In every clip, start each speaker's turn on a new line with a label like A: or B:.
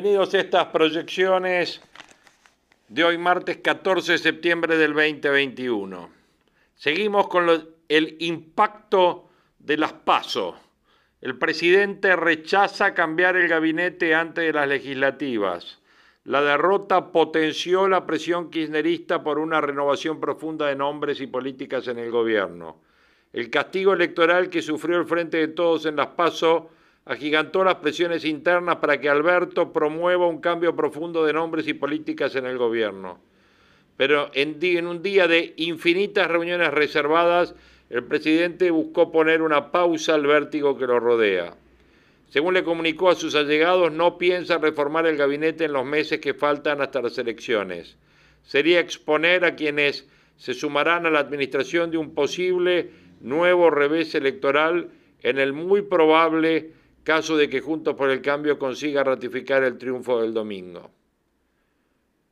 A: Bienvenidos a estas proyecciones de hoy martes 14 de septiembre del 2021. Seguimos con el impacto de las PASO. El presidente rechaza cambiar el gabinete antes de las legislativas. La derrota potenció la presión kirchnerista por una renovación profunda de nombres y políticas en el gobierno. El castigo electoral que sufrió el Frente de Todos en las PASO agigantó las presiones internas para que Alberto promueva un cambio profundo de nombres y políticas en el gobierno. Pero en, en un día de infinitas reuniones reservadas, el presidente buscó poner una pausa al vértigo que lo rodea. Según le comunicó a sus allegados, no piensa reformar el gabinete en los meses que faltan hasta las elecciones. Sería exponer a quienes se sumarán a la administración de un posible nuevo revés electoral en el muy probable caso de que Juntos por el Cambio consiga ratificar el triunfo del domingo.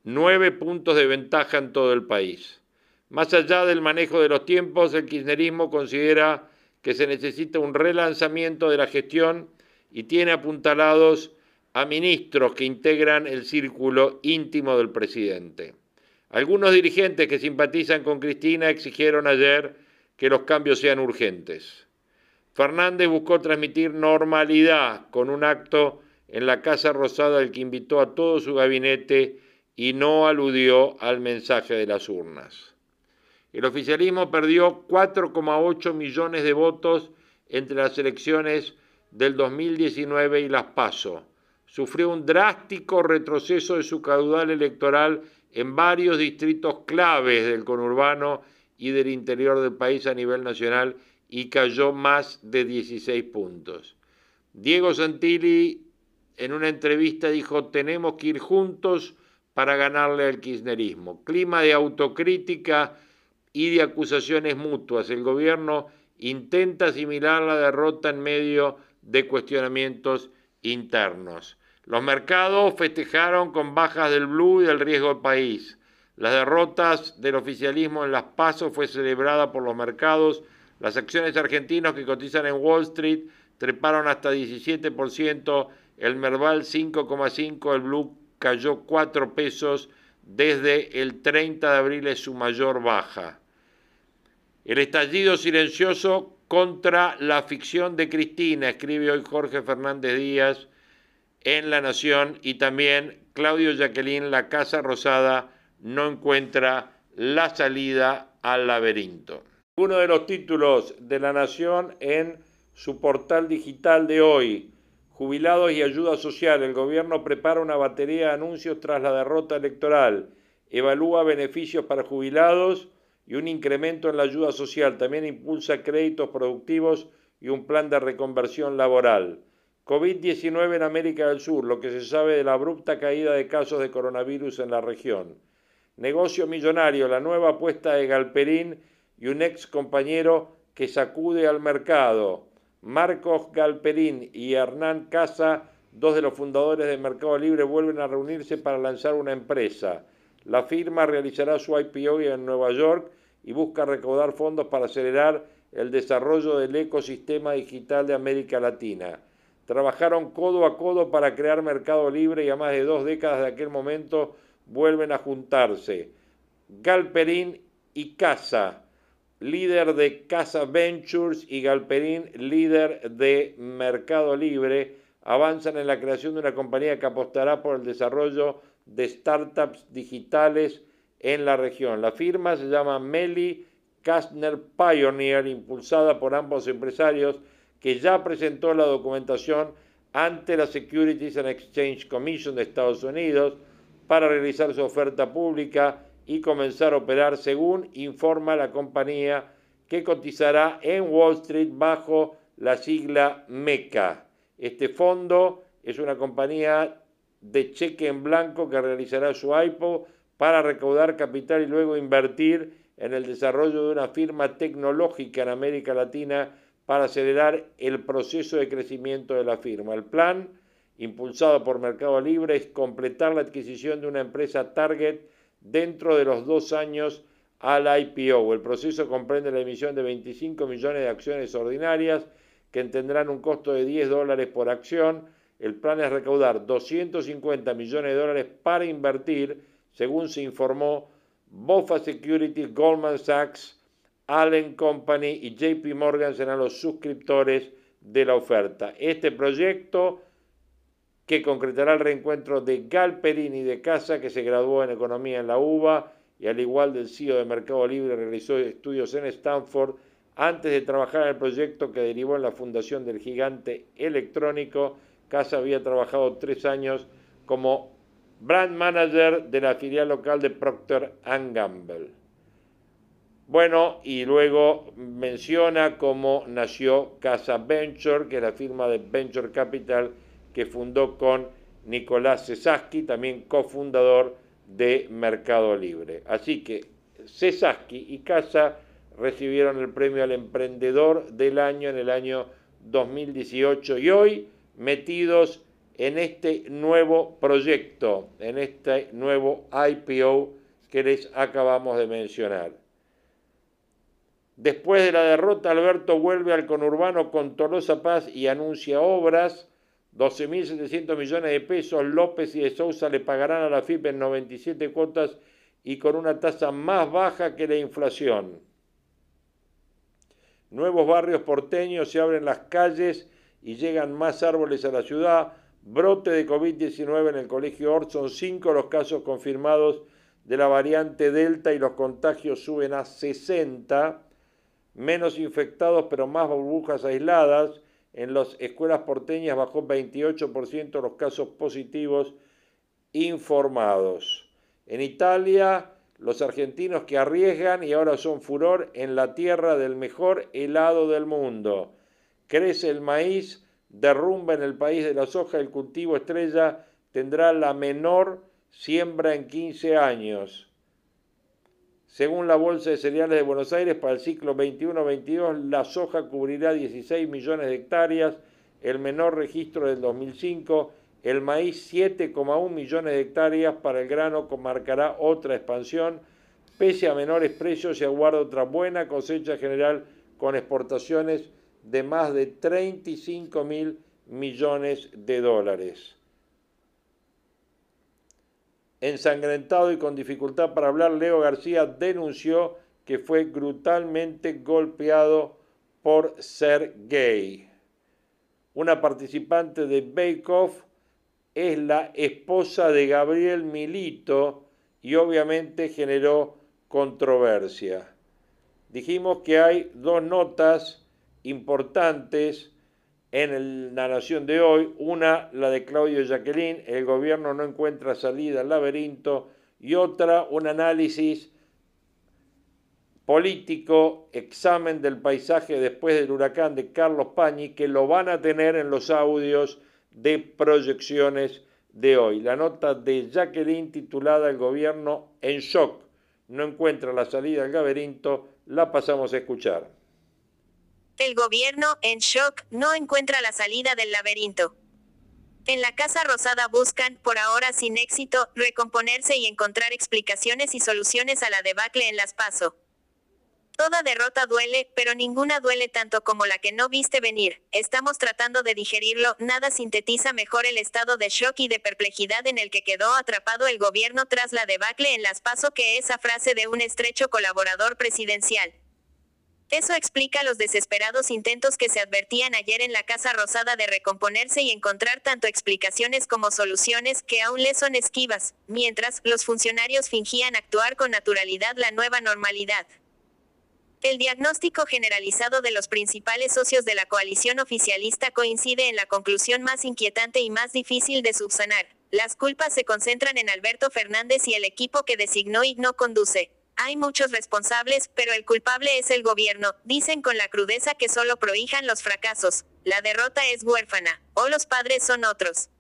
A: Nueve puntos de ventaja en todo el país. Más allá del manejo de los tiempos, el kirchnerismo considera que se necesita un relanzamiento de la gestión y tiene apuntalados a ministros que integran el círculo íntimo del presidente. Algunos dirigentes que simpatizan con Cristina exigieron ayer que los cambios sean urgentes. Fernández buscó transmitir normalidad con un acto en la Casa Rosada al que invitó a todo su gabinete y no aludió al mensaje de las urnas. El oficialismo perdió 4,8 millones de votos entre las elecciones del 2019 y las PASO. Sufrió un drástico retroceso de su caudal electoral en varios distritos claves del conurbano y del interior del país a nivel nacional y cayó más de 16 puntos. Diego Santilli en una entrevista dijo, tenemos que ir juntos para ganarle al kirchnerismo. Clima de autocrítica y de acusaciones mutuas. El gobierno intenta asimilar la derrota en medio de cuestionamientos internos. Los mercados festejaron con bajas del blue y del riesgo del país. Las derrotas del oficialismo en las pasos fue celebrada por los mercados. Las acciones argentinas que cotizan en Wall Street treparon hasta 17%, el Merval 5,5%, el Blue cayó 4 pesos desde el 30 de abril es su mayor baja. El estallido silencioso contra la ficción de Cristina, escribe hoy Jorge Fernández Díaz en La Nación y también Claudio Jacqueline, la Casa Rosada no encuentra la salida al laberinto. Uno de los títulos de La Nación en su portal digital de hoy, Jubilados y Ayuda Social, el gobierno prepara una batería de anuncios tras la derrota electoral, evalúa beneficios para jubilados y un incremento en la ayuda social, también impulsa créditos productivos y un plan de reconversión laboral. COVID-19 en América del Sur, lo que se sabe de la abrupta caída de casos de coronavirus en la región. Negocio millonario, la nueva apuesta de Galperín y un ex compañero que sacude al mercado. Marcos Galperín y Hernán Casa, dos de los fundadores de Mercado Libre, vuelven a reunirse para lanzar una empresa. La firma realizará su IPO en Nueva York y busca recaudar fondos para acelerar el desarrollo del ecosistema digital de América Latina. Trabajaron codo a codo para crear Mercado Libre y a más de dos décadas de aquel momento vuelven a juntarse. Galperín y Casa, líder de Casa Ventures y Galperín, líder de Mercado Libre, avanzan en la creación de una compañía que apostará por el desarrollo de startups digitales en la región. La firma se llama Meli Kastner Pioneer, impulsada por ambos empresarios, que ya presentó la documentación ante la Securities and Exchange Commission de Estados Unidos para realizar su oferta pública y comenzar a operar según informa la compañía que cotizará en Wall Street bajo la sigla MECA. Este fondo es una compañía de cheque en blanco que realizará su IPO para recaudar capital y luego invertir en el desarrollo de una firma tecnológica en América Latina para acelerar el proceso de crecimiento de la firma. El plan, impulsado por Mercado Libre, es completar la adquisición de una empresa target dentro de los dos años al IPO. El proceso comprende la emisión de 25 millones de acciones ordinarias que tendrán un costo de 10 dólares por acción. El plan es recaudar 250 millones de dólares para invertir, según se informó BofA Securities, Goldman Sachs, Allen Company y JP Morgan serán los suscriptores de la oferta. Este proyecto que concretará el reencuentro de Galperini de Casa, que se graduó en Economía en la UBA y al igual del CEO de Mercado Libre realizó estudios en Stanford antes de trabajar en el proyecto que derivó en la fundación del gigante electrónico. Casa había trabajado tres años como brand manager de la filial local de Procter Gamble. Bueno, y luego menciona cómo nació Casa Venture, que es la firma de Venture Capital que fundó con Nicolás Cesaski, también cofundador de Mercado Libre. Así que Cesaski y Casa recibieron el premio al emprendedor del año en el año 2018 y hoy metidos en este nuevo proyecto, en este nuevo IPO que les acabamos de mencionar. Después de la derrota, Alberto vuelve al conurbano con Tolosa Paz y anuncia obras 12.700 millones de pesos, López y de Sousa le pagarán a la FIP en 97 cuotas y con una tasa más baja que la inflación. Nuevos barrios porteños se abren las calles y llegan más árboles a la ciudad. Brote de COVID-19 en el colegio Orson, cinco los casos confirmados de la variante Delta y los contagios suben a 60. Menos infectados pero más burbujas aisladas. En las escuelas porteñas bajó 28% los casos positivos informados. En Italia, los argentinos que arriesgan y ahora son furor en la tierra del mejor helado del mundo. Crece el maíz, derrumba en el país de la soja, el cultivo estrella tendrá la menor siembra en 15 años. Según la Bolsa de Cereales de Buenos Aires, para el ciclo 21-22 la soja cubrirá 16 millones de hectáreas, el menor registro del 2005, el maíz 7,1 millones de hectáreas, para el grano marcará otra expansión, pese a menores precios y aguarda otra buena cosecha general con exportaciones de más de 35 mil millones de dólares ensangrentado y con dificultad para hablar, Leo García denunció que fue brutalmente golpeado por ser gay. Una participante de Bake Off es la esposa de Gabriel Milito y obviamente generó controversia. Dijimos que hay dos notas importantes en la Nación de hoy. Una, la de Claudio Jacqueline, el gobierno no encuentra salida al laberinto. Y otra, un análisis político, examen del paisaje después del huracán de Carlos Pañi, que lo van a tener en los audios de proyecciones de hoy. La nota de Jacqueline titulada El gobierno en shock no encuentra la salida al laberinto, la pasamos a escuchar.
B: El gobierno, en shock, no encuentra la salida del laberinto. En la Casa Rosada buscan, por ahora sin éxito, recomponerse y encontrar explicaciones y soluciones a la debacle en las PASO. Toda derrota duele, pero ninguna duele tanto como la que no viste venir. Estamos tratando de digerirlo, nada sintetiza mejor el estado de shock y de perplejidad en el que quedó atrapado el gobierno tras la debacle en las PASO que esa frase de un estrecho colaborador presidencial. Eso explica los desesperados intentos que se advertían ayer en la Casa Rosada de recomponerse y encontrar tanto explicaciones como soluciones que aún les son esquivas, mientras los funcionarios fingían actuar con naturalidad la nueva normalidad. El diagnóstico generalizado de los principales socios de la coalición oficialista coincide en la conclusión más inquietante y más difícil de subsanar. Las culpas se concentran en Alberto Fernández y el equipo que designó y no conduce. Hay muchos responsables, pero el culpable es el gobierno, dicen con la crudeza que solo prohijan los fracasos. La derrota es huérfana, o los padres son otros.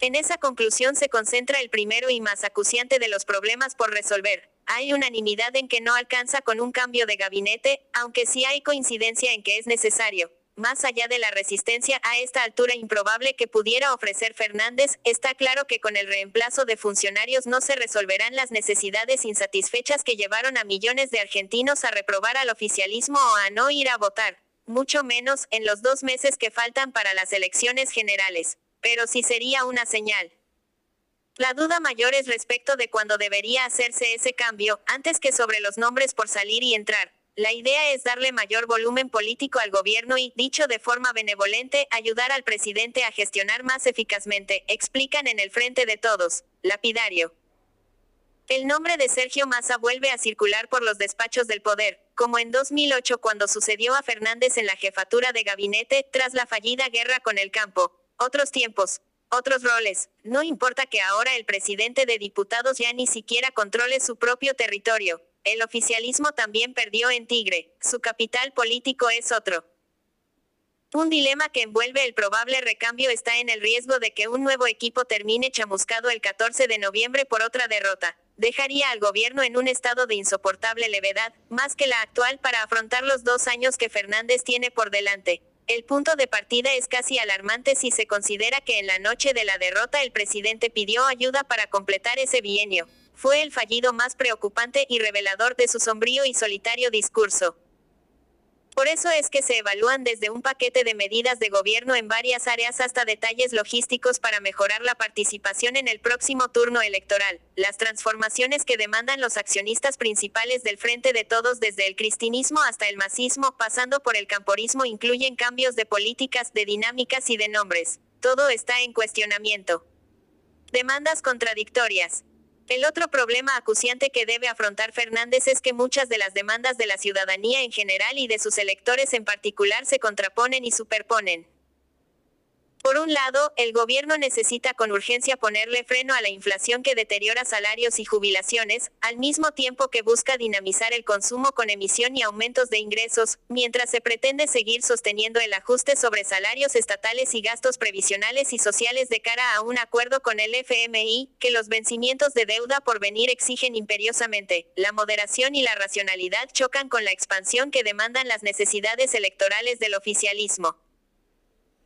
B: En esa conclusión se concentra el primero y más acuciante de los problemas por resolver. Hay unanimidad en que no alcanza con un cambio de gabinete, aunque sí hay coincidencia en que es necesario. Más allá de la resistencia a esta altura improbable que pudiera ofrecer Fernández, está claro que con el reemplazo de funcionarios no se resolverán las necesidades insatisfechas que llevaron a millones de argentinos a reprobar al oficialismo o a no ir a votar, mucho menos en los dos meses que faltan para las elecciones generales pero sí sería una señal. La duda mayor es respecto de cuándo debería hacerse ese cambio, antes que sobre los nombres por salir y entrar. La idea es darle mayor volumen político al gobierno y, dicho de forma benevolente, ayudar al presidente a gestionar más eficazmente, explican en el frente de todos. Lapidario. El nombre de Sergio Massa vuelve a circular por los despachos del poder, como en 2008 cuando sucedió a Fernández en la jefatura de gabinete, tras la fallida guerra con el campo, otros tiempos, otros roles. No importa que ahora el presidente de diputados ya ni siquiera controle su propio territorio. El oficialismo también perdió en Tigre. Su capital político es otro. Un dilema que envuelve el probable recambio está en el riesgo de que un nuevo equipo termine chamuscado el 14 de noviembre por otra derrota. Dejaría al gobierno en un estado de insoportable levedad, más que la actual para afrontar los dos años que Fernández tiene por delante. El punto de partida es casi alarmante si se considera que en la noche de la derrota el presidente pidió ayuda para completar ese bienio. Fue el fallido más preocupante y revelador de su sombrío y solitario discurso. Por eso es que se evalúan desde un paquete de medidas de gobierno en varias áreas hasta detalles logísticos para mejorar la participación en el próximo turno electoral. Las transformaciones que demandan los accionistas principales del Frente de Todos desde el cristinismo hasta el masismo, pasando por el camporismo, incluyen cambios de políticas, de dinámicas y de nombres. Todo está en cuestionamiento. Demandas contradictorias. El otro problema acuciante que debe afrontar Fernández es que muchas de las demandas de la ciudadanía en general y de sus electores en particular se contraponen y superponen. Por un lado, el gobierno necesita con urgencia ponerle freno a la inflación que deteriora salarios y jubilaciones, al mismo tiempo que busca dinamizar el consumo con emisión y aumentos de ingresos, mientras se pretende seguir sosteniendo el ajuste sobre salarios estatales y gastos previsionales y sociales de cara a un acuerdo con el FMI, que los vencimientos de deuda por venir exigen imperiosamente. La moderación y la racionalidad chocan con la expansión que demandan las necesidades electorales del oficialismo.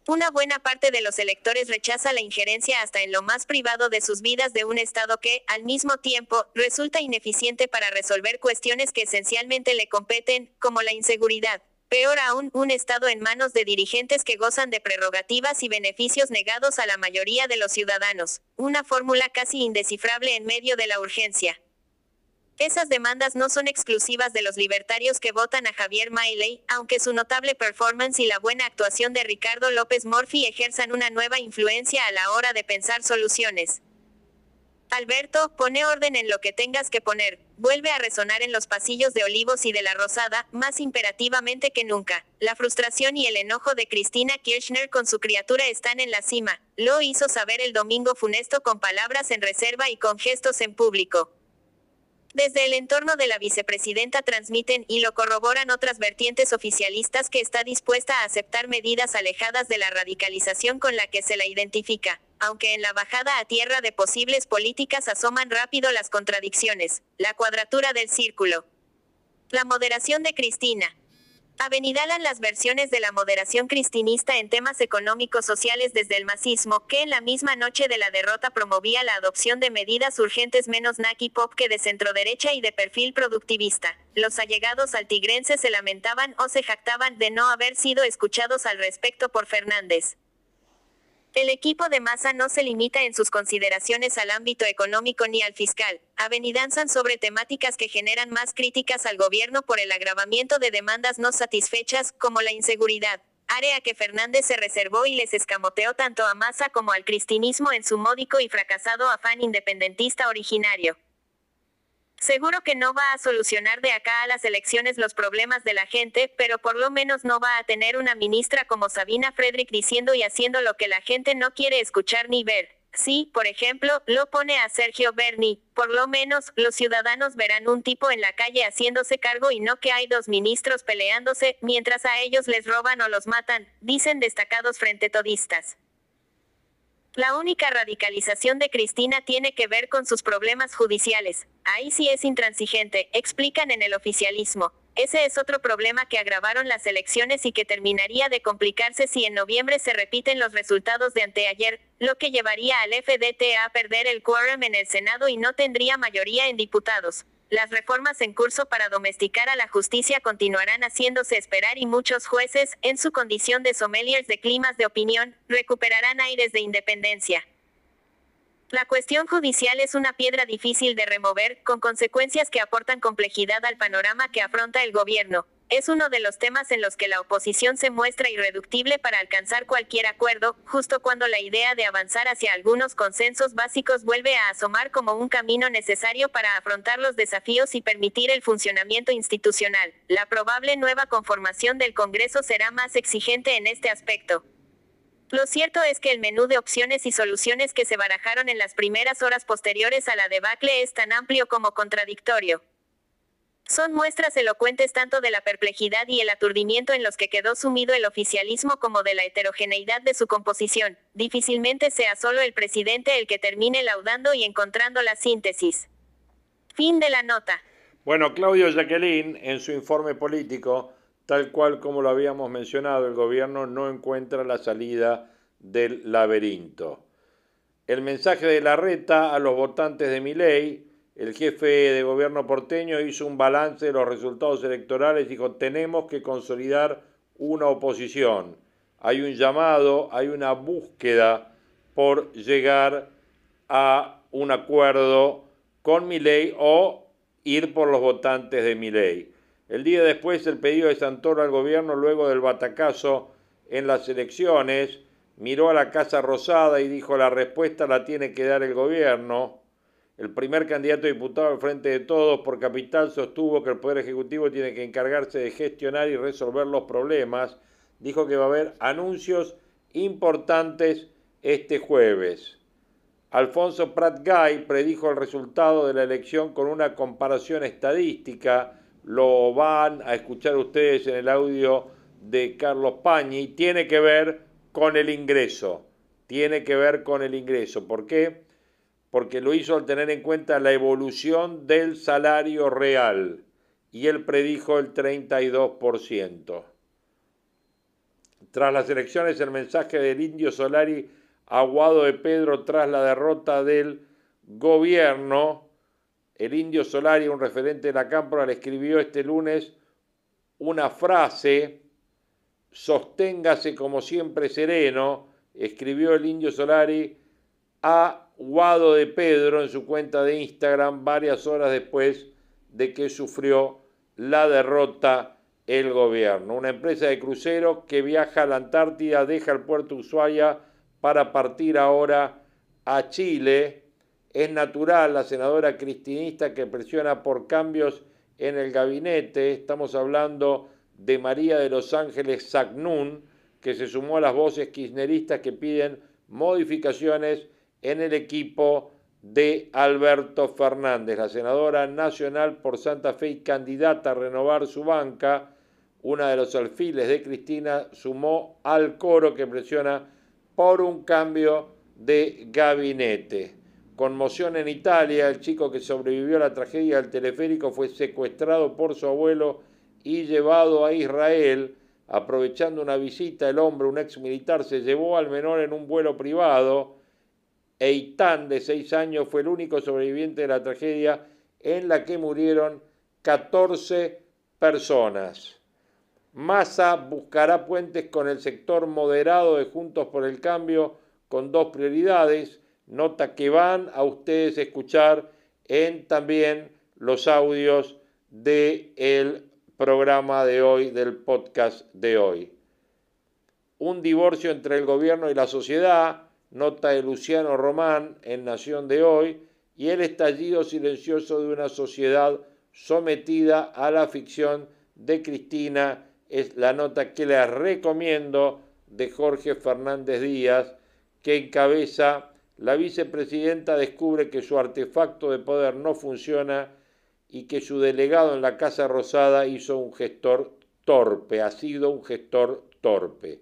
B: Una buena parte de los electores rechaza la injerencia hasta en lo más privado de sus vidas de un Estado que, al mismo tiempo, resulta ineficiente para resolver cuestiones que esencialmente le competen, como la inseguridad. Peor aún, un Estado en manos de dirigentes que gozan de prerrogativas y beneficios negados a la mayoría de los ciudadanos. Una fórmula casi indescifrable en medio de la urgencia. Esas demandas no son exclusivas de los libertarios que votan a Javier Milei, aunque su notable performance y la buena actuación de Ricardo López Murphy ejerzan una nueva influencia a la hora de pensar soluciones. Alberto, pone orden en lo que tengas que poner, vuelve a resonar en los pasillos de Olivos y de la Rosada, más imperativamente que nunca. La frustración y el enojo de Cristina Kirchner con su criatura están en la cima, lo hizo saber el domingo funesto con palabras en reserva y con gestos en público. Desde el entorno de la vicepresidenta transmiten y lo corroboran otras vertientes oficialistas que está dispuesta a aceptar medidas alejadas de la radicalización con la que se la identifica, aunque en la bajada a tierra de posibles políticas asoman rápido las contradicciones, la cuadratura del círculo. La moderación de Cristina. Avenidalan las versiones de la moderación cristinista en temas económicos sociales desde el masismo, que en la misma noche de la derrota promovía la adopción de medidas urgentes menos naki pop que de centroderecha y de perfil productivista. Los allegados al tigrense se lamentaban o se jactaban de no haber sido escuchados al respecto por Fernández. El equipo de masa no se limita en sus consideraciones al ámbito económico ni al fiscal. Avenidanzan sobre temáticas que generan más críticas al gobierno por el agravamiento de demandas no satisfechas, como la inseguridad, área que Fernández se reservó y les escamoteó tanto a Massa como al cristinismo en su módico y fracasado afán independentista originario. Seguro que no va a solucionar de acá a las elecciones los problemas de la gente, pero por lo menos no va a tener una ministra como Sabina Frederick diciendo y haciendo lo que la gente no quiere escuchar ni ver. Si, por ejemplo, lo pone a Sergio Berni, por lo menos, los ciudadanos verán un tipo en la calle haciéndose cargo y no que hay dos ministros peleándose, mientras a ellos les roban o los matan, dicen destacados frente todistas. La única radicalización de Cristina tiene que ver con sus problemas judiciales. Ahí sí es intransigente, explican en el oficialismo. Ese es otro problema que agravaron las elecciones y que terminaría de complicarse si en noviembre se repiten los resultados de anteayer, lo que llevaría al FDT a perder el quórum en el Senado y no tendría mayoría en diputados. Las reformas en curso para domesticar a la justicia continuarán haciéndose esperar y muchos jueces, en su condición de sommeliers de climas de opinión, recuperarán aires de independencia. La cuestión judicial es una piedra difícil de remover, con consecuencias que aportan complejidad al panorama que afronta el gobierno. Es uno de los temas en los que la oposición se muestra irreductible para alcanzar cualquier acuerdo, justo cuando la idea de avanzar hacia algunos consensos básicos vuelve a asomar como un camino necesario para afrontar los desafíos y permitir el funcionamiento institucional. La probable nueva conformación del Congreso será más exigente en este aspecto. Lo cierto es que el menú de opciones y soluciones que se barajaron en las primeras horas posteriores a la debacle es tan amplio como contradictorio. Son muestras elocuentes tanto de la perplejidad y el aturdimiento en los que quedó sumido el oficialismo como de la heterogeneidad de su composición. Difícilmente sea solo el presidente el que termine laudando y encontrando la síntesis. Fin de la nota.
A: Bueno, Claudio Jacqueline, en su informe político, Tal cual como lo habíamos mencionado, el gobierno no encuentra la salida del laberinto. El mensaje de la reta a los votantes de Miley, el jefe de gobierno porteño hizo un balance de los resultados electorales y dijo, tenemos que consolidar una oposición. Hay un llamado, hay una búsqueda por llegar a un acuerdo con Milei o ir por los votantes de Milei. El día después el pedido de Santoro al gobierno luego del batacazo en las elecciones, miró a la Casa Rosada y dijo la respuesta la tiene que dar el gobierno. El primer candidato diputado al frente de todos por capital sostuvo que el Poder Ejecutivo tiene que encargarse de gestionar y resolver los problemas. Dijo que va a haber anuncios importantes este jueves. Alfonso Prat Gay predijo el resultado de la elección con una comparación estadística lo van a escuchar ustedes en el audio de Carlos Pañi, tiene que ver con el ingreso, tiene que ver con el ingreso. ¿Por qué? Porque lo hizo al tener en cuenta la evolución del salario real y él predijo el 32%. Tras las elecciones, el mensaje del indio Solari aguado de Pedro tras la derrota del gobierno el indio Solari, un referente de la Cámpora, le escribió este lunes una frase, sosténgase como siempre sereno, escribió el indio Solari a Guado de Pedro en su cuenta de Instagram varias horas después de que sufrió la derrota el gobierno. Una empresa de crucero que viaja a la Antártida, deja el puerto Ushuaia para partir ahora a Chile es natural la senadora cristinista que presiona por cambios en el gabinete. Estamos hablando de María de los Ángeles Sagnún, que se sumó a las voces kirchneristas que piden modificaciones en el equipo de Alberto Fernández. La senadora nacional por Santa Fe y candidata a renovar su banca, una de los alfiles de Cristina, sumó al coro que presiona por un cambio de gabinete. Conmoción en Italia, el chico que sobrevivió a la tragedia del teleférico fue secuestrado por su abuelo y llevado a Israel. Aprovechando una visita, el hombre, un ex militar, se llevó al menor en un vuelo privado. Eitan, de seis años, fue el único sobreviviente de la tragedia en la que murieron 14 personas. Massa buscará puentes con el sector moderado de Juntos por el Cambio con dos prioridades nota que van a ustedes escuchar en también los audios del el programa de hoy, del podcast de hoy. Un divorcio entre el gobierno y la sociedad, nota de Luciano Román en Nación de hoy, y el estallido silencioso de una sociedad sometida a la ficción de Cristina, es la nota que les recomiendo de Jorge Fernández Díaz, que encabeza la vicepresidenta descubre que su artefacto de poder no funciona y que su delegado en la Casa Rosada hizo un gestor torpe, ha sido un gestor torpe.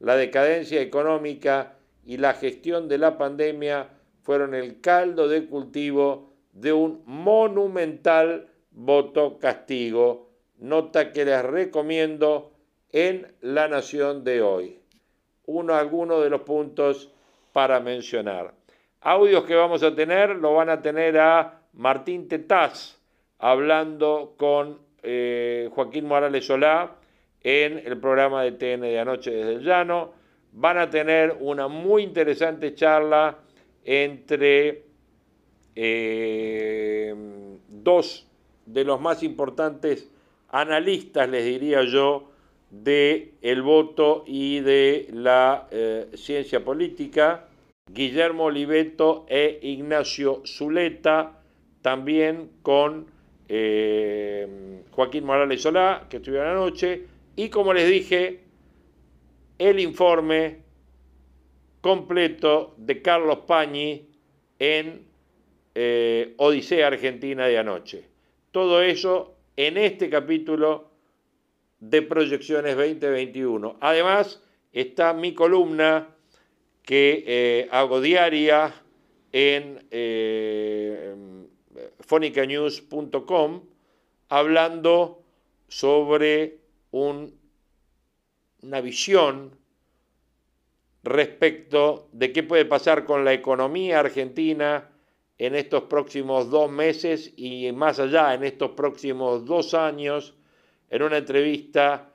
A: La decadencia económica y la gestión de la pandemia fueron el caldo de cultivo de un monumental voto castigo, nota que les recomiendo en La Nación de hoy. Uno alguno de los puntos para mencionar. Audios que vamos a tener lo van a tener a Martín Tetaz hablando con eh, Joaquín Morales Solá en el programa de TN de Anoche desde el Llano. Van a tener una muy interesante charla entre eh, dos de los más importantes analistas, les diría yo, de el voto y de la eh, ciencia política, Guillermo Oliveto e Ignacio Zuleta, también con eh, Joaquín Morales Solá, que estuvieron anoche, y como les dije, el informe completo de Carlos Pañi en eh, Odisea Argentina de anoche. Todo eso en este capítulo de Proyecciones 2021. Además, está mi columna que eh, hago diaria en eh, fonicanews.com hablando sobre una visión respecto de qué puede pasar con la economía argentina en estos próximos dos meses y más allá, en estos próximos dos años, en una entrevista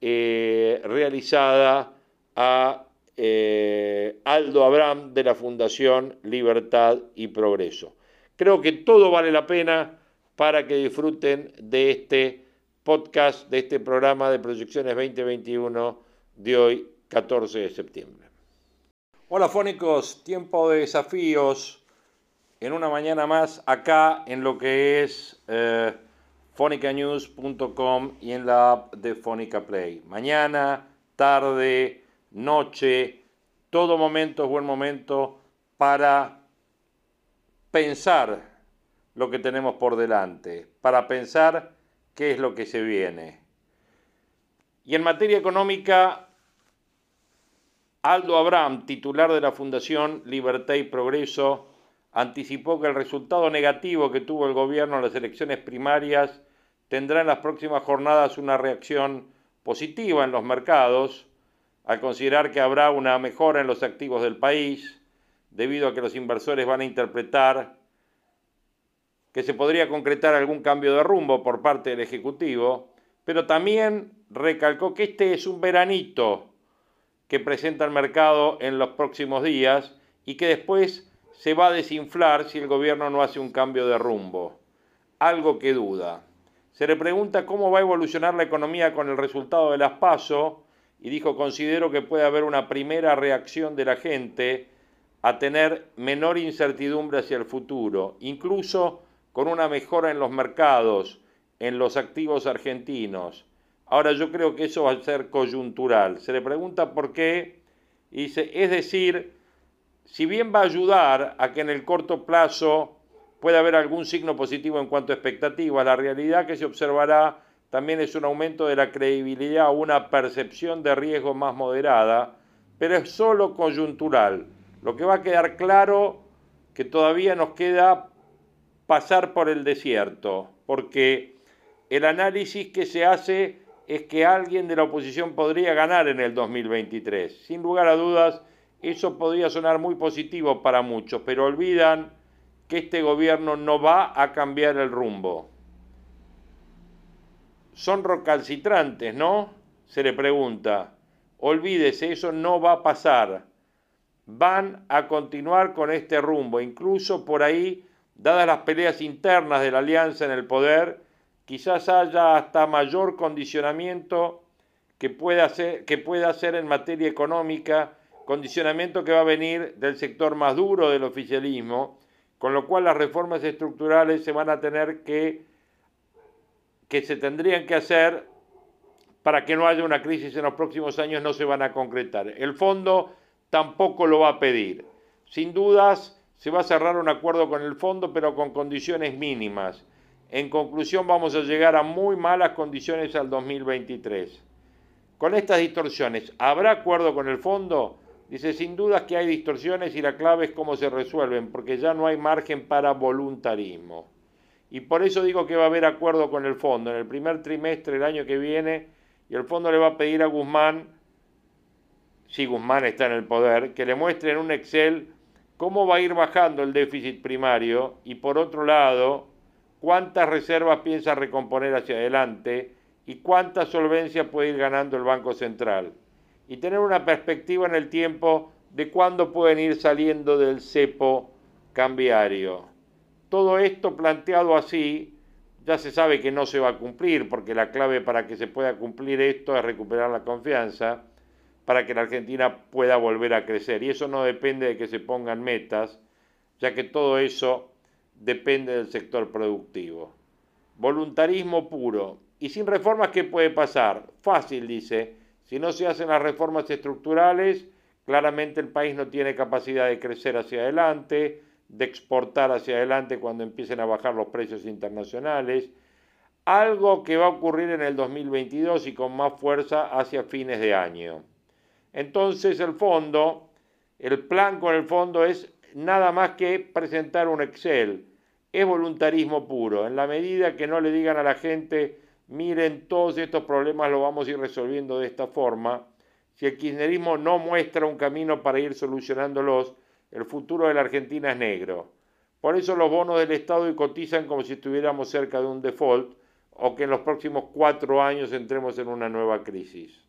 A: eh, realizada a eh, Aldo Abraham de la Fundación Libertad y Progreso. Creo que todo vale la pena para que disfruten de este podcast, de este programa de Proyecciones 2021 de hoy, 14 de septiembre. Hola fónicos, tiempo de desafíos en una mañana más acá en lo que es eh, fonicanews.com y en la app de Fonica Play. Mañana, tarde, noche, todo momento es buen momento para pensar lo que tenemos por delante, para pensar qué es lo que se viene. Y en materia económica, Aldo Abraham, titular de la Fundación Libertad y Progreso, anticipó que el resultado negativo que tuvo el gobierno en las elecciones primarias tendrá en las próximas jornadas una reacción positiva en los mercados, al considerar que habrá una mejora en los activos del país, debido a que los inversores van a interpretar que se podría concretar algún cambio de rumbo por parte del Ejecutivo, pero también recalcó que este es un veranito que presenta el mercado en los próximos días y que después se va a desinflar si el gobierno no hace un cambio de rumbo. Algo que duda. Se le pregunta cómo va a evolucionar la economía con el resultado de las PASO y dijo, considero que puede haber una primera reacción de la gente a tener menor incertidumbre hacia el futuro, incluso con una mejora en los mercados, en los activos argentinos. Ahora yo creo que eso va a ser coyuntural. Se le pregunta por qué, y dice, es decir, si bien va a ayudar a que en el corto plazo pueda haber algún signo positivo en cuanto a expectativas, la realidad que se observará también es un aumento de la credibilidad o una percepción de riesgo más moderada, pero es solo coyuntural. Lo que va a quedar claro que todavía nos queda pasar por el desierto, porque el análisis que se hace es que alguien de la oposición podría ganar en el 2023. Sin lugar a dudas, eso podría sonar muy positivo para muchos, pero olvidan que este gobierno no va a cambiar el rumbo. Son recalcitrantes, ¿no? Se le pregunta. Olvídese, eso no va a pasar. Van a continuar con este rumbo. Incluso por ahí, dadas las peleas internas de la alianza en el poder, quizás haya hasta mayor condicionamiento que pueda hacer, que pueda hacer en materia económica condicionamiento que va a venir del sector más duro del oficialismo, con lo cual las reformas estructurales se van a tener que, que se tendrían que hacer para que no haya una crisis en los próximos años, no se van a concretar. El fondo tampoco lo va a pedir. sin dudas se va a cerrar un acuerdo con el fondo, pero con condiciones mínimas. En conclusión, vamos a llegar a muy malas condiciones al 2023. Con estas distorsiones, ¿habrá acuerdo con el fondo? Dice, sin dudas que hay distorsiones y la clave es cómo se resuelven, porque ya no hay margen para voluntarismo. Y por eso digo que va a haber acuerdo con el fondo en el primer trimestre del año que viene y el fondo le va a pedir a Guzmán, si Guzmán está en el poder, que le muestre en un Excel cómo va a ir bajando el déficit primario y por otro lado, cuántas reservas piensa recomponer hacia adelante y cuánta solvencia puede ir ganando el Banco Central. Y tener una perspectiva en el tiempo de cuándo pueden ir saliendo del cepo cambiario. Todo esto planteado así, ya se sabe que no se va a cumplir, porque la clave para que se pueda cumplir esto es recuperar la confianza para que la Argentina pueda volver a crecer. Y eso no depende de que se pongan metas, ya que todo eso depende del sector productivo. Voluntarismo puro. ¿Y sin reformas qué puede pasar? Fácil, dice. Si no se hacen las reformas estructurales, claramente el país no tiene capacidad de crecer hacia adelante, de exportar hacia adelante cuando empiecen a bajar los precios internacionales. Algo que va a ocurrir en el 2022 y con más fuerza hacia fines de año. Entonces el fondo, el plan con el fondo es nada más que presentar un Excel. Es voluntarismo puro. En la medida que no le digan a la gente, miren, todos estos problemas los vamos a ir resolviendo de esta forma, si el kirchnerismo no muestra un camino para ir solucionándolos, el futuro de la Argentina es negro. Por eso los bonos del Estado cotizan como si estuviéramos cerca de un default o que en los próximos cuatro años entremos en una nueva crisis.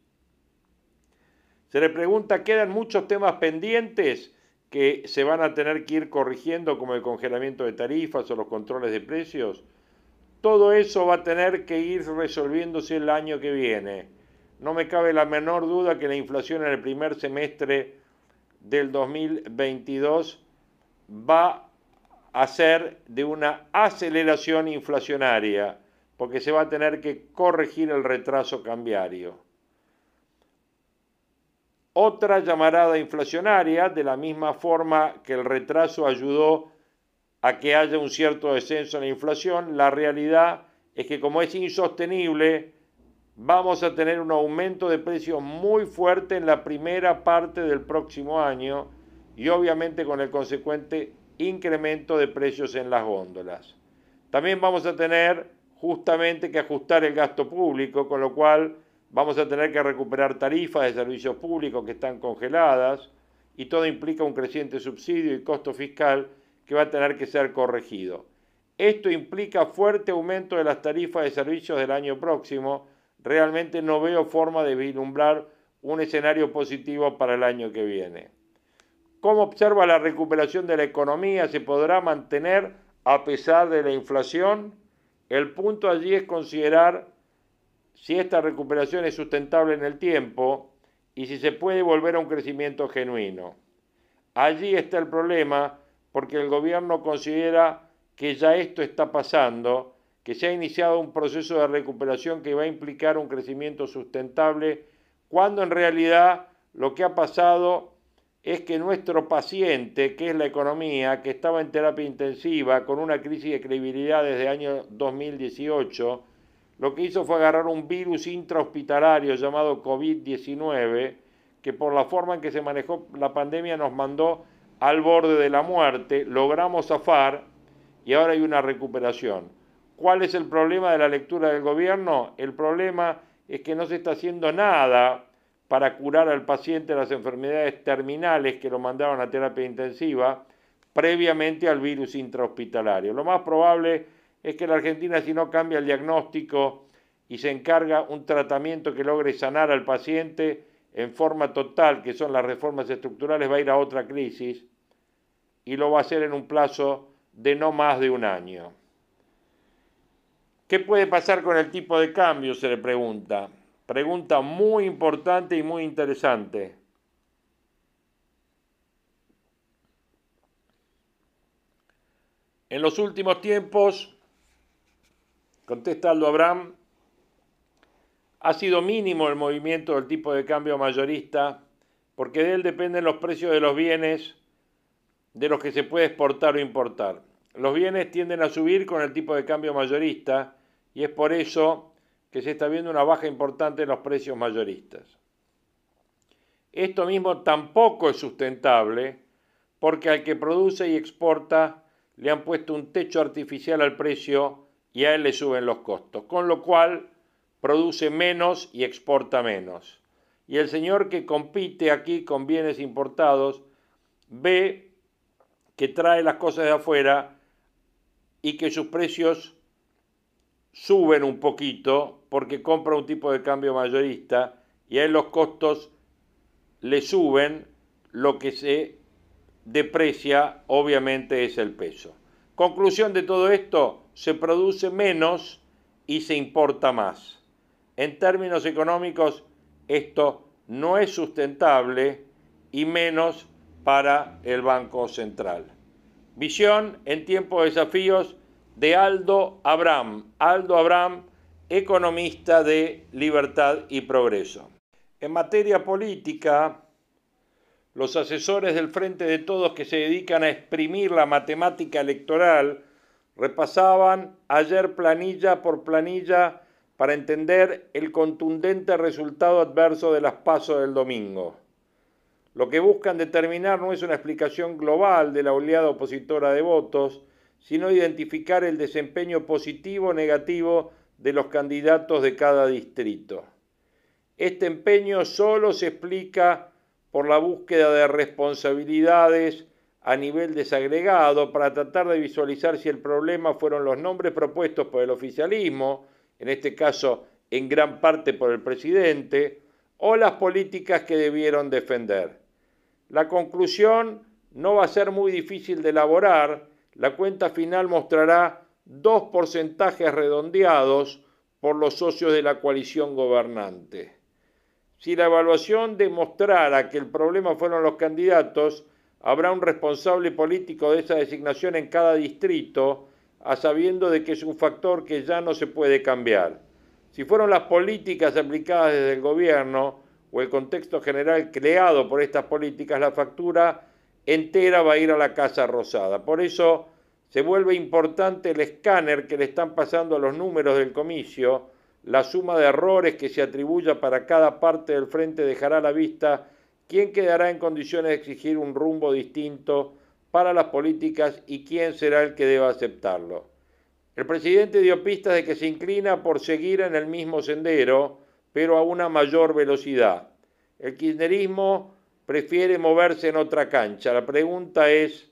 A: Se le pregunta, ¿quedan muchos temas pendientes que se van a tener que ir corrigiendo como el congelamiento de tarifas o los controles de precios? Todo eso va a tener que ir resolviéndose el año que viene. No me cabe la menor duda que la inflación en el primer semestre del 2022 va a ser de una aceleración inflacionaria, porque se va a tener que corregir el retraso cambiario. Otra llamarada inflacionaria, de la misma forma que el retraso ayudó a que haya un cierto descenso en la inflación, la realidad es que como es insostenible, vamos a tener un aumento de precios muy fuerte en la primera parte del próximo año y obviamente con el consecuente incremento de precios en las góndolas. También vamos a tener justamente que ajustar el gasto público, con lo cual Vamos a tener que recuperar tarifas de servicios públicos que están congeladas y todo implica un creciente subsidio y costo fiscal que va a tener que ser corregido. Esto implica fuerte aumento de las tarifas de servicios del año próximo. Realmente no veo forma de vislumbrar un escenario positivo para el año que viene. ¿Cómo observa la recuperación de la economía? ¿Se podrá mantener a pesar de la inflación? El punto allí es considerar si esta recuperación es sustentable en el tiempo y si se puede volver a un crecimiento genuino. Allí está el problema porque el gobierno considera que ya esto está pasando, que se ha iniciado un proceso de recuperación que va a implicar un crecimiento sustentable, cuando en realidad lo que ha pasado es que nuestro paciente, que es la economía, que estaba en terapia intensiva con una crisis de credibilidad desde el año 2018, lo que hizo fue agarrar un virus intrahospitalario llamado COVID-19, que por la forma en que se manejó la pandemia nos mandó al borde de la muerte, logramos zafar y ahora hay una recuperación. ¿Cuál es el problema de la lectura del gobierno? El problema es que no se está haciendo nada para curar al paciente las enfermedades terminales que lo mandaban a terapia intensiva previamente al virus intrahospitalario. Lo más probable es que la Argentina si no cambia el diagnóstico y se encarga un tratamiento que logre sanar al paciente en forma total, que son las reformas estructurales, va a ir a otra crisis y lo va a hacer en un plazo de no más de un año. ¿Qué puede pasar con el tipo de cambio? Se le pregunta. Pregunta muy importante y muy interesante. En los últimos tiempos, Contesta Aldo Abraham, ha sido mínimo el movimiento del tipo de cambio mayorista porque de él dependen los precios de los bienes de los que se puede exportar o importar. Los bienes tienden a subir con el tipo de cambio mayorista y es por eso que se está viendo una baja importante en los precios mayoristas. Esto mismo tampoco es sustentable porque al que produce y exporta le han puesto un techo artificial al precio y a él le suben los costos, con lo cual produce menos y exporta menos. Y el señor que compite aquí con bienes importados ve que trae las cosas de afuera y que sus precios suben un poquito porque compra un tipo de cambio mayorista y a él los costos le suben, lo que se deprecia obviamente es el peso. Conclusión de todo esto, se produce menos y se importa más. En términos económicos, esto no es sustentable y menos para el Banco Central. Visión en tiempo de desafíos de Aldo Abraham. Aldo Abraham, economista de Libertad y Progreso. En materia política, los asesores del Frente de Todos que se dedican a exprimir la matemática electoral repasaban ayer planilla por planilla para entender el contundente resultado adverso de las pasos del domingo. Lo que buscan determinar no es una explicación global de la oleada opositora de votos, sino identificar el desempeño positivo o negativo de los candidatos de cada distrito. Este empeño solo se explica por la búsqueda de responsabilidades a nivel desagregado para tratar de visualizar si el problema fueron los nombres propuestos por el oficialismo, en este caso en gran parte por el presidente, o las políticas que debieron defender. La conclusión no va a ser muy difícil de elaborar, la cuenta final mostrará dos porcentajes redondeados por los socios de la coalición gobernante. Si la evaluación demostrara que el problema fueron los candidatos, habrá un responsable político de esa designación en cada distrito, a sabiendo de que es un factor que ya no se puede cambiar. Si fueron las políticas aplicadas desde el gobierno o el contexto general creado por estas políticas, la factura entera va a ir a la Casa Rosada. Por eso se vuelve importante el escáner que le están pasando a los números del comicio, la suma de errores que se atribuya para cada parte del frente dejará a la vista quién quedará en condiciones de exigir un rumbo distinto para las políticas y quién será el que deba aceptarlo. El presidente dio pistas de que se inclina por seguir en el mismo sendero, pero a una mayor velocidad. El kirchnerismo prefiere moverse en otra cancha. La pregunta es,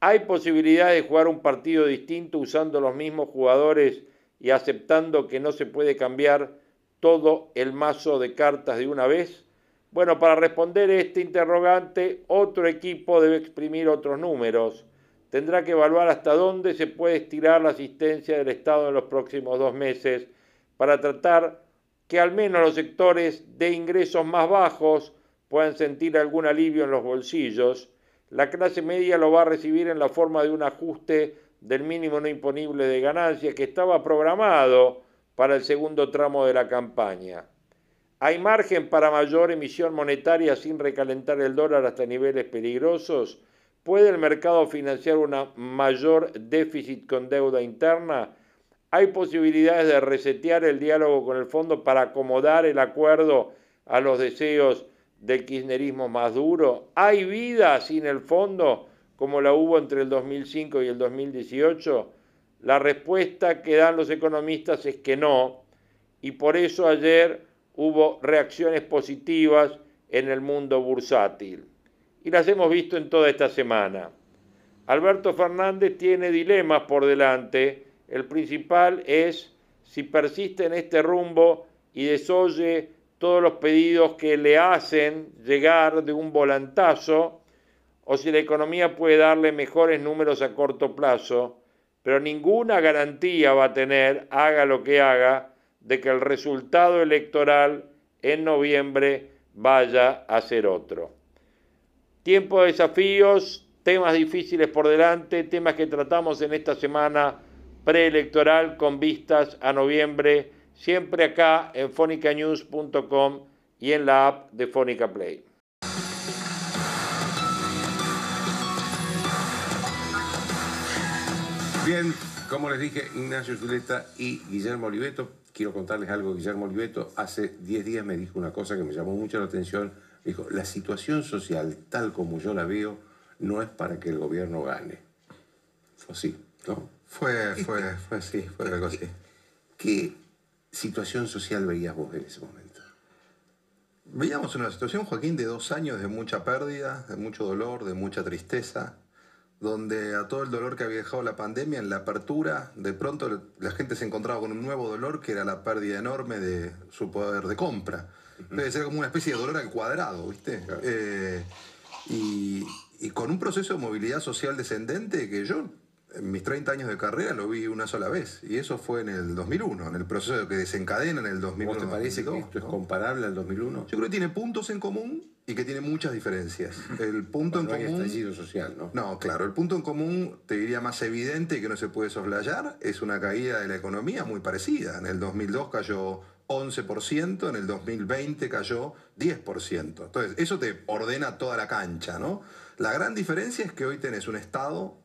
A: ¿hay posibilidad de jugar un partido distinto usando los mismos jugadores y aceptando que no se puede cambiar todo el mazo de cartas de una vez? Bueno, para responder este interrogante, otro equipo debe exprimir otros números. Tendrá que evaluar hasta dónde se puede estirar la asistencia del Estado en los próximos dos meses para tratar que al menos los sectores de ingresos más bajos puedan sentir algún alivio en los bolsillos. La clase media lo va a recibir en la forma de un ajuste del mínimo no imponible de ganancias que estaba programado para el segundo tramo de la campaña. ¿Hay margen para mayor emisión monetaria sin recalentar el dólar hasta niveles peligrosos? ¿Puede el mercado financiar un mayor déficit con deuda interna? ¿Hay posibilidades de resetear el diálogo con el fondo para acomodar el acuerdo a los deseos del kirchnerismo más duro? ¿Hay vida sin el fondo? como la hubo entre el 2005 y el 2018? La respuesta que dan los economistas es que no, y por eso ayer hubo reacciones positivas en el mundo bursátil. Y las hemos visto en toda esta semana. Alberto Fernández tiene dilemas por delante. El principal es si persiste en este rumbo y desoye todos los pedidos que le hacen llegar de un volantazo o si la economía puede darle mejores números a corto plazo, pero ninguna garantía va a tener, haga lo que haga, de que el resultado electoral en noviembre vaya a ser otro. Tiempo de desafíos, temas difíciles por delante, temas que tratamos en esta semana preelectoral con vistas a noviembre, siempre acá en fonicanews.com y en la app de Fónica Play.
C: Bien, como les dije, Ignacio Zuleta y Guillermo Oliveto. Quiero contarles algo. Guillermo Oliveto hace 10 días me dijo una cosa que me llamó mucho la atención. Dijo, la situación social tal como yo la veo no es para que el gobierno gane. Fue así, ¿no?
D: Fue, fue, fue así, fue algo así.
C: ¿Qué situación social veías vos en ese momento?
D: Veíamos una situación, Joaquín, de dos años de mucha pérdida, de mucho dolor, de mucha tristeza, donde a todo el dolor que había dejado la pandemia, en la apertura, de pronto la gente se encontraba con un nuevo dolor que era la pérdida enorme de su poder de compra. Debe ser como una especie de dolor al cuadrado, ¿viste? Eh, y, y con un proceso de movilidad social descendente que yo en mis 30 años de carrera lo vi una sola vez. Y eso fue en el 2001, en el proceso que desencadena en el 2001.
C: ¿Te parece que esto es comparable al 2001?
D: Yo creo que tiene puntos en común y que tiene muchas diferencias. El punto en
C: hay
D: común...
C: estallido social, ¿no?
D: No, claro, el punto en común, te diría más evidente y que no se puede soslayar, es una caída de la economía muy parecida. En el 2002 cayó 11%, en el 2020 cayó 10%. Entonces, eso te ordena toda la cancha, ¿no? La gran diferencia es que hoy tenés un Estado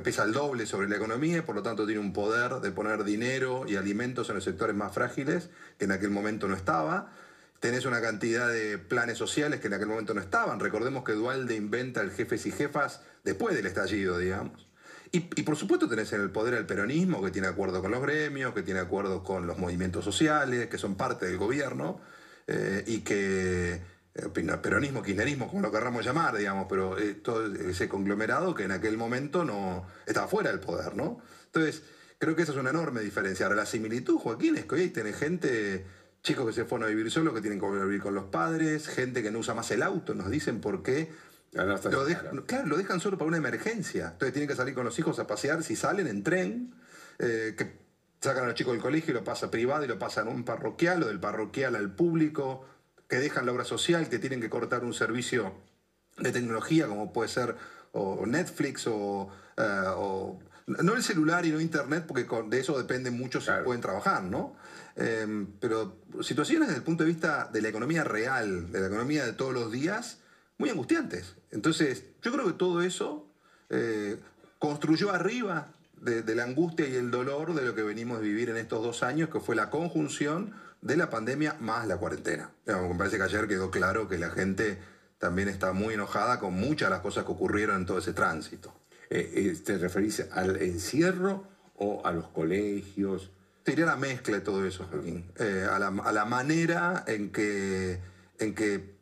D: pesa el doble sobre la economía y por lo tanto tiene un poder de poner dinero y alimentos en los sectores más frágiles que en aquel momento no estaba. Tenés una cantidad de planes sociales que en aquel momento no estaban. Recordemos que Dualde inventa el jefes y jefas después del estallido, digamos. Y, y por supuesto tenés en el poder al peronismo, que tiene acuerdo con los gremios, que tiene acuerdo con los movimientos sociales, que son parte del gobierno, eh, y que peronismo, kirchnerismo, como lo querramos llamar, digamos, pero eh, todo ese conglomerado que en aquel momento no estaba fuera del poder, ¿no? Entonces, creo que esa es una enorme diferencia. Ahora, la similitud, Joaquín, es que hoy tenés gente, chicos que se fueron a vivir solos, que tienen que vivir con los padres, gente que no usa más el auto, nos dicen por qué.
C: No, está
D: Lo
C: claro.
D: dejan- claro, lo dejan solo para una emergencia. Entonces tienen que salir con los hijos a pasear, si salen en tren, eh, que sacan a los chicos del colegio y lo pasan privado y lo pasan a un parroquial o del parroquial al público, que dejan la obra social, que tienen que cortar un servicio de tecnología como puede ser o Netflix o, eh, o- no el celular y no internet porque con- de eso depende mucho si
C: Claro.
D: pueden trabajar, ¿no? Eh, pero situaciones desde el punto de vista de la economía real, de la economía de todos los días, muy angustiantes. Entonces, yo creo que todo eso eh, construyó arriba de, de la angustia y el dolor de lo que venimos de vivir en estos dos años, que fue la conjunción de la pandemia más la cuarentena. Me parece que ayer quedó claro que la gente también está muy enojada con muchas de las cosas que ocurrieron en todo ese tránsito.
C: Eh, eh, ¿Te referís al encierro o a los colegios?
D: Te diría la mezcla de todo eso, Joaquín. Eh, a, la, a la manera en que, en que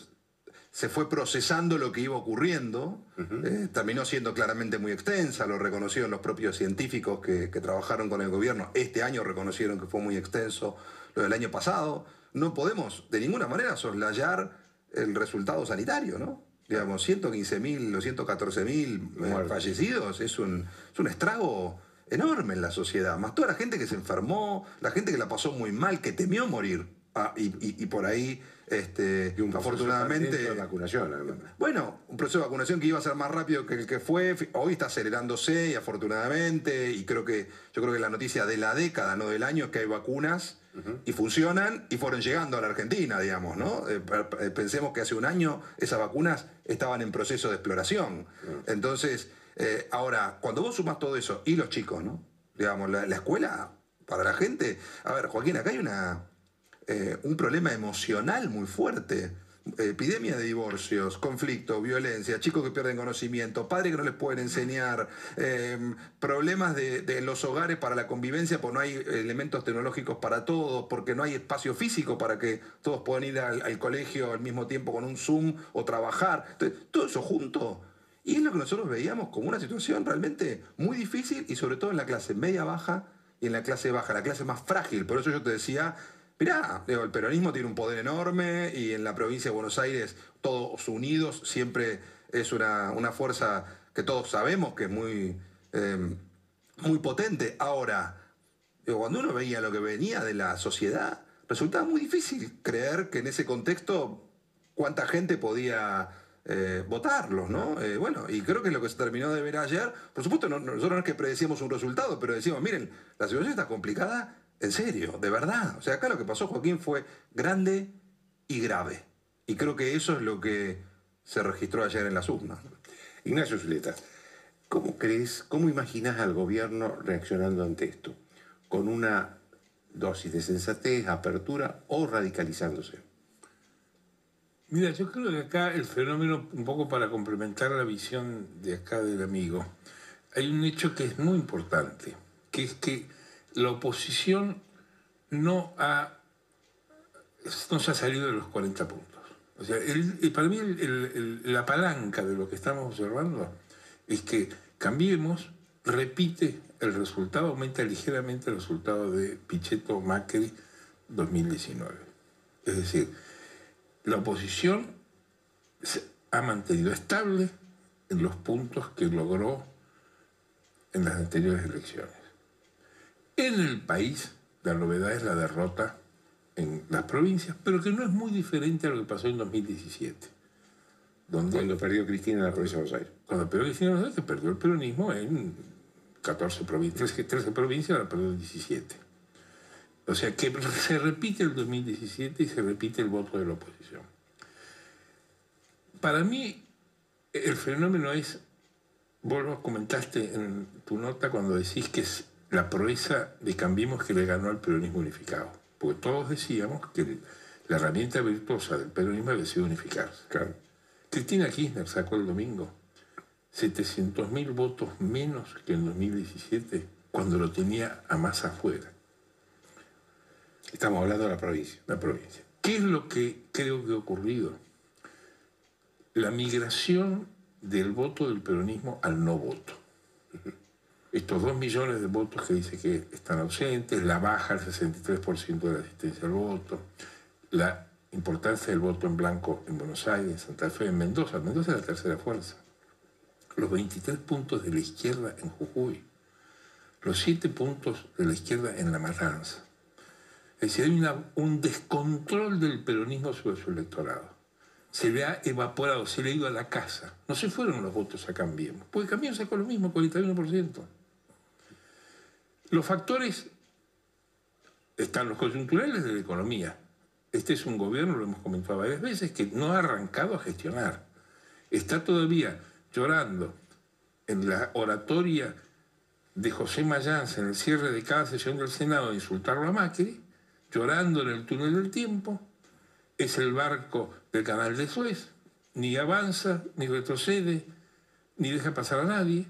D: se fue procesando lo que iba ocurriendo. Eh, terminó siendo claramente muy extensa, lo reconocieron los propios científicos que, que trabajaron con el gobierno. Este año reconocieron que fue muy extenso lo del año pasado. No podemos de ninguna manera soslayar el resultado sanitario, ¿no? Digamos, 115.000 o 114.000
C: Muertos.
D: fallecidos es un, es un estrago enorme en la sociedad. Más toda la gente que se enfermó, la gente que la pasó muy mal, que temió morir. Ah, y, y- y por ahí, este,
C: Y un proceso
D: afortunadamente...
C: de vacunación, además.
D: Bueno, un proceso de vacunación que iba a ser más rápido que el que fue, hoy está acelerándose y afortunadamente, y creo que, yo creo que la noticia de la década, no del año, es que hay vacunas y funcionan y fueron llegando a la Argentina, digamos, ¿no? Eh, eh, pensemos que hace un año esas vacunas estaban en proceso de exploración. Entonces, eh, ahora, cuando vos sumas todo eso y los chicos, ¿no? Digamos, la, la escuela, para la gente, a ver, Joaquín, acá hay una, eh, un problema emocional muy fuerte. Epidemia de divorcios, conflicto, violencia, chicos que pierden conocimiento, padres que no les pueden enseñar, eh, problemas de, los hogares para la convivencia porque no hay elementos tecnológicos para todos, porque no hay espacio físico para que todos puedan ir al, colegio al mismo tiempo con un Zoom o trabajar. Todo eso junto. Y es lo que nosotros veíamos como una situación realmente muy difícil y sobre todo en la clase media baja y en la clase baja, la clase más frágil. Por eso yo te decía, mirá, digo, el peronismo tiene un poder enorme y en la provincia de Buenos Aires todos unidos siempre es una, una fuerza que todos sabemos que es muy, eh, muy potente. Ahora, digo, cuando uno veía lo que venía de la sociedad, resultaba muy difícil creer que en ese contexto cuánta gente podía eh, votarlos, ¿no? Eh, bueno, y creo que lo que se terminó de ver ayer. Por supuesto, no- nosotros no es que predecíamos un resultado, pero decíamos, miren, la situación está complicada en serio, de verdad. O sea, acá lo que pasó, Joaquín, fue grande y grave. Y creo que eso es lo que se registró ayer en las urnas.
C: Ignacio Zuleta, ¿Cómo crees, cómo imaginas al gobierno reaccionando ante esto? ¿Con una dosis de sensatez, apertura o radicalizándose?
E: Mira, yo creo que acá el fenómeno, un poco para complementar la visión de acá del amigo, hay un hecho que es muy importante, que es que la oposición no ha no se ha salido de los 40 puntos. O sea, para mí la palanca de lo que estamos observando es que cambiemos, repite el resultado, aumenta ligeramente el resultado de Pichetto Macri 2019. Es decir, la oposición ha mantenido estable en los puntos que logró en las anteriores elecciones. En el país, la novedad es la derrota en las provincias, pero que no es muy diferente a lo que pasó en 2017.
C: Donde, cuando perdió Cristina en la provincia de Buenos Aires.
E: Cuando perdió Cristina en Buenos Aires, perdió el peronismo en 14 provincias, 13 provincias, ahora perdió 17. O sea que se repite el 2017 y se repite el voto de la oposición. Para mí, el fenómeno es, vos lo comentaste en tu nota cuando decís que es la proeza de Cambiemos que le ganó al peronismo unificado. Porque todos decíamos que la herramienta virtuosa del peronismo había sido unificarse. Cristina Kirchner sacó el domingo 700.000 votos menos que en 2017 cuando lo tenía a más afuera.
C: Estamos hablando de la provincia.
E: La provincia. ¿Qué es lo que creo que ha ocurrido? La migración del voto del peronismo al no voto estos dos millones de votos que dice que están ausentes, la baja al 63% de la asistencia al voto, la importancia del voto en blanco en Buenos Aires, en Santa Fe, en Mendoza. Mendoza es la tercera fuerza. Los 23 puntos de la izquierda en Jujuy. Los 7 puntos de la izquierda en La Matanza. Es decir, hay un descontrol del peronismo sobre su electorado. Se le ha evaporado, se le ha ido a la casa. No se fueron los votos a Cambiemos, porque Cambiemos sacó lo mismo, 41%. Los factores están los coyunturales de la economía. Este es un gobierno, lo hemos comentado varias veces, que no ha arrancado a gestionar. Está todavía llorando en la oratoria de José Mayans en el cierre de cada sesión del Senado de insultarlo a Macri, llorando en el túnel del tiempo, es el barco del canal de Suez, ni avanza, ni retrocede, ni deja pasar a nadie.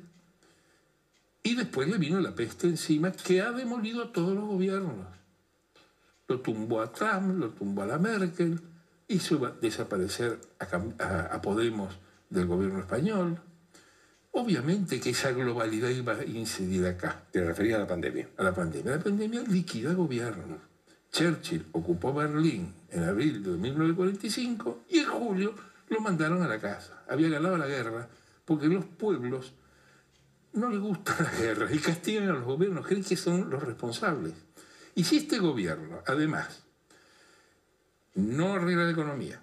E: Y después le vino la peste encima que ha demolido a todos los gobiernos. Lo tumbó a Trump, lo tumbó a la Merkel, hizo desaparecer a, Podemos del gobierno español. Obviamente que esa globalidad iba a incidir acá.
C: Te refería a la pandemia.
E: A la pandemia. La pandemia liquida gobiernos. Churchill ocupó Berlín en abril de 1945 y en julio lo mandaron a la casa. Había ganado la guerra porque los pueblos no le gusta la guerra y castigan a los gobiernos, creen que son los responsables. Y si este gobierno, además, no arregla la economía,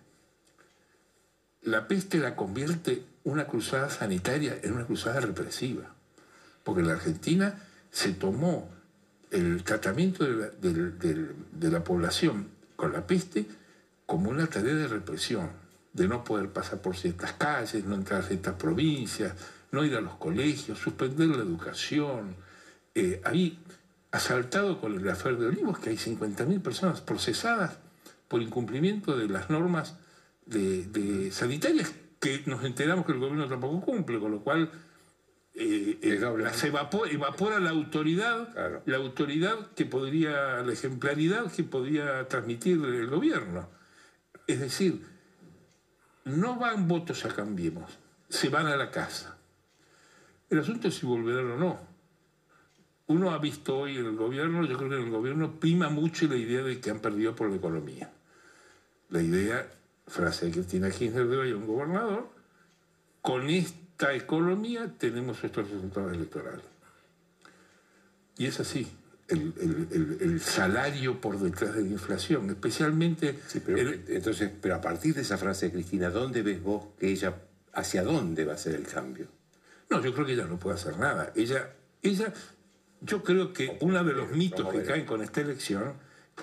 E: la peste la convierte una cruzada sanitaria en una cruzada represiva, porque la Argentina se tomó el tratamiento de la, población con la peste como una tarea de represión, de no poder pasar por ciertas calles, no entrar a ciertas provincias, no ir a los colegios, suspender la educación. Eh, ahí asaltado con el afer de Olivos, que hay 50.000 personas procesadas por incumplimiento de las normas de, sanitarias que nos enteramos que el gobierno tampoco cumple, con lo cual eh, eh, se evapora, la autoridad, la autoridad que podría, la ejemplaridad que podría transmitir el gobierno. Es decir, no van votos a Cambiemos, se van a la casa. El asunto es si volverán o no. Uno ha visto hoy en el gobierno, yo creo que en el gobierno prima mucho la idea de que han perdido por la economía. La idea, frase de Cristina Kirchner de hoy, un gobernador, con esta economía tenemos estos resultados electorales. Y es así, el, salario por detrás de la inflación, especialmente...
C: pero, entonces, pero a partir de esa frase de Cristina, ¿dónde ves vos que ella, hacia dónde va a ser el cambio?
E: No, yo creo que ella no puede hacer nada. Ella, ella, yo creo que uno de los mitos que caen con esta elección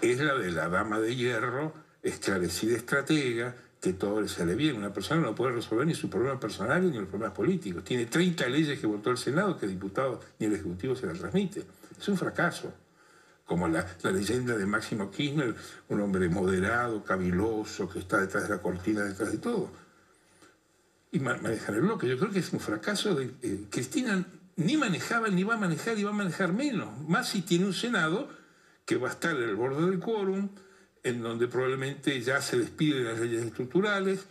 E: es la de la dama de hierro, esclarecida estratega, que todo le sale bien. Una persona no puede resolver ni sus problemas personales ni los problemas políticos. Tiene 30 leyes que votó el Senado que el diputado ni el Ejecutivo se las transmite. Es un fracaso. Como la, la leyenda de Máximo Kirchner, un hombre moderado, caviloso, que está detrás de la cortina, detrás de todo. Y ma- manejar el bloque. Yo creo que es un fracaso de eh, Cristina ni manejaba ni va a manejar y va a manejar menos. Más si tiene un Senado que va a estar en el borde del quórum, en donde probablemente ya se despide de las leyes estructurales,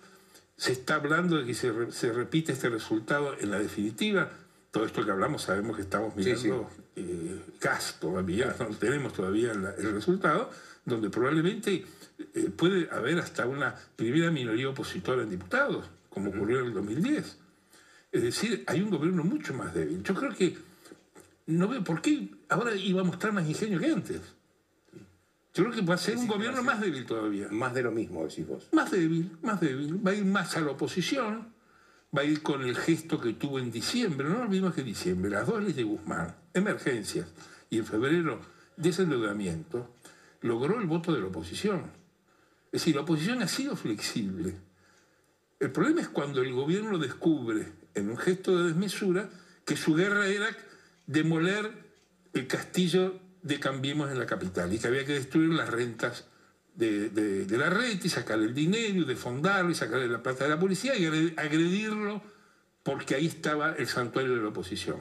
E: se está hablando de que se, re- se repite este resultado en la definitiva. Todo esto que hablamos sabemos que estamos
C: Sí, sí.
E: mirando eh, gas todavía, no tenemos todavía la- el resultado, donde probablemente eh, puede haber hasta una primera minoría opositora en diputados, como ocurrió en el 2010. Es decir, hay un gobierno mucho más débil. Yo creo que no veo por qué ahora iba a mostrar más ingenio que antes. Yo creo que va a ser un gobierno más débil todavía.
C: Más de lo mismo, decís vos.
E: Más débil, más débil. Va a ir más a la oposición, va a ir con el gesto que tuvo en diciembre. No olvidemos que en diciembre, las dos leyes de Guzmán, emergencias, y en febrero, desendeudamiento, logró el voto de la oposición. Es decir, la oposición ha sido flexible. El problema es cuando el gobierno descubre, en un gesto de desmesura, que su guerra era demoler el castillo de Cambiemos en la capital y que había que destruir las rentas de, la red y sacar el dinero defondarlo y sacarle la plata de la policía y agre- agredirlo porque ahí estaba el santuario de la oposición.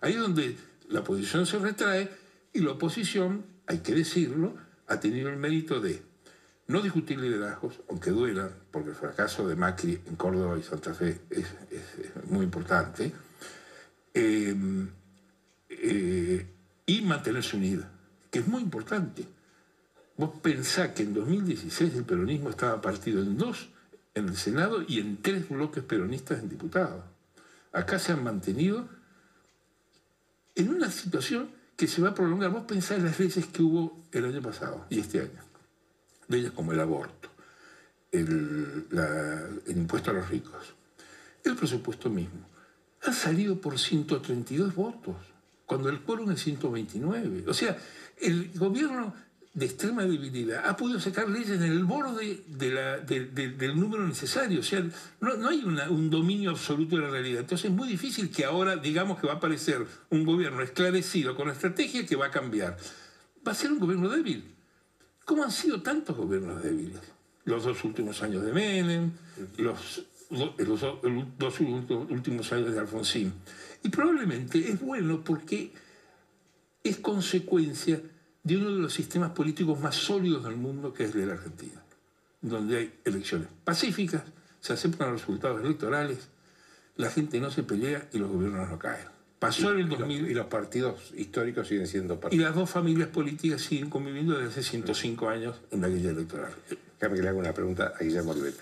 E: Ahí es donde la oposición se retrae y la oposición, hay que decirlo, ha tenido el mérito de no discutir liderazgos, aunque duela, porque el fracaso de Macri en Córdoba y Santa Fe es, muy importante, eh, eh, y mantenerse unida, que es muy importante. Vos pensás que en 2016 el peronismo estaba partido en dos en el Senado y en tres bloques peronistas en diputados. Acá se han mantenido en una situación que se va a prolongar. Vos pensás en las leyes que hubo el año pasado y este año. Leyes como el aborto, el, impuesto a los ricos, el presupuesto mismo. Han salido por 132 votos, cuando el quórum es 129. O sea, el gobierno de extrema debilidad ha podido sacar leyes en el borde de de- de- del número necesario. O sea, no, hay una- un dominio absoluto de la realidad. Entonces es muy difícil que ahora digamos que va a aparecer un gobierno esclarecido con estrategia que va a cambiar. Va a ser un gobierno débil. ¿Cómo han sido tantos gobiernos débiles? Los dos últimos años de Menem, los, lo- los do- los dos ulti- últimos años de Alfonsín. Y probablemente es bueno porque es consecuencia de uno de los sistemas políticos más sólidos del mundo, que es el de la Argentina, donde hay elecciones pacíficas, se aceptan los resultados electorales, la gente no se pelea y los gobiernos no caen. Pasó en el
C: Y los,
E: 2000
C: y los partidos históricos siguen siendo
E: y
C: partidos.
E: las dos familias políticas siguen conviviendo desde hace 105 años en la guía electoral.
C: Déjame que le haga una pregunta a Guillermo Olivet.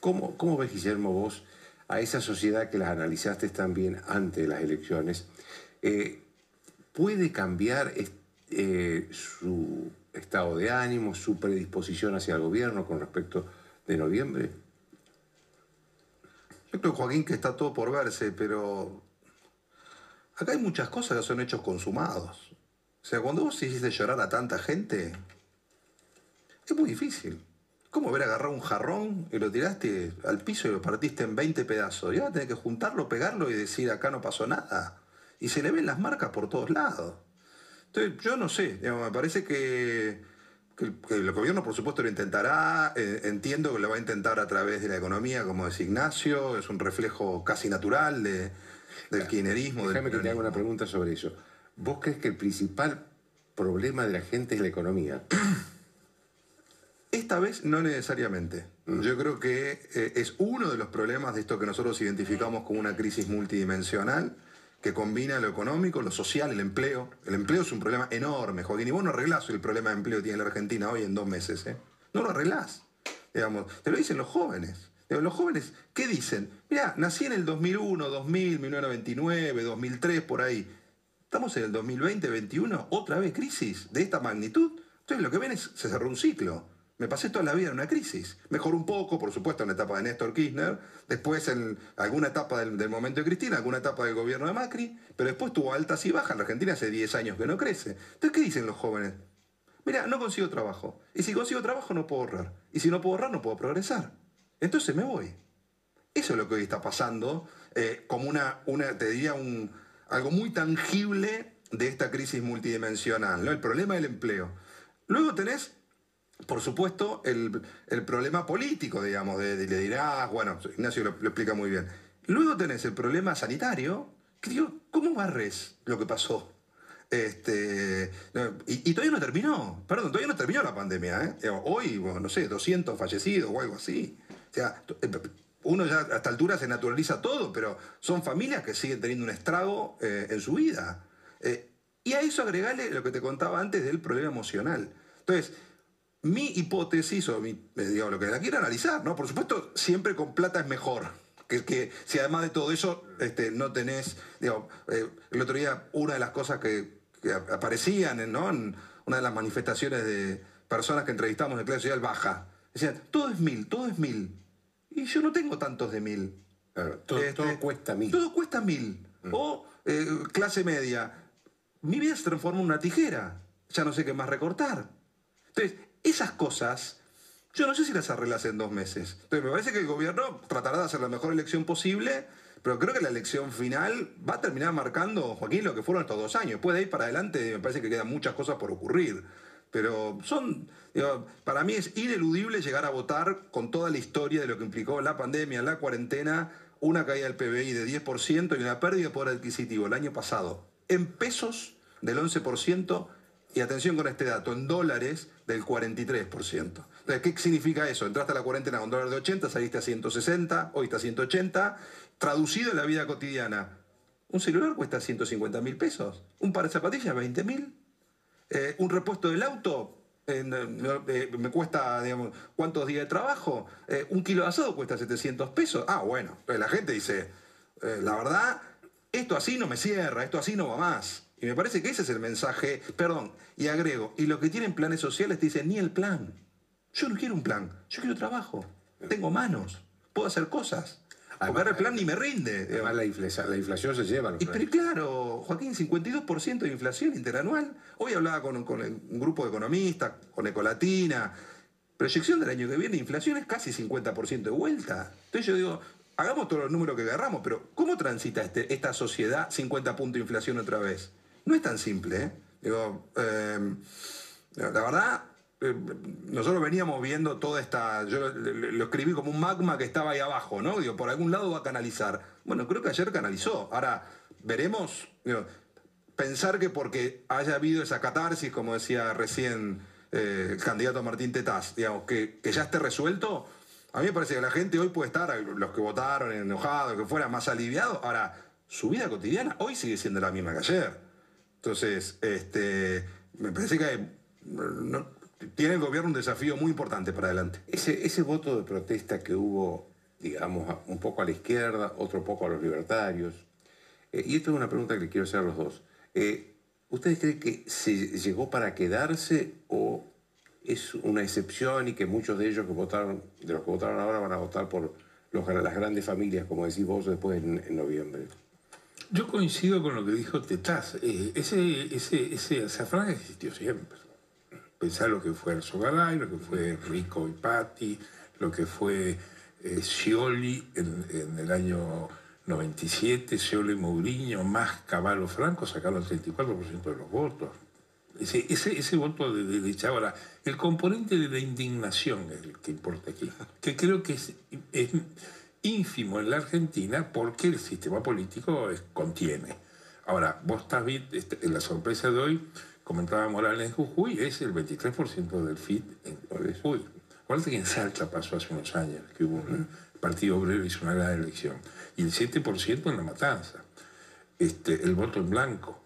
C: ¿Cómo, ¿Cómo ves, Guillermo, vos a esa sociedad que las analizaste también antes de las elecciones? Eh, ¿Puede cambiar eh, su estado de ánimo, su predisposición hacia el gobierno con respecto de noviembre?
D: Yo creo, Joaquín, que está todo por verse, pero acá hay muchas cosas que son hechos consumados. O sea, cuando vos hiciste llorar a tanta gente, es muy difícil. ¿Cómo haber agarrado un jarrón y lo tiraste al piso y lo partiste en 20 pedazos? Y ahora tenés que juntarlo, pegarlo y decir acá no pasó nada. Y se le ven las marcas por todos lados. Entonces, yo no sé, me parece que, que el gobierno, por supuesto, lo intentará. eh, entiendo que lo va a intentar a través de la economía, como decía Ignacio, es un reflejo casi natural de, del kirchnerismo. del
C: Déjame que te haga una pregunta sobre eso. ¿Vos crees que el principal problema de la gente es la economía?
D: Esta vez no necesariamente. Yo creo que eh, es uno de los problemas de esto que nosotros identificamos como una crisis multidimensional que combina lo económico, lo social, el empleo. El empleo es un problema enorme, Joaquín, y vos no arreglás el problema de empleo que tiene la Argentina hoy en dos meses. ¿eh? No lo arreglás. Digamos, te lo dicen los jóvenes. Los jóvenes, ¿qué dicen? Mira, nací en el 2001, 2000, 1999, 2003, por ahí. Estamos en el 2020, 2021, otra vez crisis de esta magnitud. Entonces lo que ven es, se cerró un ciclo. Me pasé toda la vida en una crisis. Mejoró un poco, por supuesto, en la etapa de Néstor Kirchner, después en alguna etapa del, del momento de Cristina, alguna etapa del gobierno de Macri, pero después tuvo altas y bajas. La Argentina hace 10 años que no crece. Entonces, ¿qué dicen los jóvenes? Mira, no consigo trabajo. Y si consigo trabajo no puedo ahorrar. Y si no puedo ahorrar no puedo progresar. Entonces me voy. Eso es lo que hoy está pasando, eh, como una, una, te diría, un, algo muy tangible de esta crisis multidimensional, ¿no? el problema del empleo. Luego tenés, por supuesto, el, el problema político, digamos, de, de, dirás, bueno, Ignacio lo, explica muy bien. Luego tenés el problema sanitario, que digo, ¿cómo barres lo que pasó? Este, y, todavía no terminó, perdón, todavía no terminó la pandemia. ¿eh? Hoy, no sé, 200 fallecidos o algo así. Sea, eh, uno ya a esta altura se naturaliza todo, pero son familias que siguen teniendo un estrago eh, en su vida. Eh, y a eso agregarle lo que te contaba antes del problema emocional. Entonces, mi hipótesis, o mi, digamos, lo que la quiero analizar, ¿no? Por supuesto, siempre con plata es mejor. Que, que si además de todo eso este, no tenés, digamos, el otro día una de las cosas que, que aparecían en, ¿no? en una de las manifestaciones de personas que entrevistamos en clase social baja, decían, todo es mil, todo es mil. Y yo no tengo tantos de mil.
C: Claro, todo, este, todo, cuesta mil.
D: Todo cuesta mil. Mm. O eh, clase media. Mi vida se transforma en una tijera. Ya no sé qué más recortar. Entonces, esas cosas, yo no sé si las arreglas en dos meses. Entonces, me parece que el gobierno tratará de hacer la mejor elección posible, pero creo que la elección final va a terminar marcando, Joaquín, lo que fueron estos dos años. Puede ir para adelante, me parece que quedan muchas cosas por ocurrir. Pero son, digo, para mí es ineludible llegar a votar con toda la historia de lo que implicó la pandemia, la cuarentena, una caída del PBI de 10% y una pérdida de poder adquisitivo el año pasado en pesos del 11% y atención con este dato, en dólares del 43%. Entonces, ¿qué significa eso? Entraste a la cuarentena con dólar de 80, saliste a 160, hoy está a 180. Traducido en la vida cotidiana, un celular cuesta 150 mil pesos, un par de zapatillas 20 mil, eh, un repuesto del auto eh, me cuesta, digamos, ¿cuántos días de trabajo? Eh, un kilo de asado cuesta 700 pesos. Ah, bueno, la gente dice, la verdad, esto así no me cierra, esto así no va más. Y me parece que ese es el mensaje, perdón, y agrego, y los que tienen planes sociales te dicen, ni el plan. Yo no quiero un plan, yo quiero trabajo, tengo manos, puedo hacer cosas. Además, el plan ni me rinde.
C: Además, la inflación, la inflación se lleva.
D: Y, pero claro, Joaquín, 52% de inflación interanual. Hoy hablaba con, con, un grupo de economistas, con Ecolatina. Proyección del año que viene, inflación es casi 50% de vuelta. Entonces yo digo, hagamos todos los números que agarramos, pero ¿cómo transita este, esta sociedad 50 puntos de inflación otra vez? No es tan simple, ¿eh? Digo, eh, la verdad, nosotros veníamos viendo toda esta. Yo lo escribí como un magma que estaba ahí abajo, ¿no? Digo, por algún lado va a canalizar. Bueno, creo que ayer canalizó. Ahora, veremos. Pensar que porque haya habido esa catarsis, como decía recién eh, el candidato Martín Tetaz, digamos, que, que, ya esté resuelto, a mí me parece que la gente hoy puede estar, los que votaron enojados, que fueran más aliviados. Ahora, su vida cotidiana hoy sigue siendo la misma que ayer. Entonces, este, me parece que tiene el gobierno un desafío muy importante para adelante.
C: Ese, voto de protesta que hubo, digamos, un poco a la izquierda, otro poco a los libertarios, eh, y esto es una pregunta que le quiero hacer a los dos. Eh, ¿Ustedes creen que se llegó para quedarse o es una excepción y que muchos de ellos que votaron, de los que votaron ahora, van a votar por las grandes familias, como decís vos, después en, noviembre?
E: Yo coincido con lo que dijo Tetaz. Eh, ese, ese, ese, esa existió siempre pensar lo que fue Arzogaray, lo que fue Rico y Patti, lo que fue eh, Scioli en, el año 97, Scioli Mourinho, más Caballo Franco sacaron el 34% de los votos. Ese, ese, voto de, de, de Ahora, el componente de la indignación es el que importa aquí, que creo que es, ínfimo en la Argentina porque el sistema político contiene. Ahora, vos estás bien, este, la sorpresa de hoy, comentaba Morales en Jujuy, es el 23% del FIT en Jujuy. Acuérdate que en Salta pasó hace unos años, que hubo un Partido Obrero hizo una gran elección. Y el 7% en La Matanza. Este, el voto en blanco.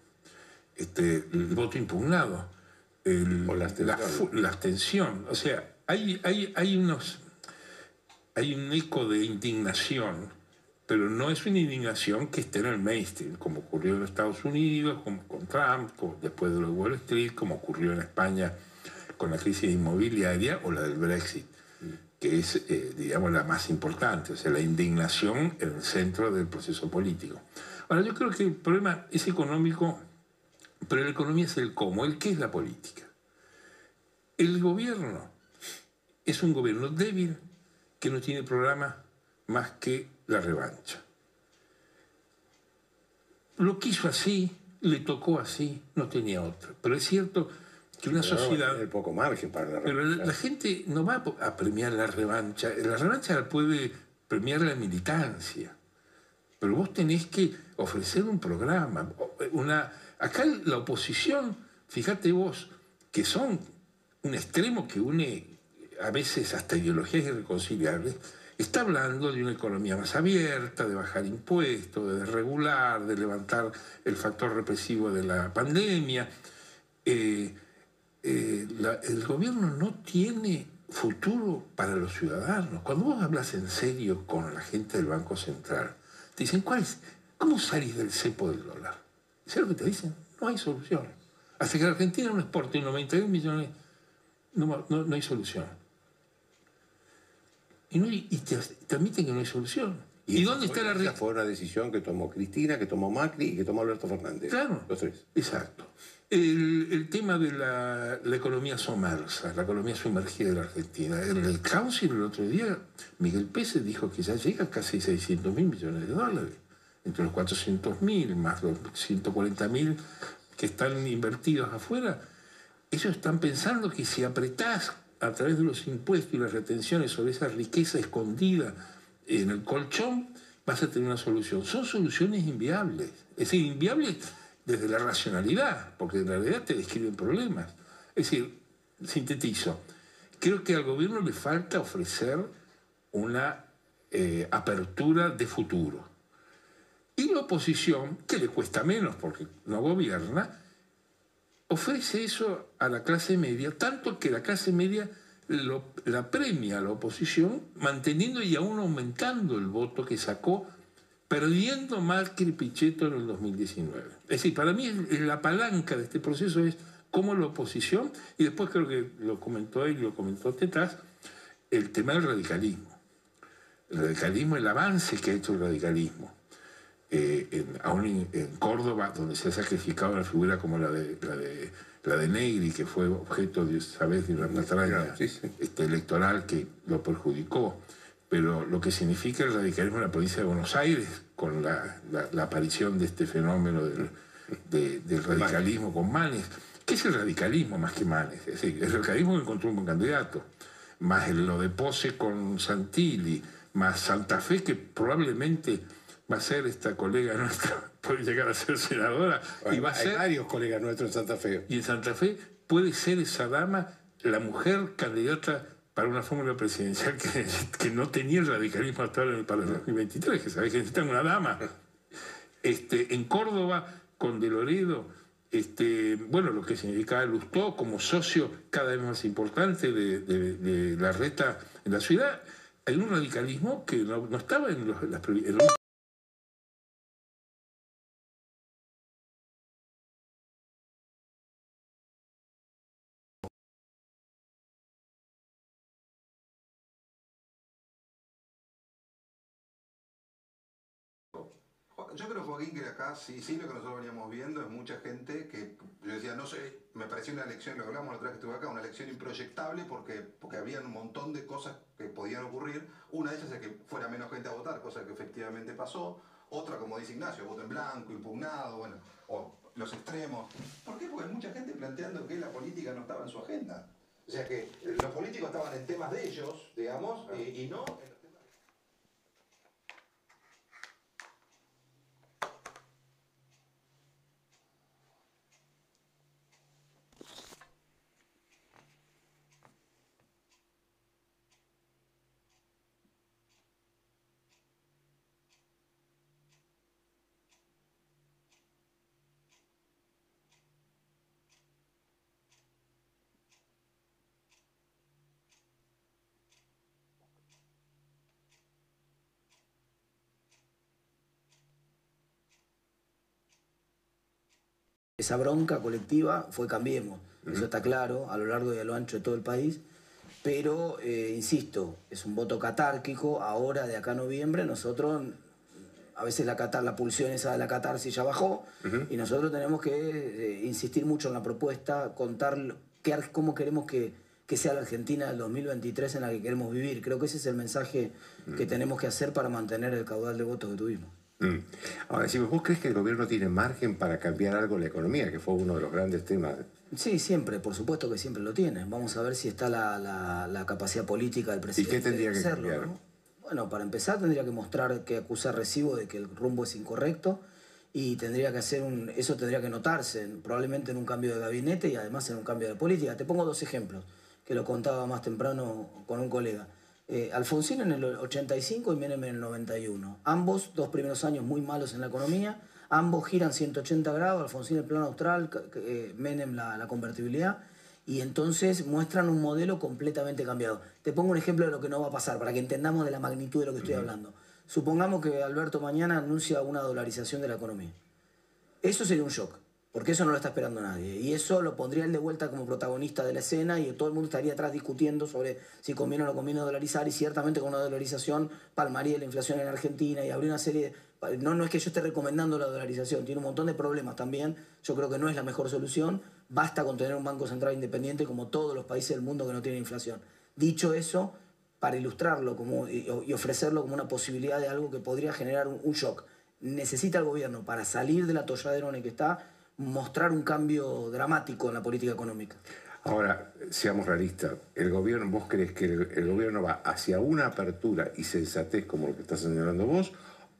E: Este, el voto impugnado. El,
C: o la
E: la abstención. O sea, hay, hay, hay, unos, hay un eco de indignación pero no es una indignación que esté en el mainstream, como ocurrió en Estados Unidos, con Trump, después de lo de Wall Street, como ocurrió en España con la crisis inmobiliaria o la del Brexit, que es, eh, digamos, la más importante, o sea, la indignación en el centro del proceso político. Ahora, yo creo que el problema es económico, pero la economía es el cómo, el qué es la política. El gobierno es un gobierno débil que no tiene programa más que la revancha. Lo quiso así, le tocó así, no tenía otra. Pero es cierto que una
C: Pero
E: sociedad...
C: tiene poco margen para la
E: Pero la,
C: revancha.
E: la gente no va a premiar la revancha. La revancha la puede premiar la militancia. Pero vos tenés que ofrecer un programa. Una, acá la oposición, fíjate vos, que son un extremo que une a veces hasta ideologías irreconciliables, está hablando de una economía más abierta, de bajar impuestos, de desregular, de levantar el factor represivo de la pandemia. Eh, eh, el gobierno no tiene futuro para los ciudadanos. Cuando vos hablas en serio con la gente del Banco Central, te dicen, ¿cuál es? ¿cómo salís del cepo del dólar? ¿Sabes lo que te dicen? No hay solución. Hasta que la Argentina no exporte 91 millones, no, no- no hay solución. Y, no y te, te admiten que no hay solución. ¿Y, dónde
C: fue-
E: está la
C: Esa fue una decisión que tomó Cristina, que tomó Macri y que tomó Alberto Fernández.
E: Claro.
C: Los tres.
E: Exacto. El, el tema de la, la economía somersa, la economía sumergida de la Argentina. En el Council el otro día, Miguel Pérez dijo que ya llega a casi 600 mil millones de dólares. Entre los 400 mil más los 140 mil que están invertidos afuera. Ellos están pensando que si apretás a través de los impuestos y las retenciones sobre esa riqueza escondida en el colchón, vas a tener una solución. Son soluciones inviables. Es decir, inviables desde la racionalidad, porque en realidad te describen problemas. Es decir, sintetizo, creo que al gobierno le falta ofrecer una eh, apertura de futuro. Y la oposición, que le cuesta menos porque no gobierna, ofrece eso a la clase media, tanto que la clase media lo- la premia a la oposición, manteniendo y aún aumentando el voto que sacó, perdiendo Macri Pichetto en el 2019. Es decir, para mí la palanca de este proceso es cómo la oposición, y después creo que lo comentó él y lo comentó Tetaz, el tema del radicalismo. El radicalismo, el avance que ha hecho el radicalismo eh, en- aún en, en Córdoba, donde se ha sacrificado una figura como la de, la de, la de Negri, que fue objeto, de, ¿sabes?, de una patraña
C: Sí, sí.
E: este, electoral que lo perjudicó. Pero lo que significa el radicalismo en la provincia de Buenos Aires, con la, la- la aparición de este fenómeno del, de- del radicalismo con Manes. ¿Qué es el radicalismo más que Manes? Es decir, el radicalismo que encontró un buen candidato, más lo de Pose con Santilli, más Santa Fe, que probablemente va a ser esta colega nuestra, puede llegar a ser senadora, y
C: Hay,
E: va a
C: hay
E: ser
C: varios colegas nuestros en Santa Fe.
E: y en Santa Fe puede ser esa dama la mujer candidata para una fórmula presidencial que, que no tenía el radicalismo hasta ahora para el 2023, que sabéis que necesitan una dama. Este, en Córdoba, con De Loredo, este, bueno, lo que significaba Lustó como socio cada vez más importante de, de- de la reta en la ciudad, hay un radicalismo que no, no estaba en los, las previ- en los
D: Yo creo, Joaquín, que acá sí, sí lo que nosotros veníamos viendo es mucha gente que, yo decía, no sé, me pareció una elección, lo hablamos la otra vez que estuve acá, una elección improyectable porque, porque había un montón de cosas que podían ocurrir. Una de ellas es que fuera menos gente a votar, cosa que efectivamente pasó. Otra, como dice Ignacio, voto en blanco, impugnado, bueno, o los extremos. ¿Por qué? Porque hay mucha gente planteando que la política no estaba en su agenda. O sea que los políticos estaban en temas de ellos, digamos, y, y no en
F: Esa bronca colectiva fue Cambiemos, eso está claro, a lo largo y a lo ancho de todo el país, pero, eh, insisto, es un voto catárquico, ahora de acá a noviembre nosotros, a veces la, catar, la pulsión esa de la catarsis ya bajó, y nosotros tenemos que eh, insistir mucho en la propuesta, contar qué cómo queremos que, que sea la Argentina del 2023 en la que queremos vivir. Creo que ese es el mensaje que tenemos que hacer para mantener el caudal de votos que tuvimos.
C: Mm. Ahora, si vos crees que el gobierno tiene margen para cambiar algo en la economía, que fue uno de los grandes temas.
F: Sí, siempre, por supuesto que siempre lo tiene. Vamos a ver si está la, la- la capacidad política del presidente.
C: qué tendría que
F: hacerlo,
C: cambiar?
F: ¿no? Bueno, para empezar tendría que mostrar que acusa recibo de que el rumbo es incorrecto y tendría que hacer un, eso tendría que notarse, en- probablemente en un cambio de gabinete y además en un cambio de política. Te pongo dos ejemplos, que lo contaba más temprano con un colega. Eh, Alfonsín en el 85 y Menem en el 91. Ambos, dos primeros años muy malos en la economía, ambos giran 180 grados, Alfonsín el plano austral, eh, Menem la, la convertibilidad, y entonces muestran un modelo completamente cambiado. Te pongo un ejemplo de lo que no va a pasar, para que entendamos de la magnitud de lo que estoy hablando. Supongamos que Alberto mañana anuncia una dolarización de la economía. Eso sería un shock, porque eso no lo está esperando nadie. Y eso lo pondría él de vuelta como protagonista de la escena y todo el mundo estaría atrás discutiendo sobre si conviene o no conviene dolarizar y ciertamente con una dolarización palmaría la inflación en Argentina y habría una serie de... No, no es que yo esté recomendando la dolarización, tiene un montón de problemas también. Yo creo que no es la mejor solución. Basta con tener un Banco Central independiente como todos los países del mundo que no tienen inflación. Dicho eso, para ilustrarlo como, y, ofrecerlo como una posibilidad de algo que podría generar un shock. Necesita el gobierno, para salir del atolladero en el que está, mostrar un cambio dramático en la política económica.
C: Ahora, seamos realistas, el gobierno, ¿vos crees que el, el gobierno va hacia una apertura y sensatez como lo que estás señalando vos,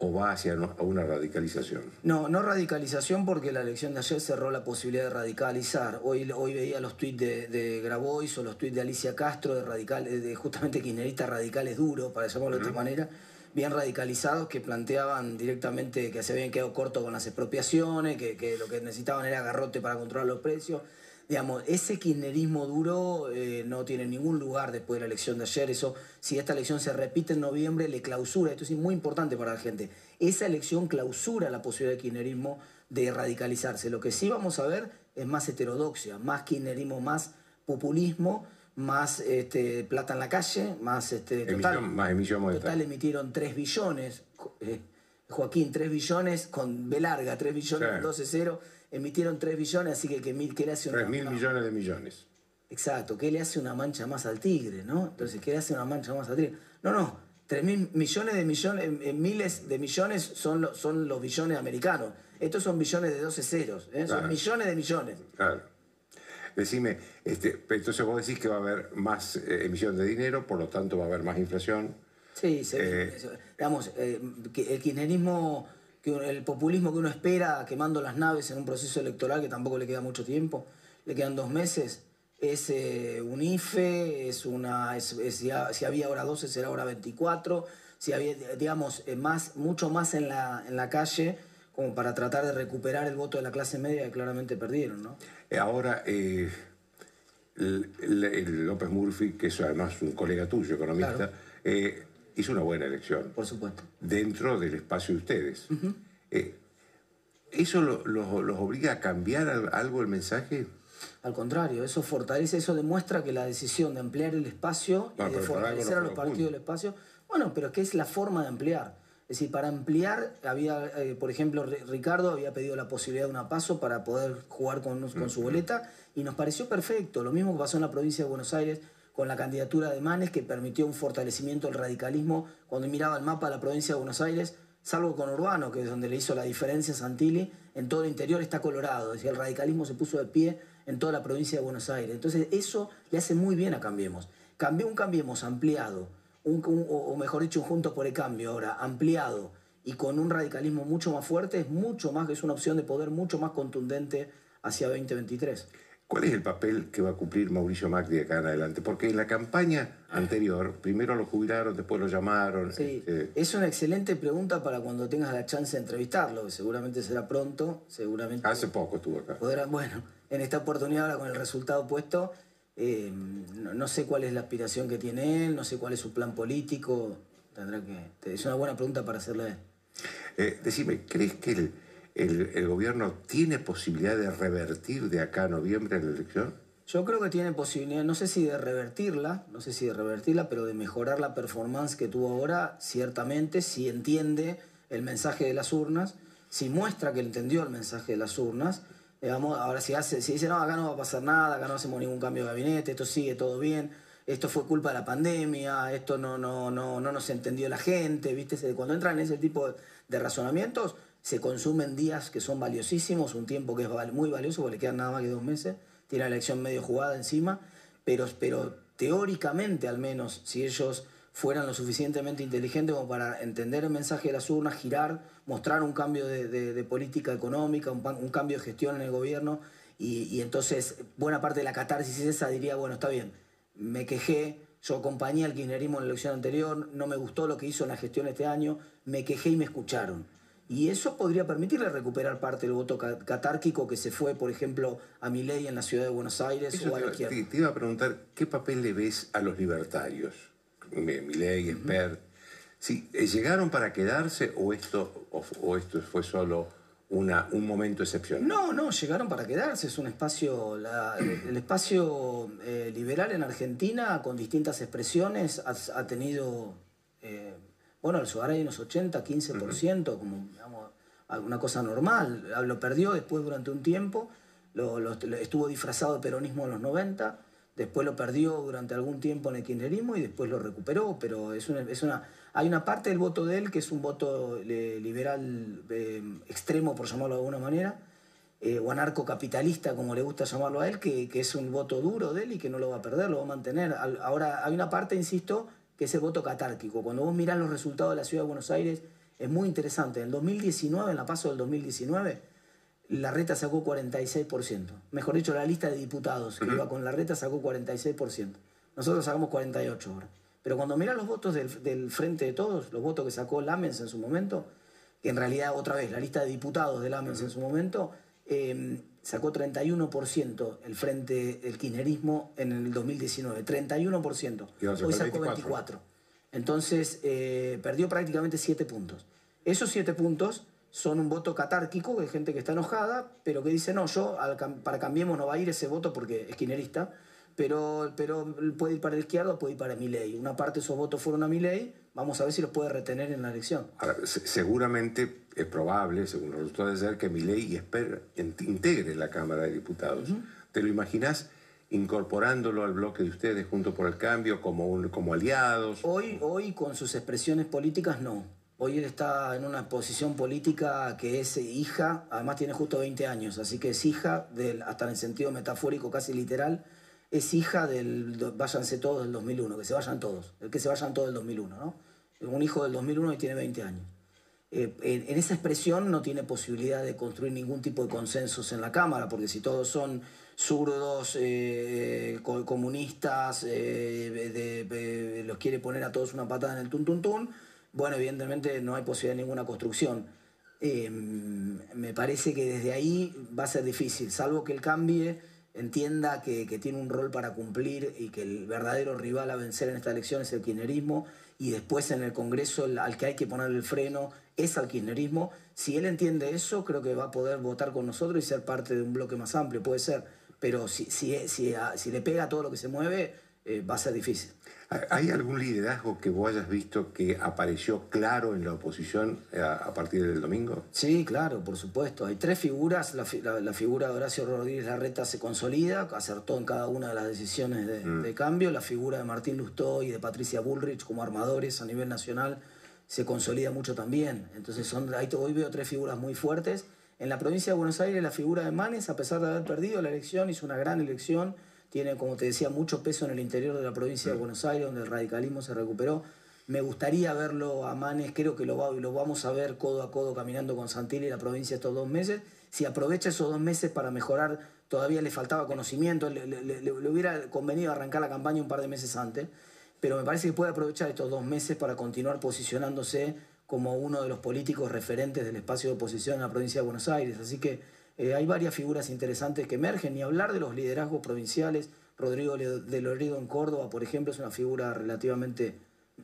C: o va hacia no- a una radicalización?
F: No, no radicalización porque la elección de ayer cerró la posibilidad de radicalizar. Hoy, hoy veía los tuits de, de Grabois o los tuits de Alicia Castro, de, radical, de justamente kirchneristas radicales duros, para llamarlo de esta manera, bien radicalizados, que planteaban directamente que se habían quedado cortos con las expropiaciones, que, que lo que necesitaban era garrote para controlar los precios. Digamos, ese kirchnerismo duro eh, no tiene ningún lugar después de la elección de ayer. Eso, si esta elección se repite en noviembre, le clausura. Esto es muy importante para la gente. Esa elección clausura la posibilidad del kirchnerismo de radicalizarse. Lo que sí vamos a ver es más heterodoxia, más kirchnerismo, más populismo, más este, plata en la calle, más este, total,
C: Emisión- más emisión monetaria.
F: total emitieron 3 billones. Eh, Joaquín, 3 billones con B larga, 3 billones,
C: Sí.
F: 12-0, emitieron 3 billones, así que, que, mil- que le hace una,
C: 3 mil millones de millones.
F: Exacto, ¿qué le hace una mancha más al tigre, no? Entonces, ¿qué le hace una mancha más al tigre? No, no, 3 mil millones de millones, eh, eh, miles de millones son, lo- son los billones americanos. Estos son billones de 12 ceros, ¿eh?
C: Claro.
F: son millones de millones.
C: Claro. Decime, este, entonces vos decís que va a haber más eh, emisión de dinero, por lo tanto va a haber más inflación.
F: Sí, se
C: Eh.
F: eso, digamos, eh, el kirchnerismo, el populismo que uno espera quemando las naves en un proceso electoral que tampoco le queda mucho tiempo, le quedan dos meses, es eh, un IFE, es una, es- es- si, ha- si había hora 12 será hora 24, si había, digamos, más, mucho más en la, en la calle como para tratar de recuperar el voto de la clase media que claramente perdieron, ¿no?
C: Eh, Ahora, eh, López Murphy, que es además un colega tuyo, economista,
F: Claro.
C: eh, hizo una buena elección
F: Por supuesto.
C: dentro del espacio de ustedes. Eh, ¿Eso lo- lo- los obliga a cambiar al- algo el mensaje?
F: Al contrario, eso fortalece, eso demuestra que la decisión de ampliar el espacio
C: No,
F: y de fortalecer a los partidos del espacio, bueno, pero que es la forma de ampliar. Es decir, para ampliar, había, eh, por ejemplo, Ri- Ricardo había pedido la posibilidad de una paso para poder jugar con, con su boleta y nos pareció perfecto. Lo mismo que pasó en la provincia de Buenos Aires con la candidatura de Manes, que permitió un fortalecimiento del radicalismo. Cuando miraba el mapa de la provincia de Buenos Aires, salvo con Urbano, que es donde le hizo la diferencia a Santilli, en todo el interior está colorado. Es decir, el radicalismo se puso de pie en toda la provincia de Buenos Aires. Entonces, eso le hace muy bien a Cambiemos. Cambió un Cambiemos ampliado, un- un- o mejor dicho, un Juntos por el Cambio ahora, ampliado y con un radicalismo mucho más fuerte, es mucho más, es una opción de poder mucho más contundente hacia 2023.
C: ¿Cuál es el papel que va a cumplir Mauricio Macri de acá en adelante? Porque en la campaña anterior, primero lo jubilaron, después lo llamaron.
F: Sí,
C: este,
F: es una excelente pregunta para cuando tengas la chance de entrevistarlo, que seguramente será pronto, seguramente.
C: hace poco estuvo acá.
F: podrá- bueno, en esta oportunidad ahora con el resultado puesto, eh, no, no sé cuál es la aspiración que tiene él, no sé cuál es su plan político, tendrá que... Es una buena pregunta para hacerle a él.
C: Eh, decime, ¿crees que el, el- el gobierno tiene posibilidad de revertir de acá a noviembre la elección?
F: Yo creo que tiene posibilidad, no sé si de revertirla, no sé si de revertirla, pero de mejorar la performance que tuvo ahora, ciertamente, si entiende el mensaje de las urnas, si muestra que entendió el mensaje de las urnas, Digamos, ahora si, hace, si dice, no, acá no va a pasar nada, acá no hacemos ningún cambio de gabinete, esto sigue todo bien, esto fue culpa de la pandemia, esto no, no, no, no nos entendió la gente, ¿viste? Cuando entran en ese tipo de razonamientos, se consumen días que son valiosísimos, un tiempo que es muy valioso, porque le quedan nada más que dos meses, tiene la elección medio jugada encima, pero, pero teóricamente al menos, si ellos fueran lo suficientemente inteligentes como para entender el mensaje de las urnas, girar, mostrar un cambio de, política económica, un, cambio de gestión en el gobierno, y, entonces buena parte de la catarsis esa diría, bueno, está bien, me quejé, yo acompañé al kirchnerismo en la elección anterior, no me gustó lo que hizo en la gestión este año, me quejé y me escucharon. Y eso podría permitirle recuperar parte del voto catárquico que se fue, por ejemplo, a Milei en la ciudad de Buenos Aires o a la
C: te, te, iba a preguntar, ¿qué papel le ves a los libertarios? Milei, Esper, si eh, ¿llegaron para quedarse o esto, o, esto fue solo una, un momento excepcional?
F: No, no, llegaron para quedarse. Es un espacio, el espacio eh, liberal en Argentina con distintas expresiones ha, tenido, eh, bueno, el Suárez en los 80, 15%, como digamos, una cosa normal. Lo perdió después durante un tiempo, estuvo disfrazado de peronismo en los 90 después lo perdió durante algún tiempo en el kirchnerismo y después lo recuperó, pero es una, hay una parte del voto de él que es un voto liberal eh, extremo, por llamarlo de alguna manera, eh, o anarcocapitalista, como le gusta llamarlo a él, que, es un voto duro de él y que no lo va a perder, lo va a mantener. Ahora, hay una parte, insisto, que es el voto catárquico. Cuando vos mirás los resultados de la Ciudad de Buenos Aires, es muy interesante. En el 2019, en la paso del 2019, la reta sacó 46%. Mejor dicho, la lista de diputados que iba con la reta sacó 46%. Nosotros sacamos 48% ahora. Pero cuando miras los votos del, Frente de Todos, los votos que sacó Lamens en su momento, que en realidad, otra vez, la lista de diputados de Lamens en su momento, em, sacó 31% el Frente, el kirchnerismo en el 2019. 31%. Hoy sacó 24%. Entonces, eh, perdió prácticamente 7 puntos. Esos 7 puntos son un voto catárquico, de gente que está enojada, pero que dice, no, yo para Cambiemos no va a ir ese voto porque es quinerista, pero, pero puede ir para la izquierda puede ir para ley Una parte de esos votos fueron a ley vamos a ver si los puede retener en la elección.
C: Ahora, seguramente es probable, según resultados de ayer, que Milei integre la Cámara de Diputados. ¿Te lo imaginas? incorporándolo al bloque de ustedes junto por el cambio como, un, como aliados?
F: Hoy, hoy con sus expresiones políticas no. Hoy él está en una posición política que es hija, además tiene justo 20 años, así que es hija, del, hasta en el sentido metafórico casi literal, es hija del váyanse todos del 2001, que se vayan todos, el que se vayan todos del 2001, ¿no? Un hijo del 2001 y tiene 20 años. Eh, en, esa expresión no tiene posibilidad de construir ningún tipo de consensos en la Cámara, porque si todos son zurdos, eh, comunistas, eh, los quiere poner a todos una patada en el tun tun tun, bueno, evidentemente no hay posibilidad de ninguna construcción. Em, me parece que desde ahí va a ser difícil, salvo que el cambie entienda que, tiene un rol para cumplir y que el verdadero rival a vencer en esta elección es el kirchnerismo y después en el Congreso al que hay que poner el freno es al kirchnerismo. Si él entiende eso, creo que va a poder votar con nosotros y ser parte de un bloque más amplio, puede ser. Pero si, si, si, si le pega todo lo que se mueve, eh, va a ser difícil.
C: ¿Hay algún liderazgo que vos hayas visto que apareció claro en la oposición eh, a, partir del domingo?
F: Sí, claro, por supuesto. Hay tres figuras. La, figura de Horacio Rodríguez Larreta se consolida, acertó en cada una de las decisiones mm. de, cambio. La figura de Martín Lustó y de Patricia Bullrich como armadores a nivel nacional se consolida mucho también. Entonces son, hoy veo tres figuras muy fuertes. En la provincia de Buenos Aires la figura de Manes, a pesar de haber perdido la elección, hizo una gran elección tiene, como te decía, mucho peso en el interior de la provincia de Buenos Aires, donde el radicalismo se recuperó. Me gustaría verlo a Manes, creo que lo, lo vamos a ver codo a codo caminando con Santilli en la provincia estos dos meses. Si aprovecha esos dos meses para mejorar, todavía le faltaba conocimiento, le, hubiera convenido arrancar la campaña un par de meses antes, pero me parece que puede aprovechar estos dos meses para continuar posicionándose como uno de los políticos referentes del espacio de oposición en la provincia de Buenos Aires. Así que eh, hay varias figuras interesantes que emergen, ni hablar de los liderazgos provinciales. Rodrigo de Loredo en Córdoba, por ejemplo, es una figura relativamente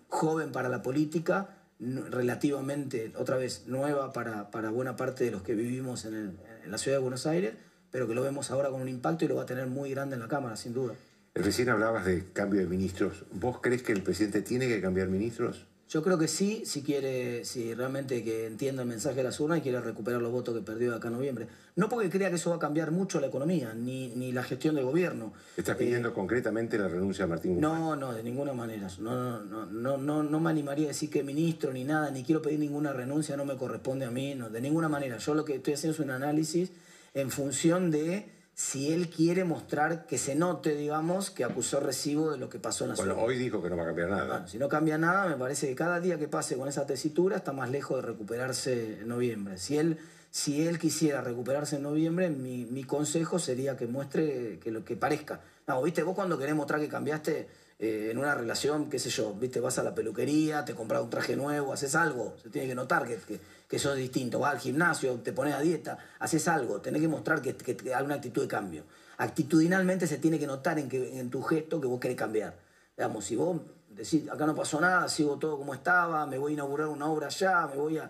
F: joven para la política, relativamente, otra vez, nueva para, buena parte de los que vivimos en, la ciudad de Buenos Aires, pero que lo vemos ahora con un impacto y lo va a tener muy grande en la Cámara, sin duda.
C: Recién hablabas de cambio de ministros. ¿Vos crees que el presidente tiene que cambiar ministros?
F: Yo creo que sí, si quiere, si realmente que entienda el mensaje de las urnas y quiere recuperar los votos que perdió de acá en noviembre. No porque crea que eso va a cambiar mucho la economía, ni, ni la gestión del gobierno.
C: ¿Estás pidiendo concretamente la renuncia de Martín Guzmán?
F: No, no, de ninguna manera. No, no, no, no, no me animaría a decir que ministro ni nada, ni quiero pedir ninguna renuncia, no me corresponde a mí, no, de ninguna manera. Yo lo que estoy haciendo es un análisis en función de si él quiere mostrar que se note, digamos, que acusó recibo de lo que pasó en la
C: Bueno, hoy dijo que no va a cambiar nada.
F: Bueno, si no cambia nada, me parece que cada día que pase con esa tesitura está más lejos de recuperarse en noviembre. Si él, si él quisiera recuperarse en noviembre, mi, mi consejo sería que muestre que lo que parezca. No, viste, vos cuando querés mostrar que cambiaste eh, en una relación, qué sé yo, viste, vas a la peluquería, te compras un traje nuevo, haces algo, se tiene que notar que, que, que sos distinto. Vas al gimnasio, te pones a dieta, haces algo, tenés que mostrar que, que, que hay una actitud de cambio. Actitudinalmente se tiene que notar en, que, en tu gesto que vos querés cambiar. Digamos, si vos decís, acá no pasó nada, sigo todo como estaba, me voy a inaugurar una obra allá, me voy a...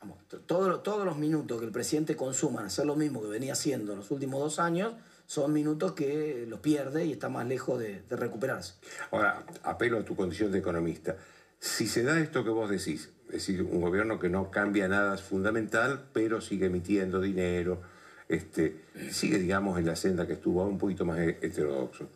F: Vamos, todo- todos los minutos que el presidente consuma en hacer lo mismo que venía haciendo en los últimos dos años son minutos que los pierde y está más lejos de recuperarse.
C: Ahora, apelo a tu condición de economista. Si se da esto que vos decís, es decir, un gobierno que no cambia nada fundamental, pero sigue emitiendo dinero, este, sigue, digamos, en la senda que estuvo, un poquito más he- heterodoxo.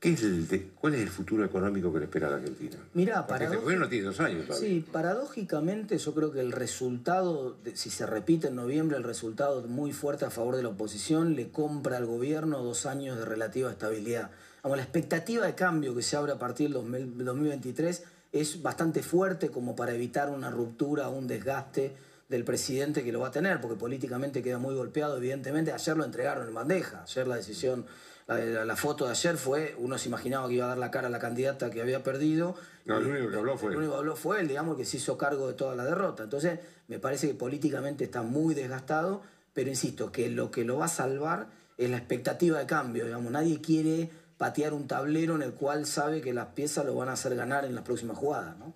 C: ¿Qué es el de- ¿Cuál es el futuro económico que le espera a la Argentina?
F: Mirá,
C: Porque este gobierno tiene dos años.
F: Sí, paradójicamente yo creo que el resultado, de- si se repite en noviembre, el resultado muy fuerte a favor de la oposición le compra al gobierno dos años de relativa estabilidad. Vamos, la expectativa de cambio que se abre a partir del 2000 2023 es bastante fuerte como para evitar una ruptura o un desgaste del presidente que lo va a tener, porque políticamente queda muy golpeado, evidentemente. Ayer lo entregaron en bandeja, ayer la decisión, la, la- la foto de ayer fue, uno se imaginaba que iba a dar la cara a la candidata que había perdido.
C: No, el único que habló fue
F: El
C: él.
F: único que habló fue él, digamos, que se hizo cargo de toda la derrota. Entonces, me parece que políticamente está muy desgastado, pero insisto, que lo que lo va a salvar es la expectativa de cambio, digamos. Nadie quiere patear un tablero en el cual sabe que las piezas lo van a hacer ganar en las próximas jugadas, ¿no?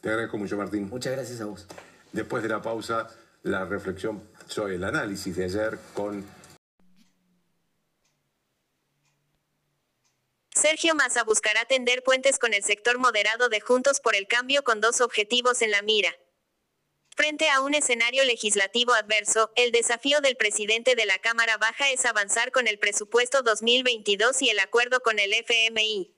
C: Te agradezco mucho, Martín.
F: Muchas gracias a vos.
C: Después de la pausa, la reflexión sobre el análisis de ayer con
B: Sergio Massa buscará tender puentes con el sector moderado de Juntos por el Cambio con dos objetivos en la mira. Frente a un escenario legislativo adverso, el desafío del presidente de la Cámara Baja es avanzar con el presupuesto 2022 y el acuerdo con el FMI.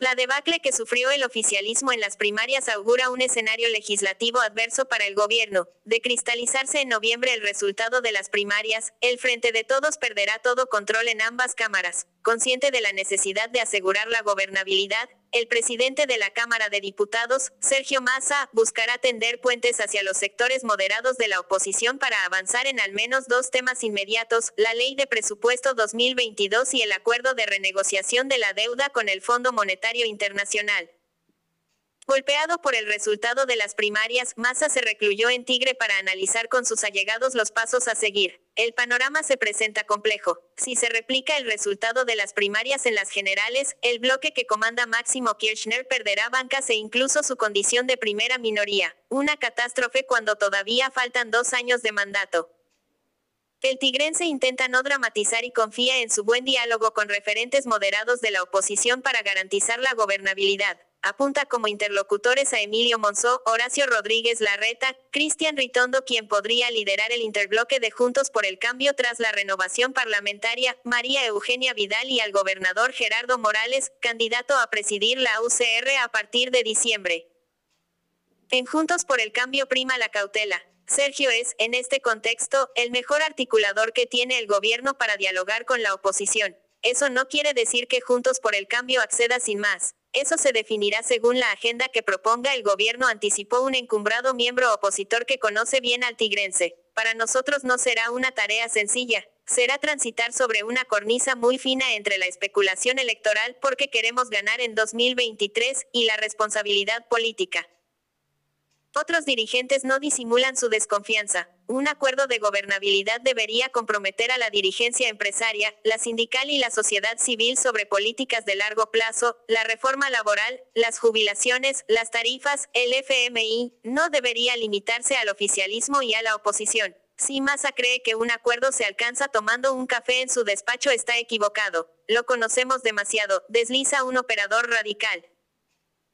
B: La debacle que sufrió el oficialismo en las primarias augura un escenario legislativo adverso para el gobierno. De cristalizarse en noviembre el resultado de las primarias, el Frente de Todos perderá todo control en ambas cámaras. Consciente de la necesidad de asegurar la gobernabilidad, el presidente de la Cámara de Diputados, Sergio Massa, buscará tender puentes hacia los sectores moderados de la oposición para avanzar en al menos dos temas inmediatos, la ley de presupuesto 2022 y el acuerdo de renegociación de la deuda con el Fondo Monetario Internacional. Golpeado por el resultado de las primarias, Massa se recluyó en Tigre para analizar con sus allegados los pasos a seguir. El panorama se presenta complejo. Si se replica el resultado de las primarias en las generales, el bloque que comanda Máximo Kirchner perderá bancas e incluso su condición de primera minoría. Una catástrofe cuando todavía faltan dos años de mandato. El tigrense intenta no dramatizar y confía en su buen diálogo con referentes moderados de la oposición para garantizar la gobernabilidad. Apunta como interlocutores a Emilio Monzó, Horacio Rodríguez Larreta, Cristian Ritondo quien podría liderar el interbloque de Juntos por el Cambio tras la renovación parlamentaria, María Eugenia Vidal y al gobernador Gerardo Morales, candidato a presidir la UCR a partir de diciembre. En Juntos por el Cambio prima la cautela. Sergio es, en este contexto, el mejor articulador que tiene el gobierno para dialogar con la oposición. Eso no quiere decir que Juntos por el Cambio acceda sin más. Eso se definirá según la agenda que proponga el gobierno, anticipó un encumbrado miembro opositor que conoce bien al tigrense. Para nosotros no será una tarea sencilla. Será transitar sobre una cornisa muy fina entre la especulación electoral porque queremos ganar en 2023 y la responsabilidad política. Otros dirigentes no disimulan su desconfianza. Un acuerdo de gobernabilidad debería comprometer a la dirigencia empresaria, la sindical y la sociedad civil sobre políticas de largo plazo, la reforma laboral, las jubilaciones, las tarifas, el FMI, no debería limitarse al oficialismo y a la oposición. Si Massa cree que un acuerdo se alcanza tomando un café en su despacho está equivocado. Lo conocemos demasiado, desliza un operador radical.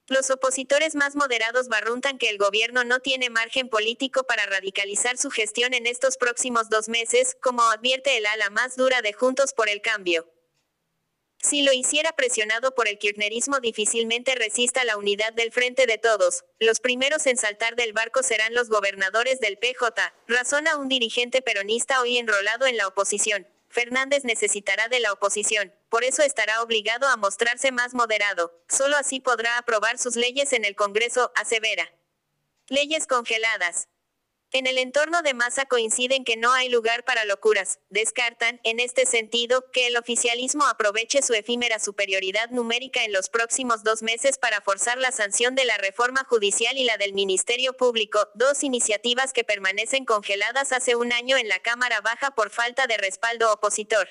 B: Los opositores más moderados barruntan que el gobierno no tiene margen político para radicalizar su gestión en estos próximos dos meses, como advierte el ala más dura de Juntos por el Cambio. Si lo hiciera presionado por el kirchnerismo difícilmente resista la unidad del frente de todos. Los primeros en saltar del barco serán los gobernadores del PJ, razona un dirigente peronista hoy enrolado en la oposición. Fernández necesitará de la oposición, por eso estará obligado a mostrarse más moderado. Solo así podrá aprobar sus leyes en el Congreso, asevera. Leyes congeladas. En el entorno de masa coinciden que no hay lugar para locuras. Descartan, en este sentido, que el oficialismo aproveche su efímera superioridad numérica en los próximos dos meses para forzar la sanción de la reforma judicial y la del Ministerio Público, dos iniciativas que permanecen congeladas hace un año en la Cámara Baja por falta de respaldo opositor.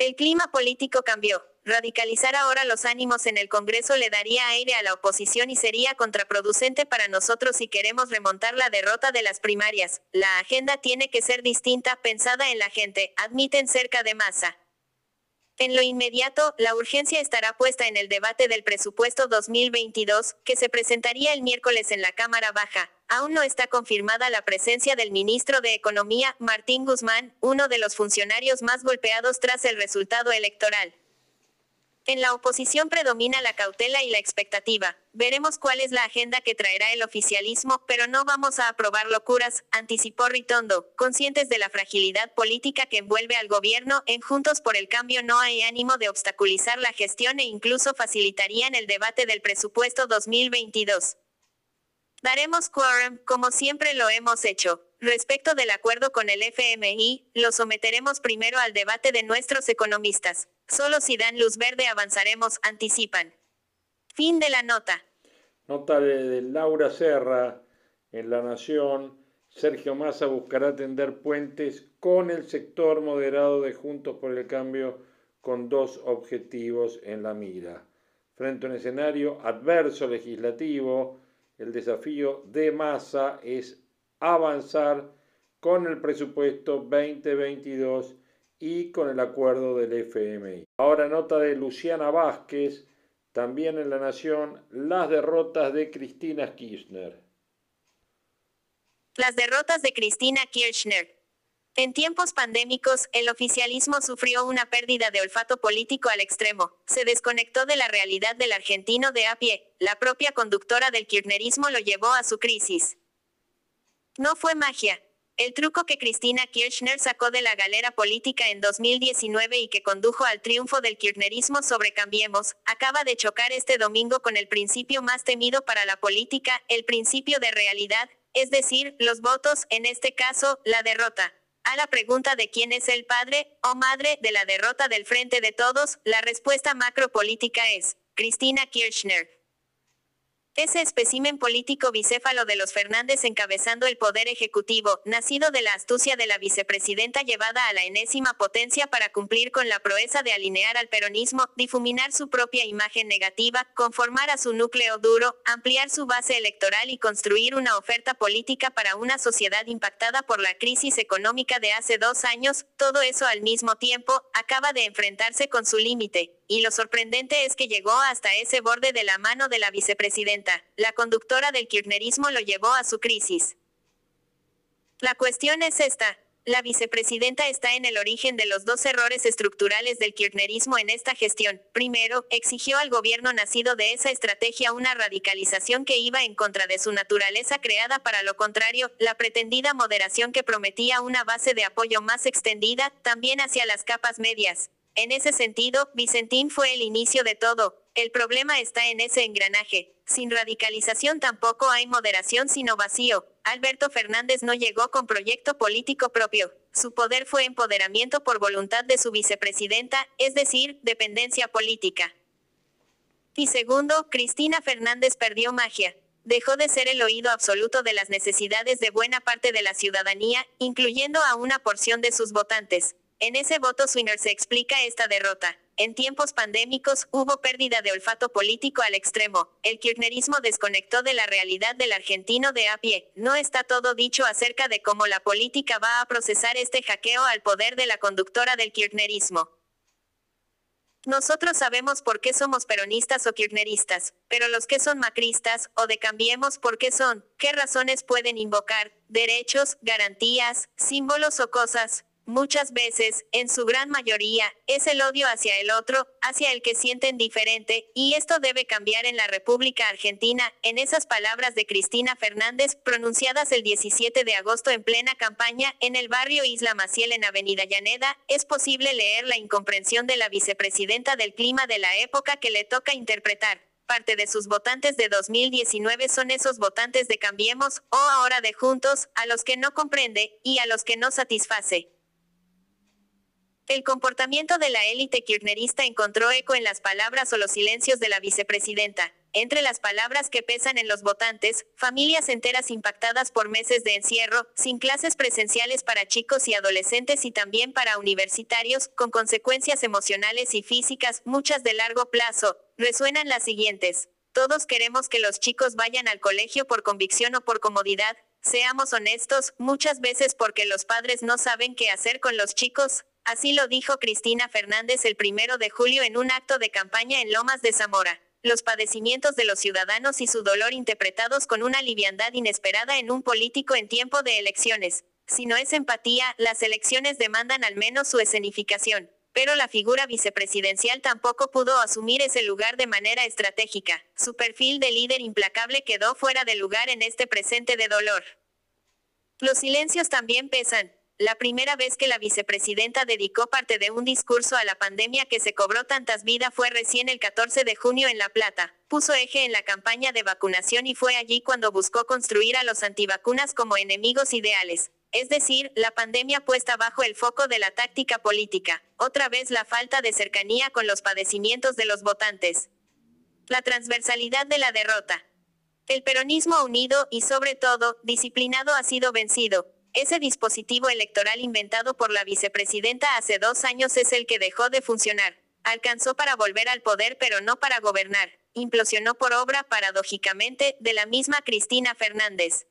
B: El clima político cambió. Radicalizar ahora los ánimos en el Congreso le daría aire a la oposición y sería contraproducente para nosotros si queremos remontar la derrota de las primarias. La agenda tiene que ser distinta, pensada en la gente, admiten cerca de masa. En lo inmediato, la urgencia estará puesta en el debate del presupuesto 2022, que se presentaría el miércoles en la Cámara Baja. Aún no está confirmada la presencia del ministro de Economía, Martín Guzmán, uno de los funcionarios más golpeados tras el resultado electoral. En la oposición predomina la cautela y la expectativa. Veremos cuál es la agenda que traerá el oficialismo, pero no vamos a aprobar locuras, anticipó Ritondo, conscientes de la fragilidad política que envuelve al gobierno, en Juntos por el Cambio no hay ánimo de obstaculizar la gestión e incluso facilitarían el debate del presupuesto 2022. Daremos quórum, como siempre lo hemos hecho. Respecto del acuerdo con el FMI, lo someteremos primero al debate de nuestros economistas. Solo si dan luz verde avanzaremos, anticipan. Fin de la nota.
A: Nota de, Laura Serra en La Nación. Sergio Massa buscará tender puentes con el sector moderado de Juntos por el Cambio con dos objetivos en la mira. Frente a un escenario adverso legislativo, el desafío de Massa es avanzar con el presupuesto 2022 y con el acuerdo del FMI. Ahora nota de Luciana Vázquez, también en La Nación, las derrotas de Cristina Kirchner.
B: Las derrotas de Cristina Kirchner. En tiempos pandémicos, el oficialismo sufrió una pérdida de olfato político al extremo. Se desconectó de la realidad del argentino de a pie. La propia conductora del kirchnerismo lo llevó a su crisis. No fue magia, el truco que Cristina Kirchner sacó de la galera política en 2019 y que condujo al triunfo del kirchnerismo sobre Cambiemos, acaba de chocar este domingo con el principio más temido para la política, el principio de realidad, es decir, los votos, en este caso, la derrota. A la pregunta de quién es el padre o madre de la derrota del Frente de Todos, la respuesta macropolítica es Cristina Kirchner. Ese espécimen político bicéfalo de los Fernández encabezando el poder ejecutivo, nacido de la astucia de la vicepresidenta llevada a la enésima potencia para cumplir con la proeza de alinear al peronismo, difuminar su propia imagen negativa, conformar a su núcleo duro, ampliar su base electoral y construir una oferta política para una sociedad impactada por la crisis económica de hace dos años, todo eso al mismo tiempo, acaba de enfrentarse con su límite y lo sorprendente es que llegó hasta ese borde de la mano de la vicepresidenta. La conductora del kirchnerismo lo llevó a su crisis. La cuestión es esta. La vicepresidenta está en el origen de los dos errores estructurales del kirchnerismo en esta gestión. Primero, exigió al gobierno nacido de esa estrategia una radicalización que iba en contra de su naturaleza creada para lo contrario, la pretendida moderación que prometía una base de apoyo más extendida, también hacia las capas medias. En ese sentido, Vicentín fue el inicio de todo. El problema está en ese engranaje. Sin radicalización tampoco hay moderación sino vacío. Alberto Fernández no llegó con proyecto político propio. Su poder fue empoderamiento por voluntad de su vicepresidenta, es decir, dependencia política. Y segundo, Cristina Fernández perdió magia. Dejó de ser el oído absoluto de las necesidades de buena parte de la ciudadanía, incluyendo a una porción de sus votantes. En ese voto Swinner se explica esta derrota. En tiempos pandémicos, hubo pérdida de olfato político al extremo. El kirchnerismo desconectó de la realidad del argentino de a pie. No está todo dicho acerca de cómo la política va a procesar este hackeo al poder de la conductora del kirchnerismo. Nosotros sabemos por qué somos peronistas o kirchneristas, pero los que son macristas, o de cambiemos por qué son, qué razones pueden invocar, derechos, garantías, símbolos o cosas, muchas veces, en su gran mayoría, es el odio hacia el otro, hacia el que sienten diferente, y esto debe cambiar en la República Argentina, en esas palabras de Cristina Fernández, pronunciadas el 17 de agosto en plena campaña, en el barrio Isla Maciel en Avenida Llaneda, es posible leer la incomprensión de la vicepresidenta del clima de la época que le toca interpretar parte de sus votantes de 2019 son esos votantes de Cambiemos, o ahora de Juntos, a los que no comprende, y a los que no satisface. El comportamiento de la élite kirchnerista encontró eco en las palabras o los silencios de la vicepresidenta. Entre las palabras que pesan en los votantes, familias enteras impactadas por meses de encierro, sin clases presenciales para chicos y adolescentes y también para universitarios, con consecuencias emocionales y físicas, muchas de largo plazo, resuenan las siguientes. Todos queremos que los chicos vayan al colegio por convicción o por comodidad, seamos honestos, muchas veces porque los padres no saben qué hacer con los chicos, Así lo dijo Cristina Fernández el primero de julio en un acto de campaña en Lomas de Zamora. Los padecimientos de los ciudadanos y su dolor interpretados con una liviandad inesperada en un político en tiempo de elecciones. Si no es empatía, las elecciones demandan al menos su escenificación. Pero la figura vicepresidencial tampoco pudo asumir ese lugar de manera estratégica. Su perfil de líder implacable quedó fuera de lugar en este presente de dolor. Los silencios también pesan. La primera vez que la vicepresidenta dedicó parte de un discurso a la pandemia que se cobró tantas vidas fue recién el 14 de junio en La Plata. Puso eje en la campaña de vacunación y fue allí cuando buscó construir a los antivacunas como enemigos ideales. Es decir, la pandemia puesta bajo el foco de la táctica política. Otra vez la falta de cercanía con los padecimientos de los votantes. La transversalidad de la derrota. El peronismo unido y sobre todo, disciplinado ha sido vencido ese dispositivo electoral inventado por la vicepresidenta hace dos años es el que dejó de funcionar. Alcanzó para volver al poder pero no para gobernar. Implosionó por obra, paradójicamente, de la misma Cristina Fernández.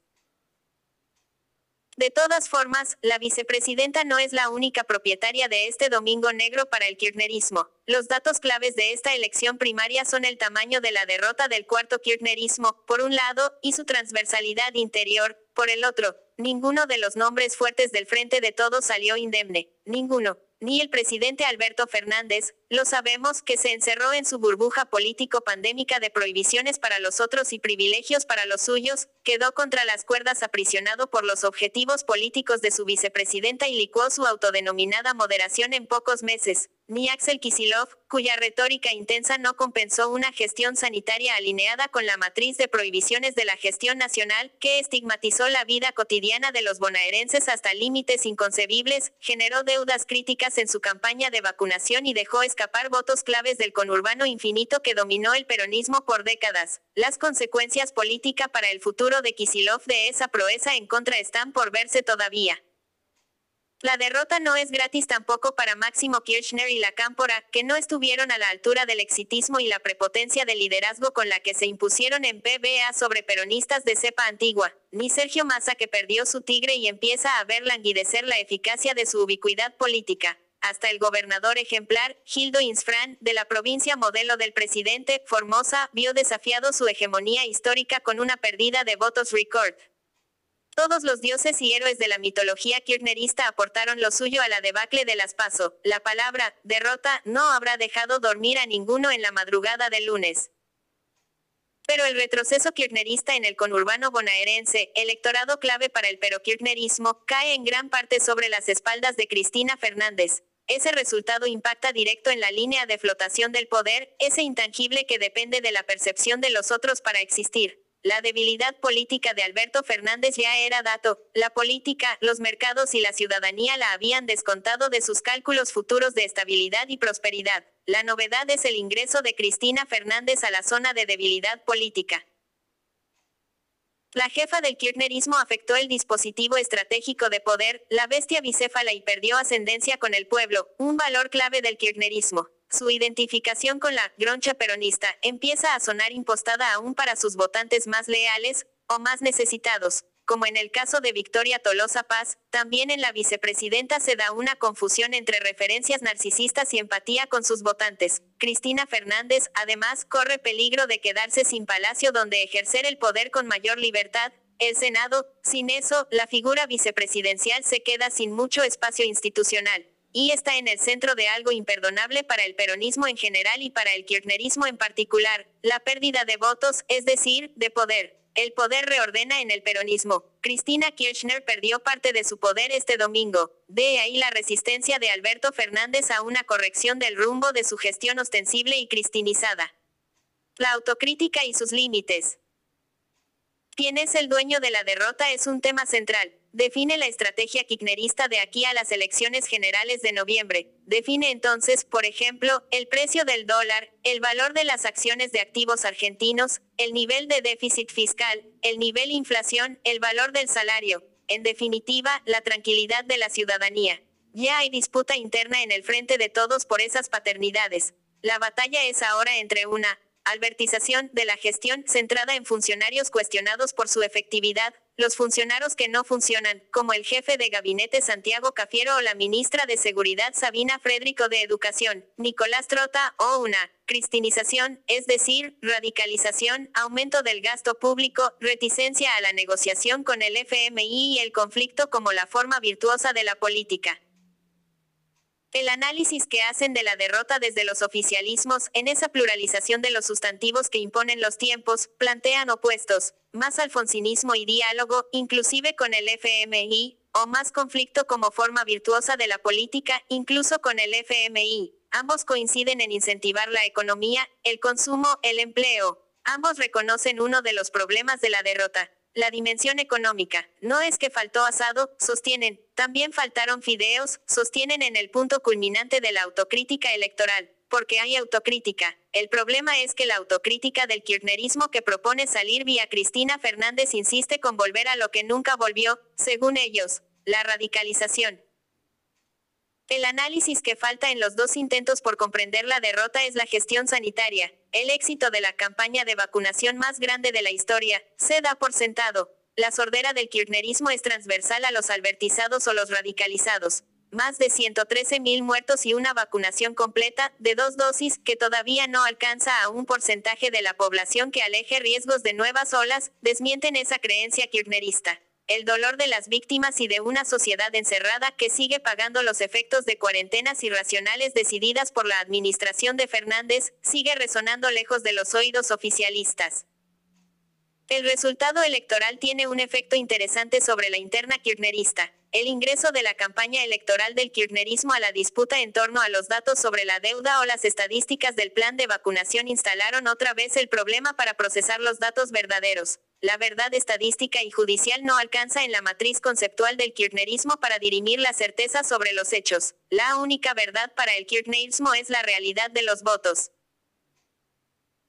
B: De todas formas, la vicepresidenta no es la única propietaria de este domingo negro para el kirchnerismo. Los datos claves de esta elección primaria son el tamaño de la derrota del cuarto kirchnerismo, por un lado, y su transversalidad interior, por el otro. Ninguno de los nombres fuertes del Frente de Todos salió indemne. Ninguno. Ni el presidente Alberto Fernández, lo sabemos, que se encerró en su burbuja político-pandémica de prohibiciones para los otros y privilegios para los suyos, quedó contra las cuerdas aprisionado por los objetivos políticos de su vicepresidenta y licuó su autodenominada moderación en pocos meses ni Axel Kisilov, cuya retórica intensa no compensó una gestión sanitaria alineada con la matriz de prohibiciones de la gestión nacional, que estigmatizó la vida cotidiana de los bonaerenses hasta límites inconcebibles, generó deudas críticas en su campaña de vacunación y dejó escapar votos claves del conurbano infinito que dominó el peronismo por décadas. Las consecuencias políticas para el futuro de Kisilov de esa proeza en contra están por verse todavía. La derrota no es gratis tampoco para Máximo Kirchner y la Cámpora, que no estuvieron a la altura del exitismo y la prepotencia del liderazgo con la que se impusieron en PBA sobre peronistas de cepa antigua, ni Sergio Massa que perdió su tigre y empieza a ver languidecer la eficacia de su ubicuidad política. Hasta el gobernador ejemplar, Gildo Insfran, de la provincia modelo del presidente, Formosa, vio desafiado su hegemonía histórica con una pérdida de votos record. Todos los dioses y héroes de la mitología kirchnerista aportaron lo suyo a la debacle de las Paso. La palabra, derrota, no habrá dejado dormir a ninguno en la madrugada del lunes. Pero el retroceso kirchnerista en el conurbano bonaerense, electorado clave para el pero-kirchnerismo, cae en gran parte sobre las espaldas de Cristina Fernández. Ese resultado impacta directo en la línea de flotación del poder, ese intangible que depende de la percepción de los otros para existir. La debilidad política de Alberto Fernández ya era dato. La política, los mercados y la ciudadanía la habían descontado de sus cálculos futuros de estabilidad y prosperidad. La novedad es el ingreso de Cristina Fernández a la zona de debilidad política. La jefa del kirchnerismo afectó el dispositivo estratégico de poder, la bestia bicéfala y perdió ascendencia con el pueblo, un valor clave del kirchnerismo. Su identificación con la groncha peronista empieza a sonar impostada aún para sus votantes más leales o más necesitados. como en el caso de Victoria Tolosa Paz, también en la vicepresidenta se da una confusión entre referencias narcisistas y empatía con sus votantes. Cristina Fernández, además, corre peligro de quedarse sin palacio donde ejercer el poder con mayor libertad, el Senado, sin eso, la figura vicepresidencial se queda sin mucho espacio institucional y está en el centro de algo imperdonable para el peronismo en general y para el kirchnerismo en particular, la pérdida de votos, es decir, de poder. El poder reordena en el peronismo. Cristina Kirchner perdió parte de su poder este domingo. De ahí la resistencia de Alberto Fernández a una corrección del rumbo de su gestión ostensible y cristinizada. La autocrítica y sus límites. ¿Quién es el dueño de la derrota es un tema central. Define la estrategia kirchnerista de aquí a las elecciones generales de noviembre. Define entonces, por ejemplo, el precio del dólar, el valor de las acciones de activos argentinos, el nivel de déficit fiscal, el nivel inflación, el valor del salario. En definitiva, la tranquilidad de la ciudadanía. Ya hay disputa interna en el frente de todos por esas paternidades. La batalla es ahora entre una albertización de la gestión centrada en funcionarios cuestionados por su efectividad, los funcionarios que no funcionan, como el jefe de gabinete Santiago Cafiero o la ministra de Seguridad Sabina Frédrico de Educación, Nicolás Trota, o una cristinización, es decir, radicalización, aumento del gasto público, reticencia a la negociación con el FMI y el conflicto como la forma virtuosa de la política. El análisis que hacen de la derrota desde los oficialismos, en esa pluralización de los sustantivos que imponen los tiempos, plantean opuestos, más alfonsinismo y diálogo, inclusive con el FMI, o más conflicto como forma virtuosa de la política, incluso con el FMI. Ambos coinciden en incentivar la economía, el consumo, el empleo. Ambos reconocen uno de los problemas de la derrota, la dimensión económica. No es que faltó asado, sostienen, también faltaron fideos, sostienen en el punto culminante de la autocrítica electoral, porque hay autocrítica. El problema es que la autocrítica del kirchnerismo que propone salir vía Cristina Fernández insiste con volver a lo que nunca volvió, según ellos, la radicalización. El análisis que falta en los dos intentos por comprender la derrota es la gestión sanitaria. El éxito de la campaña de vacunación más grande de la historia se da por sentado. La sordera del kirchnerismo es transversal a los albertizados o los radicalizados. Más de 113 mil muertos y una vacunación completa, de dos dosis, que todavía no alcanza a un porcentaje de la población que aleje riesgos de nuevas olas, desmienten esa creencia kirchnerista el dolor de las víctimas y de una sociedad encerrada que sigue pagando los efectos de cuarentenas irracionales decididas por la administración de Fernández, sigue resonando lejos de los oídos oficialistas. El resultado electoral tiene un efecto interesante sobre la interna kirchnerista. El ingreso de la campaña electoral del kirchnerismo a la disputa en torno a los datos sobre la deuda o las estadísticas del plan de vacunación instalaron otra vez el problema para procesar los datos verdaderos. La verdad estadística y judicial no alcanza en la matriz conceptual del kirchnerismo para dirimir la certeza sobre los hechos. La única verdad para el kirchnerismo es la realidad de los votos.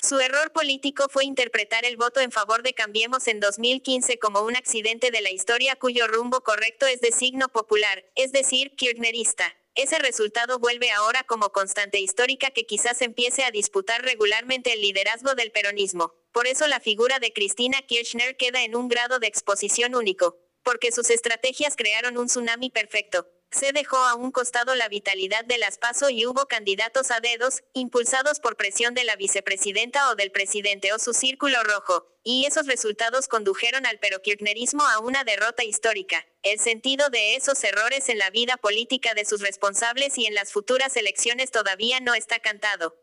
B: Su error político fue interpretar el voto en favor de Cambiemos en 2015 como un accidente de la historia cuyo rumbo correcto es de signo popular, es decir, kirchnerista. Ese resultado vuelve ahora como constante histórica que quizás empiece a disputar regularmente el liderazgo del peronismo. Por eso la figura de Cristina Kirchner queda en un grado de exposición único, porque sus estrategias crearon un tsunami perfecto. Se dejó a un costado la vitalidad de las PASO y hubo candidatos a dedos, impulsados por presión de la vicepresidenta o del presidente o su círculo rojo, y esos resultados condujeron al perokirchnerismo a una derrota histórica. El sentido de esos errores en la vida política de sus responsables y en las futuras elecciones todavía no está cantado.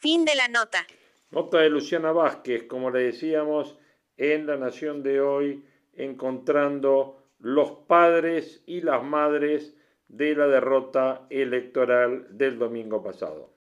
B: Fin de la nota.
A: Nota de Luciana Vázquez, como le decíamos, en La Nación de hoy, encontrando los padres y las madres de la derrota electoral del domingo pasado.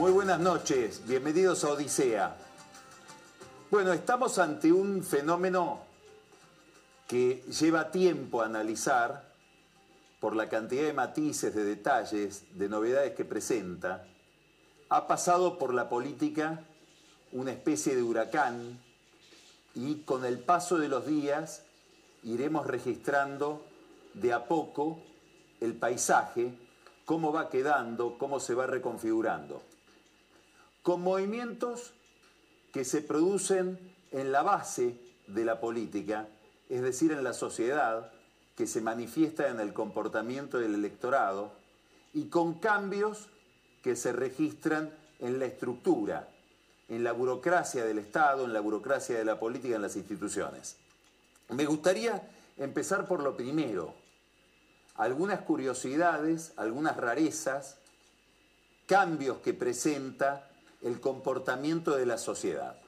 G: Muy buenas noches, bienvenidos a Odisea. Bueno, estamos ante un fenómeno que lleva tiempo a analizar por la cantidad de matices, de detalles, de novedades que presenta, ha pasado por la política una especie de huracán y con el paso de los días iremos registrando de a poco el paisaje, cómo va quedando, cómo se va reconfigurando. Con movimientos que se producen en la base de la política, es decir, en la sociedad, que se manifiesta en el comportamiento del electorado, y con cambios que se registran en la estructura, en la burocracia del Estado, en la burocracia de la política, en las instituciones. Me gustaría empezar por lo primero, algunas curiosidades, algunas rarezas, cambios que presenta el comportamiento de la sociedad.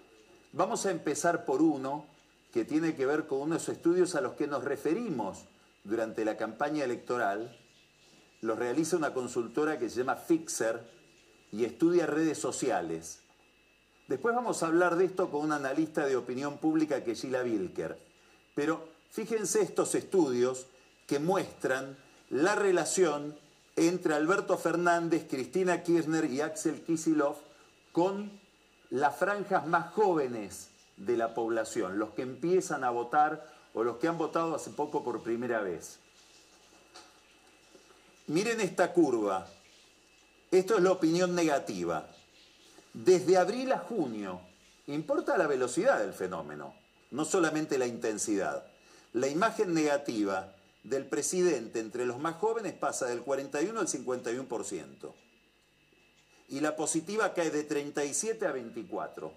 G: Vamos a empezar por uno que tiene que ver con unos estudios a los que nos referimos durante la campaña electoral. Los realiza una consultora que se llama Fixer y estudia redes sociales. Después vamos a hablar de esto con un analista de opinión pública que es Sheila Wilker. Pero fíjense estos estudios que muestran la relación entre Alberto Fernández, Cristina Kirchner y Axel Kisilov con las franjas más jóvenes de la población, los que empiezan a votar o los que han votado hace poco por primera vez. Miren esta curva. Esto es la opinión negativa. Desde abril a junio, importa la velocidad del fenómeno, no solamente la intensidad. La imagen negativa del presidente entre los más jóvenes pasa del 41 al 51%. Y la positiva cae de 37 a 24.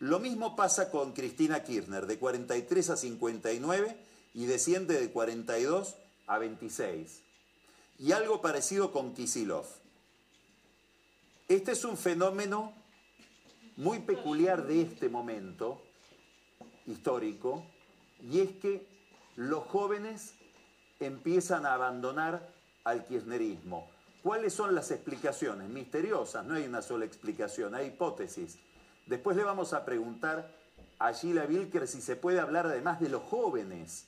G: Lo mismo pasa con Cristina Kirchner, de 43 a 59 y desciende de 42 a 26. Y algo parecido con Kisilov. Este es un fenómeno muy peculiar de este momento histórico, y es que los jóvenes empiezan a abandonar al kirchnerismo. ¿Cuáles son las explicaciones? Misteriosas, no hay una sola explicación, hay hipótesis. Después le vamos a preguntar a Gila Wilker si se puede hablar además de los jóvenes,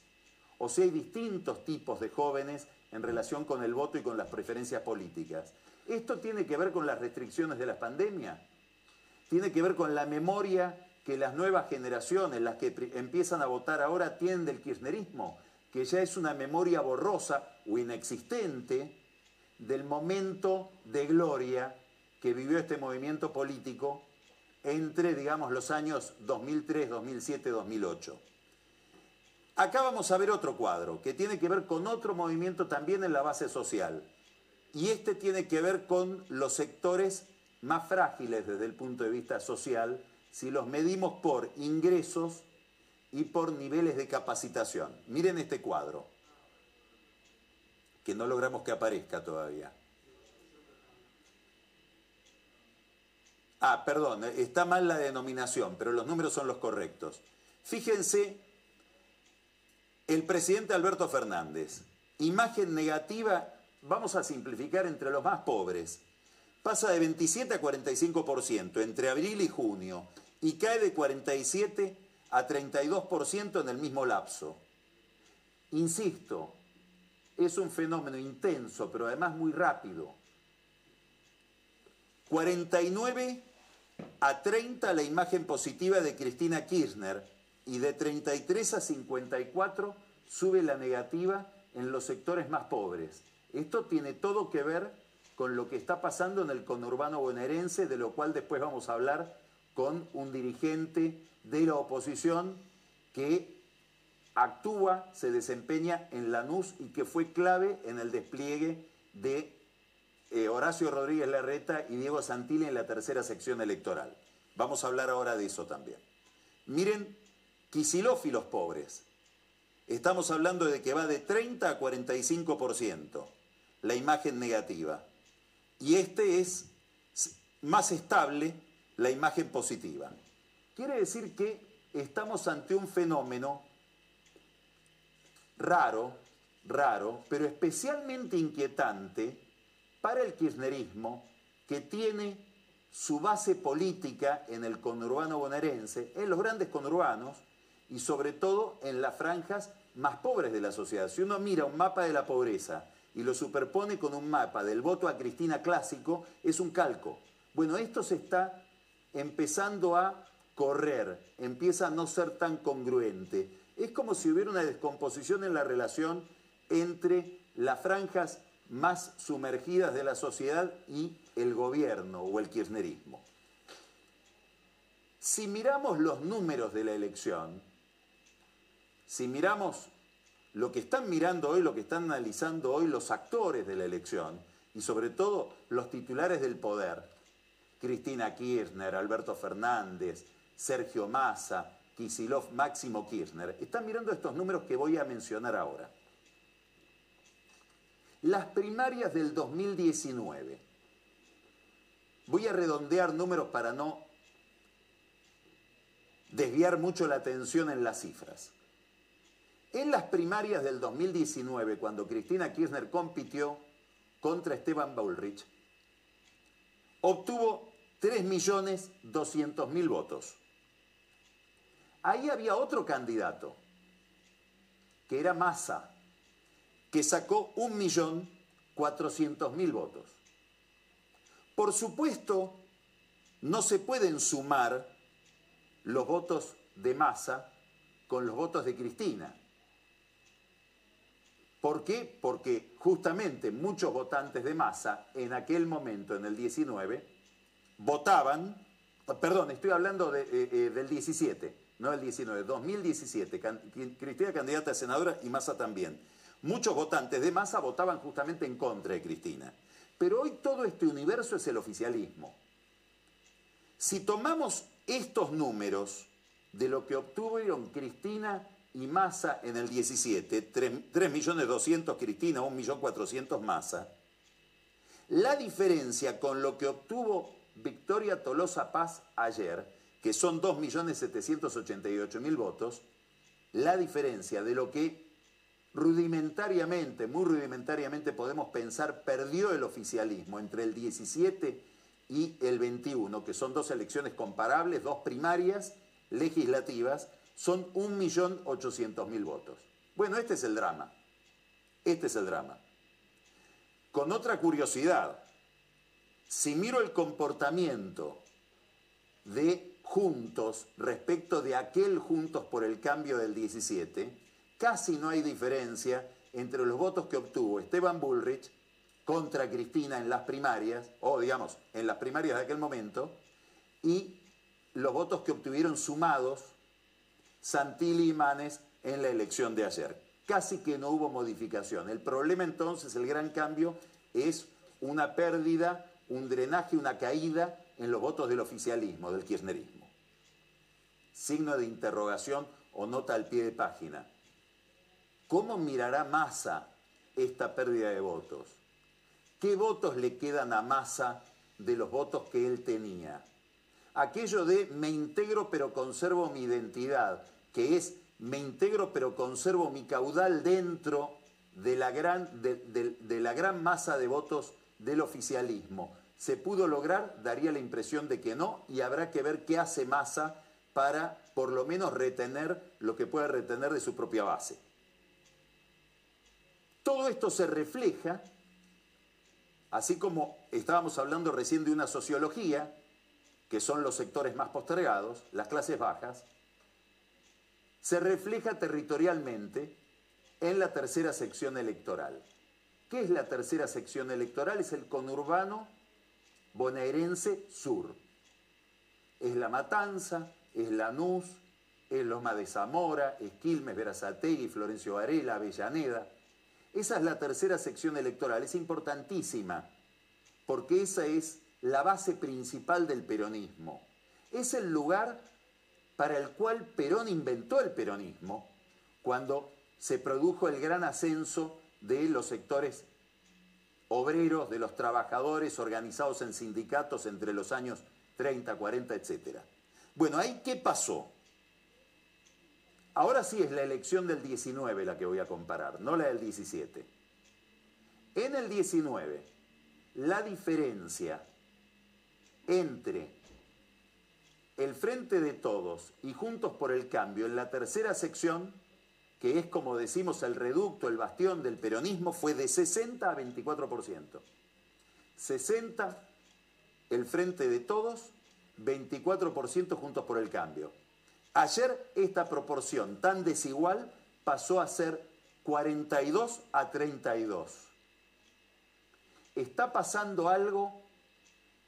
G: o si hay distintos tipos de jóvenes en relación con el voto y con las preferencias políticas. ¿Esto tiene que ver con las restricciones de la pandemia? ¿Tiene que ver con la memoria que las nuevas generaciones, las que empiezan a votar ahora, tienen del kirchnerismo? que ya es una memoria borrosa o inexistente del momento de gloria que vivió este movimiento político entre, digamos, los años 2003, 2007, 2008. Acá vamos a ver otro cuadro que tiene que ver con otro movimiento también en la base social. Y este tiene que ver con los sectores más frágiles desde el punto de vista social, si los medimos por ingresos y por niveles de capacitación. Miren este cuadro, que no logramos que aparezca todavía. Ah, perdón, está mal la denominación, pero los números son los correctos. Fíjense, el presidente Alberto Fernández, imagen negativa, vamos a simplificar entre los más pobres, pasa de 27 a 45% entre abril y junio y cae de 47 a 32% en el mismo lapso. Insisto, es un fenómeno intenso, pero además muy rápido. 49 a 30 la imagen positiva de Cristina Kirchner y de 33 a 54 sube la negativa en los sectores más pobres. Esto tiene todo que ver con lo que está pasando en el conurbano bonaerense, de lo cual después vamos a hablar con un dirigente de la oposición que actúa, se desempeña en Lanús y que fue clave en el despliegue de eh, Horacio Rodríguez Larreta y Diego Santilli en la tercera sección electoral. Vamos a hablar ahora de eso también. Miren, Kisilov y los pobres. Estamos hablando de que va de 30 a 45% la imagen negativa. Y este es más estable la imagen positiva. Quiere decir que estamos ante un fenómeno raro, raro, pero especialmente inquietante para el kirchnerismo que tiene su base política en el conurbano bonaerense, en los grandes conurbanos y sobre todo en las franjas más pobres de la sociedad. Si uno mira un mapa de la pobreza y lo superpone con un mapa del voto a Cristina clásico, es un calco Bueno, esto se está empezando a correr, empieza a no ser tan congruente. Es como si hubiera una descomposición en la relación entre las franjas más sumergidas de la sociedad y el gobierno o el kirchnerismo. Si miramos los números de la elección, si miramos lo que están mirando hoy, lo que están analizando hoy los actores de la elección y sobre todo los titulares del poder, Cristina Kirchner, Alberto Fernández, Sergio Massa, Kisilov, Máximo Kirchner, están mirando estos números que voy a mencionar ahora. Las primarias del 2019. Voy a redondear números para no desviar mucho la atención en las cifras. En las primarias del 2019, cuando Cristina Kirchner compitió contra Esteban Bullrich, obtuvo 3.200.000 votos. Ahí había otro candidato, que era Massa, que sacó 1.400.000 votos. Por supuesto, no se pueden sumar los votos de Massa con los votos de Cristina. ¿Por qué? Porque justamente muchos votantes de Massa en aquel momento, en el 19, votaban, perdón, estoy hablando eh, eh, del 17, no del 19, 2017, Cristina candidata a senadora y Massa también. Muchos votantes de Massa votaban justamente en contra de Cristina. Pero hoy todo este universo es el oficialismo. Si tomamos estos números de lo que obtuvieron Cristina y Massa en el 17, 3.200.000 Cristina, 1.400.000 Massa, la diferencia con lo que obtuvo Victoria Tolosa Paz ayer, que son 2.788.000 votos, la diferencia de lo que rudimentariamente, muy rudimentariamente podemos pensar, perdió el oficialismo entre el 17 y el 21, que son dos elecciones comparables, dos primarias legislativas, son 1.800.000 votos. Bueno, este es el drama. Este es el drama. Con otra curiosidad, si miro el comportamiento de Juntos respecto de aquel Juntos por el cambio del 17, casi no hay diferencia entre los votos que obtuvo Esteban Bullrich contra Cristina en las primarias, o digamos, en las primarias de aquel momento, y los votos que obtuvieron sumados Santilli y Manes en la elección de ayer. Casi que no hubo modificación. El problema entonces, el gran cambio, es una pérdida, un drenaje, una caída en los votos del oficialismo, del kirchnerismo. Signo de interrogación o nota al pie de página. ¿Cómo mirará Massa esta pérdida de votos? ¿Qué votos le quedan a Massa de los votos que él tenía? Aquello de me integro pero conservo mi identidad, que es me integro pero conservo mi caudal dentro de la gran, de, la gran masa de votos del oficialismo. ¿Se pudo lograr? Daría la impresión de que no y habrá que ver qué hace Massa para por lo menos retener lo que puede retener de su propia base. Todo esto se refleja Así como estábamos hablando recién de una sociología, que son los sectores más postergados, las clases bajas, se refleja territorialmente en la tercera sección electoral. ¿Qué es la tercera sección electoral? Es el conurbano bonaerense sur. Es La Matanza, es Lanús, es Loma de Zamora, es Quilmes, Verazategui, Florencio Varela, Avellaneda. Esa es la tercera sección electoral, es importantísima, porque esa es la base principal del peronismo. Es el lugar para el cual Perón inventó el peronismo cuando se produjo el gran ascenso de los sectores obreros, de los trabajadores organizados en sindicatos entre los años 30, 40, etc. Bueno, ahí qué pasó? Ahora sí es la elección del 19 la que voy a comparar, no la del 17. En el 19, la diferencia entre el Frente de Todos y Juntos por el Cambio en la tercera sección, que es como decimos el reducto, el bastión del peronismo, fue de 60 a 24%. 60 el Frente de Todos, 24% Juntos por el Cambio. Ayer esta proporción tan desigual pasó a ser 42 a 32. Está pasando algo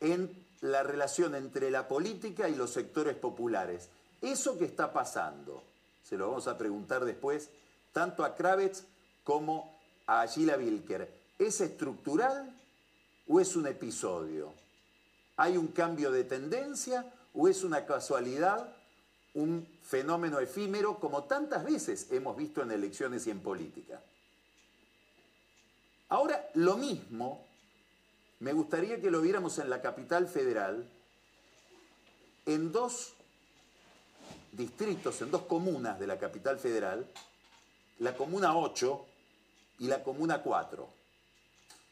G: en la relación entre la política y los sectores populares. Eso que está pasando, se lo vamos a preguntar después, tanto a Kravitz como a Gila Wilker, ¿es estructural o es un episodio? ¿Hay un cambio de tendencia o es una casualidad, un fenómeno efímero como tantas veces hemos visto en elecciones y en política? Ahora, lo mismo, me gustaría que lo viéramos en la capital federal, en dos distritos, en dos comunas de la capital federal, la comuna 8 y la comuna 4.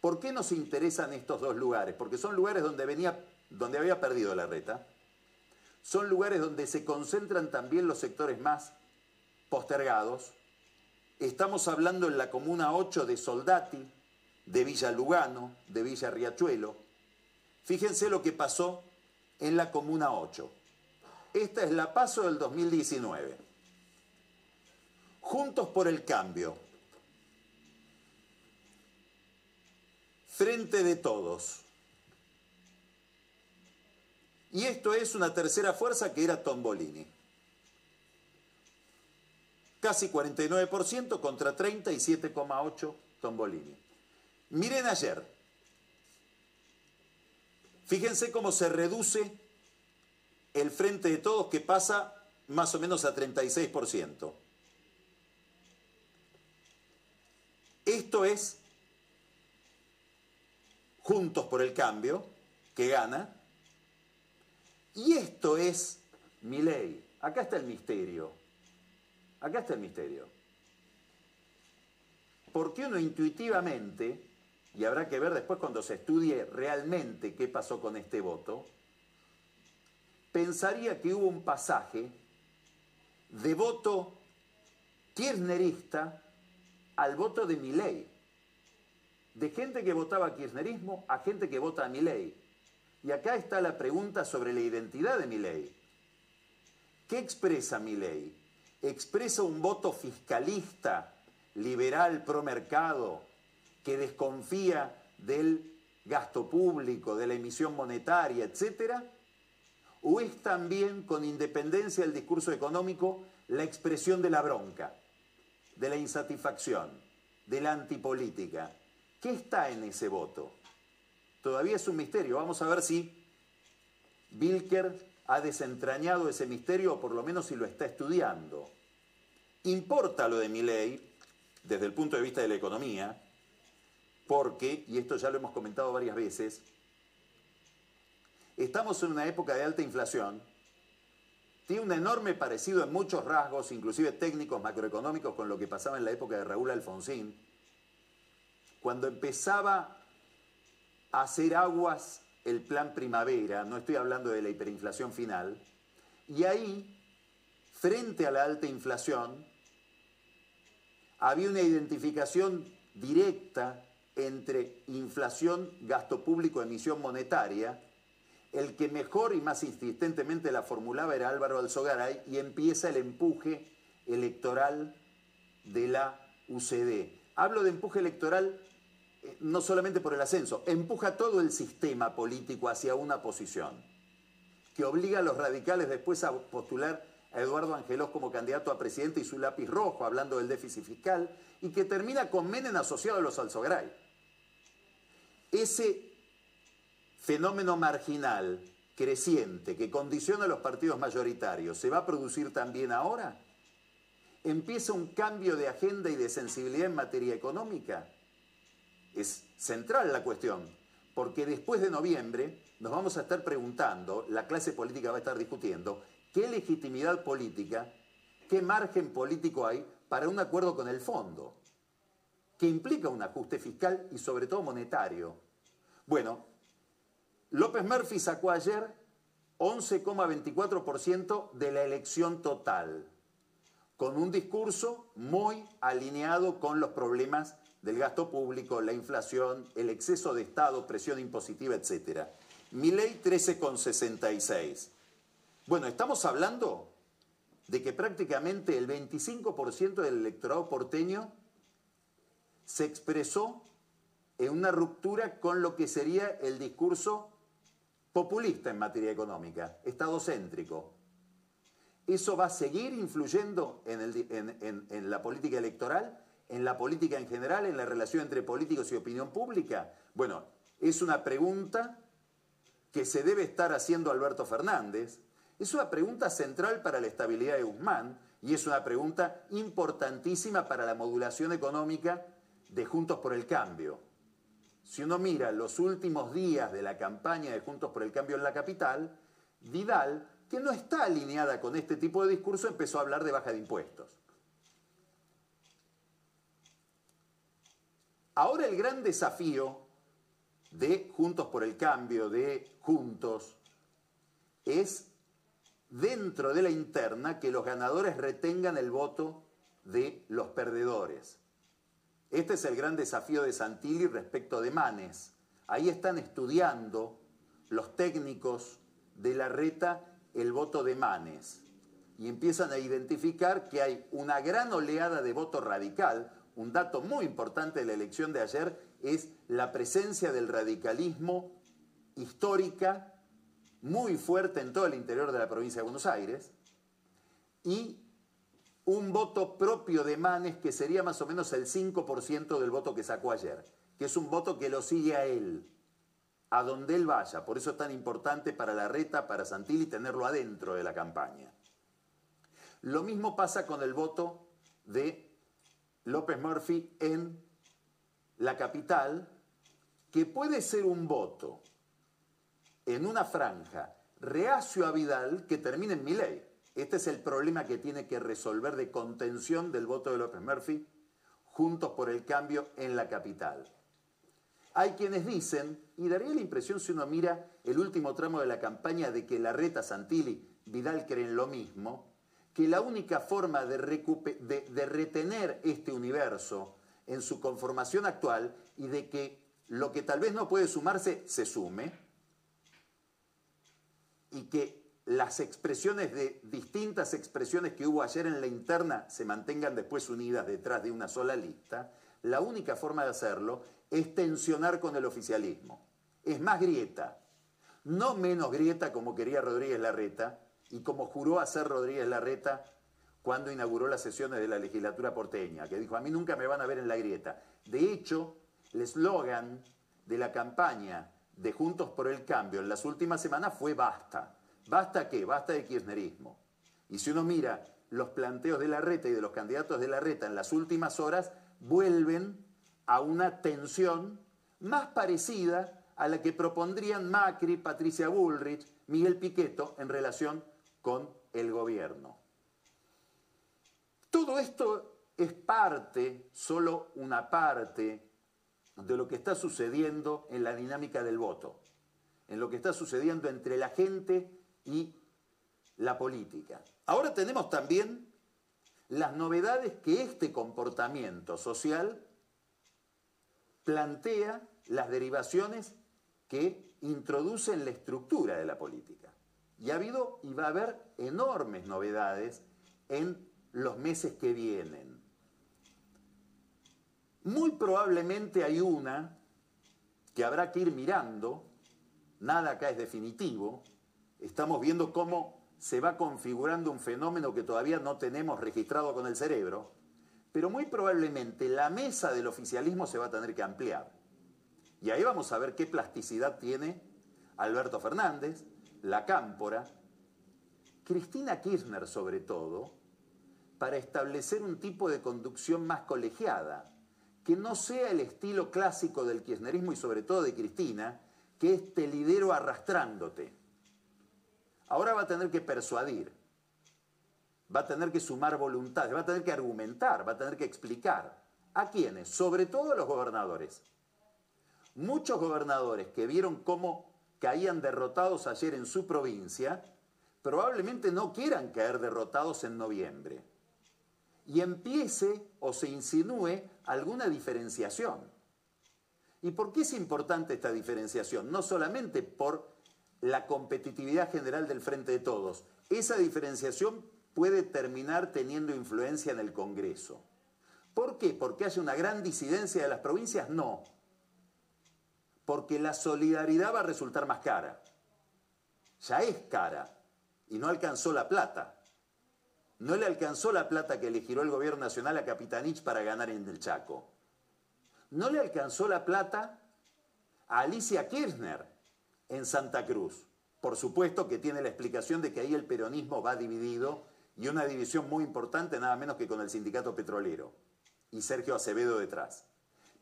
G: ¿Por qué nos interesan estos dos lugares? Porque son lugares donde, venía, donde había perdido la reta. Son lugares donde se concentran también los sectores más postergados. Estamos hablando en la comuna 8 de Soldati, de Villa Lugano, de Villa Riachuelo. Fíjense lo que pasó en la comuna 8. Esta es la paso del 2019. Juntos por el cambio. Frente de todos. Y esto es una tercera fuerza que era Tombolini. Casi 49% contra 37,8% Tombolini. Miren ayer. Fíjense cómo se reduce el frente de todos que pasa más o menos a 36%. Esto es Juntos por el Cambio, que gana, y esto es mi ley. Acá está el misterio. Acá está el misterio. Porque uno intuitivamente, y habrá que ver después cuando se estudie realmente qué pasó con este voto, pensaría que hubo un pasaje de voto kirchnerista al voto de Milei. De gente que votaba kirchnerismo a gente que vota a Milei. Y acá está la pregunta sobre la identidad de Milei. ¿Qué expresa Milei? ¿Expresa un voto fiscalista, liberal, pro mercado, que desconfía del gasto público, de la emisión monetaria, etcétera? ¿O es también, con independencia del discurso económico, la expresión de la bronca, de la insatisfacción, de la antipolítica? ¿Qué está en ese voto? Todavía es un misterio. Vamos a ver si Wilker ha desentrañado ese misterio o por lo menos si lo está estudiando. Importa lo de mi ley desde el punto de vista de la economía, porque, y esto ya lo hemos comentado varias veces, Estamos en una época de alta inflación. Tiene un enorme parecido en muchos rasgos, inclusive técnicos, macroeconómicos, con lo que pasaba en la época de Raúl Alfonsín. Cuando empezaba hacer aguas el plan primavera, no estoy hablando de la hiperinflación final, y ahí, frente a la alta inflación, había una identificación directa entre inflación, gasto público, emisión monetaria, el que mejor y más insistentemente la formulaba era Álvaro Alzogaray y empieza el empuje electoral de la UCD. Hablo de empuje electoral no solamente por el ascenso, empuja todo el sistema político hacia una posición que obliga a los radicales después a postular a Eduardo Angelos como candidato a presidente y su lápiz rojo, hablando del déficit fiscal, y que termina con Menem asociado a los Alzogaray. Ese fenómeno marginal creciente que condiciona a los partidos mayoritarios, ¿se va a producir también ahora? ¿Empieza un cambio de agenda y de sensibilidad en materia económica? Es central la cuestión, porque después de noviembre nos vamos a estar preguntando, la clase política va a estar discutiendo, qué legitimidad política, qué margen político hay para un acuerdo con el fondo, que implica un ajuste fiscal y sobre todo monetario. Bueno, López Murphy sacó ayer 11,24% de la elección total, con un discurso muy alineado con los problemas del gasto público, la inflación, el exceso de Estado, presión impositiva, etc. Milei 13,66. Bueno, estamos hablando de que prácticamente el 25% del electorado porteño se expresó en una ruptura con lo que sería el discurso populista en materia económica, estadocéntrico. ¿Eso va a seguir influyendo en, en, la política electoral, en la política en general, en la relación entre políticos y opinión pública? Bueno, es una pregunta que se debe estar haciendo Alberto Fernández, es una pregunta central para la estabilidad de Guzmán y es una pregunta importantísima para la modulación económica de Juntos por el Cambio. Si uno mira los últimos días de la campaña de Juntos por el Cambio en la capital, Vidal, que no está alineada con este tipo de discurso, empezó a hablar de baja de impuestos. Ahora el gran desafío de Juntos por el Cambio, de Juntos, es dentro de la interna que los ganadores retengan el voto de los perdedores. Este es el gran desafío de Santilli respecto de Manes. Ahí están estudiando los técnicos de la reta el voto de Manes y empiezan a identificar que hay una gran oleada de voto radical. Un dato muy importante de la elección de ayer es la presencia del radicalismo histórica muy fuerte en todo el interior de la provincia de Buenos Aires y un voto propio de Manes que sería más o menos el 5% del voto que sacó ayer, que es un voto que lo sigue a él, a donde él vaya. Por eso es tan importante para la reta, para Santilli, tenerlo adentro de la campaña. Lo mismo pasa con el voto de López Murphy en la capital, que puede ser un voto en una franja reacio a Vidal que termine en mi ley. Este es el problema que tiene que resolver de contención del voto de López Murphy, juntos por el cambio en la capital. Hay quienes dicen, y daría la impresión si uno mira el último tramo de la campaña de que la reta Santilli, Vidal creen lo mismo, que la única forma de, retener este universo en su conformación actual y de que lo que tal vez no puede sumarse se sume, y que las expresiones de distintas expresiones que hubo ayer en la interna se mantengan después unidas detrás de una sola lista, la única forma de hacerlo es tensionar con el oficialismo. Es más grieta, no menos grieta como quería Rodríguez Larreta y como juró hacer Rodríguez Larreta cuando inauguró las sesiones de la legislatura porteña, que dijo, a mí nunca me van a ver en la grieta. De hecho, el eslogan de la campaña de Juntos por el Cambio en las últimas semanas fue basta. ¿Basta qué? Basta de kirchnerismo. Y si uno mira los planteos de la reta y de los candidatos de la reta en las últimas horas, vuelven a una tensión más parecida a la que propondrían Macri, Patricia Bullrich, Miguel Piqueto en relación con el gobierno. Todo esto es parte, solo una parte, de lo que está sucediendo en la dinámica del voto, en lo que está sucediendo entre la gente y la política. Ahora tenemos también las novedades que este comportamiento social plantea, las derivaciones que introduce en la estructura de la política. Y ha habido y va a haber enormes novedades en los meses que vienen. Muy probablemente hay una que habrá que ir mirando, nada acá es definitivo, estamos viendo cómo se va configurando un fenómeno que todavía no tenemos registrado con el cerebro, pero muy probablemente la mesa del oficialismo se va a tener que ampliar. Y ahí vamos a ver qué plasticidad tiene Alberto Fernández, la Cámpora, Cristina Kirchner sobre todo, para establecer un tipo de conducción más colegiada, que no sea el estilo clásico del kirchnerismo y sobre todo de Cristina, que es te lidero arrastrándote. Ahora va a tener que persuadir, va a tener que sumar voluntades, va a tener que argumentar, va a tener que explicar. ¿A quiénes? Sobre todo a los gobernadores. Muchos gobernadores que vieron cómo caían derrotados ayer en su provincia, probablemente no quieran caer derrotados en noviembre y empiece o se insinúe alguna diferenciación. ¿Y por qué es importante esta diferenciación? No solamente por la competitividad general del Frente de Todos. Esa diferenciación puede terminar teniendo influencia en el Congreso. ¿Por qué? ¿Porque hace una gran disidencia de las provincias? No. Porque la solidaridad va a resultar más cara. Ya es cara y no alcanzó la plata. No le alcanzó la plata que le giró el gobierno nacional a Capitanich para ganar en el Chaco. No le alcanzó la plata a Alicia Kirchner en Santa Cruz. Por supuesto que tiene la explicación de que ahí el peronismo va dividido y una división muy importante nada menos que con el sindicato petrolero y Sergio Acevedo detrás.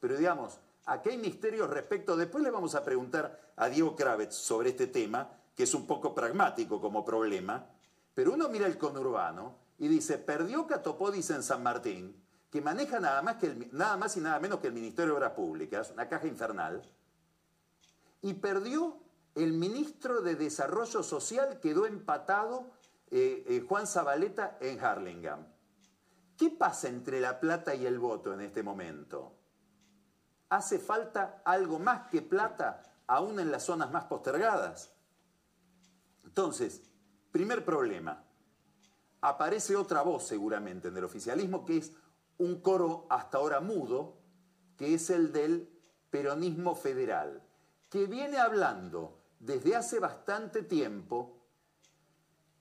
G: Pero digamos, aquí hay misterios respecto, después le vamos a preguntar a Diego Kravitz sobre este tema, que es un poco pragmático como problema, pero uno mira el conurbano y dice, perdió Catopodis en San Martín, que maneja nada más, que nada más y nada menos que el Ministerio de Obras Públicas, una caja infernal, y perdió el ministro de Desarrollo Social, quedó empatado eh, eh, Juan Zabaleta en Harlingen. ¿Qué pasa entre la plata y el voto en este momento? ¿Hace falta algo más que plata aún en las zonas más postergadas? Entonces, primer problema, aparece otra voz seguramente en el oficialismo que es un coro hasta ahora mudo, que es el del peronismo federal, que viene hablando desde hace bastante tiempo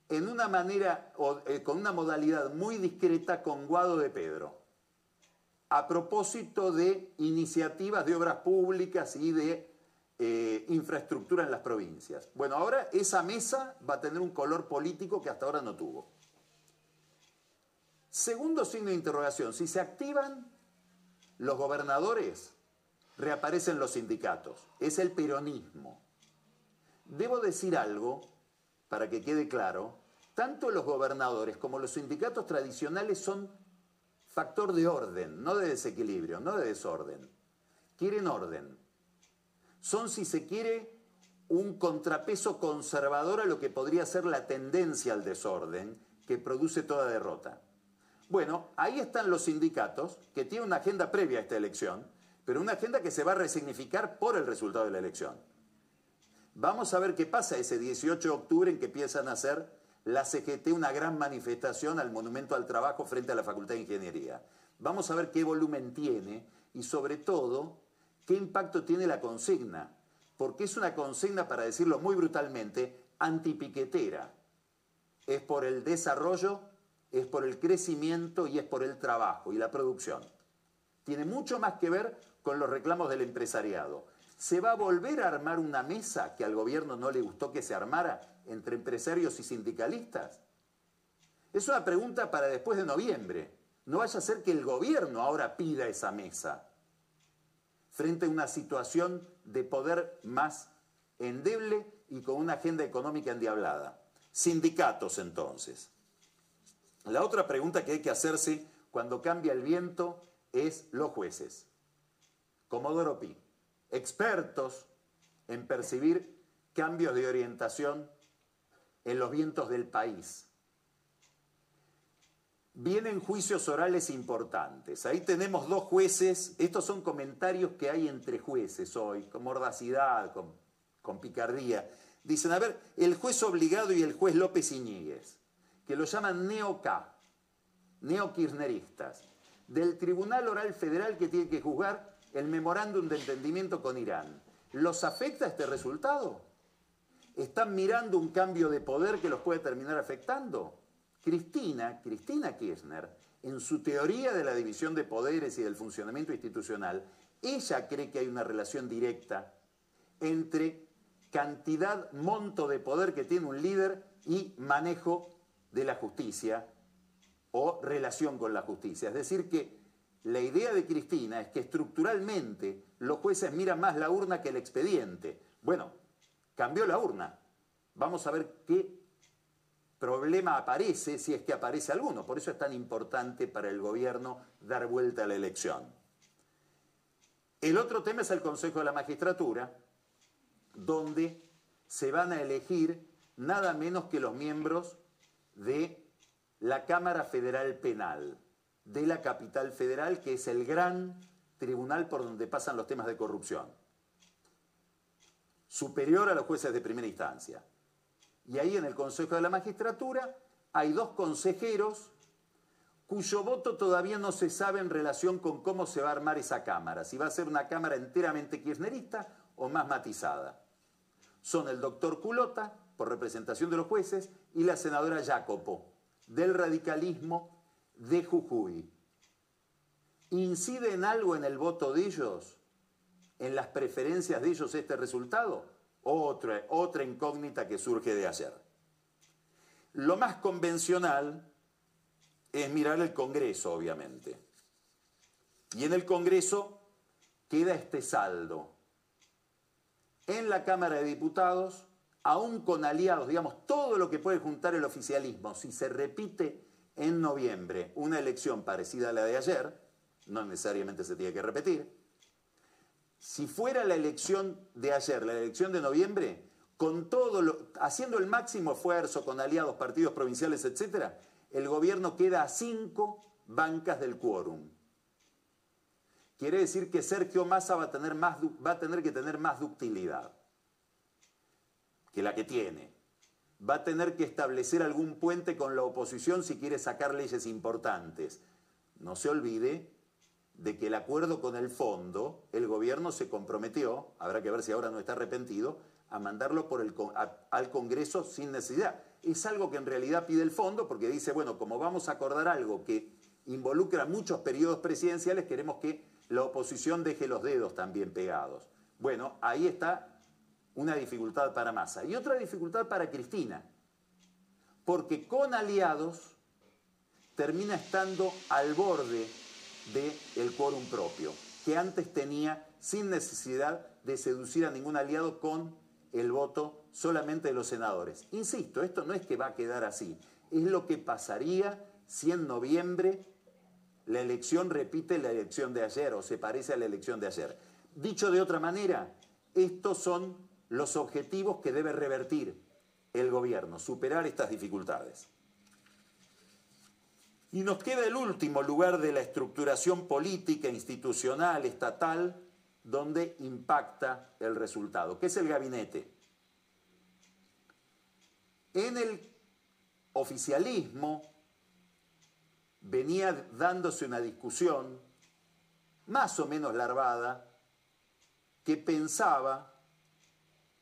G: en una manera, eh, con una modalidad muy discreta con Guado de Pedro, a propósito de iniciativas de obras públicas y de eh, infraestructura en las provincias. Bueno, ahora esa mesa va a tener un color político que hasta ahora no tuvo. Segundo signo de interrogación, si se activan los gobernadores, reaparecen los sindicatos. Es el peronismo. Debo decir algo para que quede claro, tanto los gobernadores como los sindicatos tradicionales son factor de orden, no de desequilibrio, no de desorden. Quieren orden. Son, si se quiere, un contrapeso conservador a lo que podría ser la tendencia al desorden que produce toda derrota. Bueno, ahí están los sindicatos que tienen una agenda previa a esta elección, pero una agenda que se va a resignificar por el resultado de la elección. Vamos a ver qué pasa ese 18 de octubre en que empiezan a hacer la CGT una gran manifestación al Monumento al Trabajo frente a la Facultad de Ingeniería. Vamos a ver qué volumen tiene y sobre todo qué impacto tiene la consigna, porque es una consigna, para decirlo muy brutalmente, antipiquetera. Es por el desarrollo, es por el crecimiento y es por el trabajo y la producción. Tiene mucho más que ver con los reclamos del empresariado. ¿Se va a volver a armar una mesa que al gobierno no le gustó que se armara entre empresarios y sindicalistas? Es una pregunta para después de noviembre. No vaya a ser que el gobierno ahora pida esa mesa frente a una situación de poder más endeble y con una agenda económica endiablada. Sindicatos entonces. La otra pregunta que hay que hacerse cuando cambia el viento es los jueces. Comodoro Pi expertos en percibir cambios de orientación en los vientos del país. Vienen juicios orales importantes. Ahí tenemos dos jueces. Estos son comentarios que hay entre jueces hoy, con mordacidad, con, con picardía. Dicen, a ver, el juez obligado y el juez López Iñiguez, que lo llaman neo-K, neo-kirchneristas, del Tribunal Oral Federal que tiene que juzgar el memorándum de entendimiento con Irán. ¿Los afecta este resultado? ¿Están mirando un cambio de poder que los puede terminar afectando? Cristina, Cristina Kirchner, en su teoría de la división de poderes y del funcionamiento institucional, ella cree que hay una relación directa entre cantidad, monto de poder que tiene un líder y manejo de la justicia o relación con la justicia. Es decir, que la idea de Cristina es que estructuralmente los jueces miran más la urna que el expediente. Bueno, cambió la urna. Vamos a ver qué problema aparece, si es que aparece alguno. Por eso es tan importante para el gobierno dar vuelta a la elección. El otro tema es el Consejo de la Magistratura, donde se van a elegir nada menos que los miembros de la Cámara Federal Penal de la capital federal, que es el gran tribunal por donde pasan los temas de corrupción. superior a los jueces de primera instancia. Y ahí en el Consejo de la Magistratura hay dos consejeros cuyo voto todavía no se sabe en relación con cómo se va a armar esa Cámara, si va a ser una Cámara enteramente kirchnerista o más matizada. Son el doctor Culota, por representación de los jueces, y la senadora Jacopo, del radicalismo de Jujuy. ¿Incide en algo en el voto de ellos? ¿En las preferencias de ellos este resultado? Otra, otra incógnita que surge de ayer. Lo más convencional es mirar el Congreso, obviamente. Y en el Congreso queda este saldo. En la Cámara de Diputados, aún con aliados, digamos, todo lo que puede juntar el oficialismo, si se repite en noviembre una elección parecida a la de ayer, no necesariamente se tiene que repetir, si fuera la elección de ayer, la elección de noviembre, con todo haciendo el máximo esfuerzo con aliados, partidos provinciales, etcétera, el gobierno queda a cinco bancas del quórum. Quiere decir que Sergio Massa va a, tener más, va a tener que tener más ductilidad que la que tiene. Va a tener que establecer algún puente con la oposición si quiere sacar leyes importantes. No se olvide de que el acuerdo con el fondo, el gobierno se comprometió, habrá que ver si ahora no está arrepentido, a mandarlo por el, al Congreso sin necesidad. Es algo que en realidad pide el fondo porque dice, bueno, como vamos a acordar algo que involucra muchos periodos presidenciales, queremos que la oposición deje los dedos también pegados. Bueno, ahí está una dificultad para Massa. Y otra dificultad para Cristina, porque con aliados termina estando al borde del quórum propio, que antes tenía sin necesidad de seducir a ningún aliado con el voto solamente de los senadores. Insisto, esto no es que va a quedar así, es lo que pasaría si en noviembre la elección repite la elección de ayer o se parece a la elección de ayer. Dicho de otra manera, estos son los objetivos que debe revertir el gobierno, superar estas dificultades. Y nos queda el último lugar de la estructuración política, institucional, estatal, donde impacta el resultado, que es el gabinete. En el oficialismo venía dándose una discusión más o menos larvada que pensaba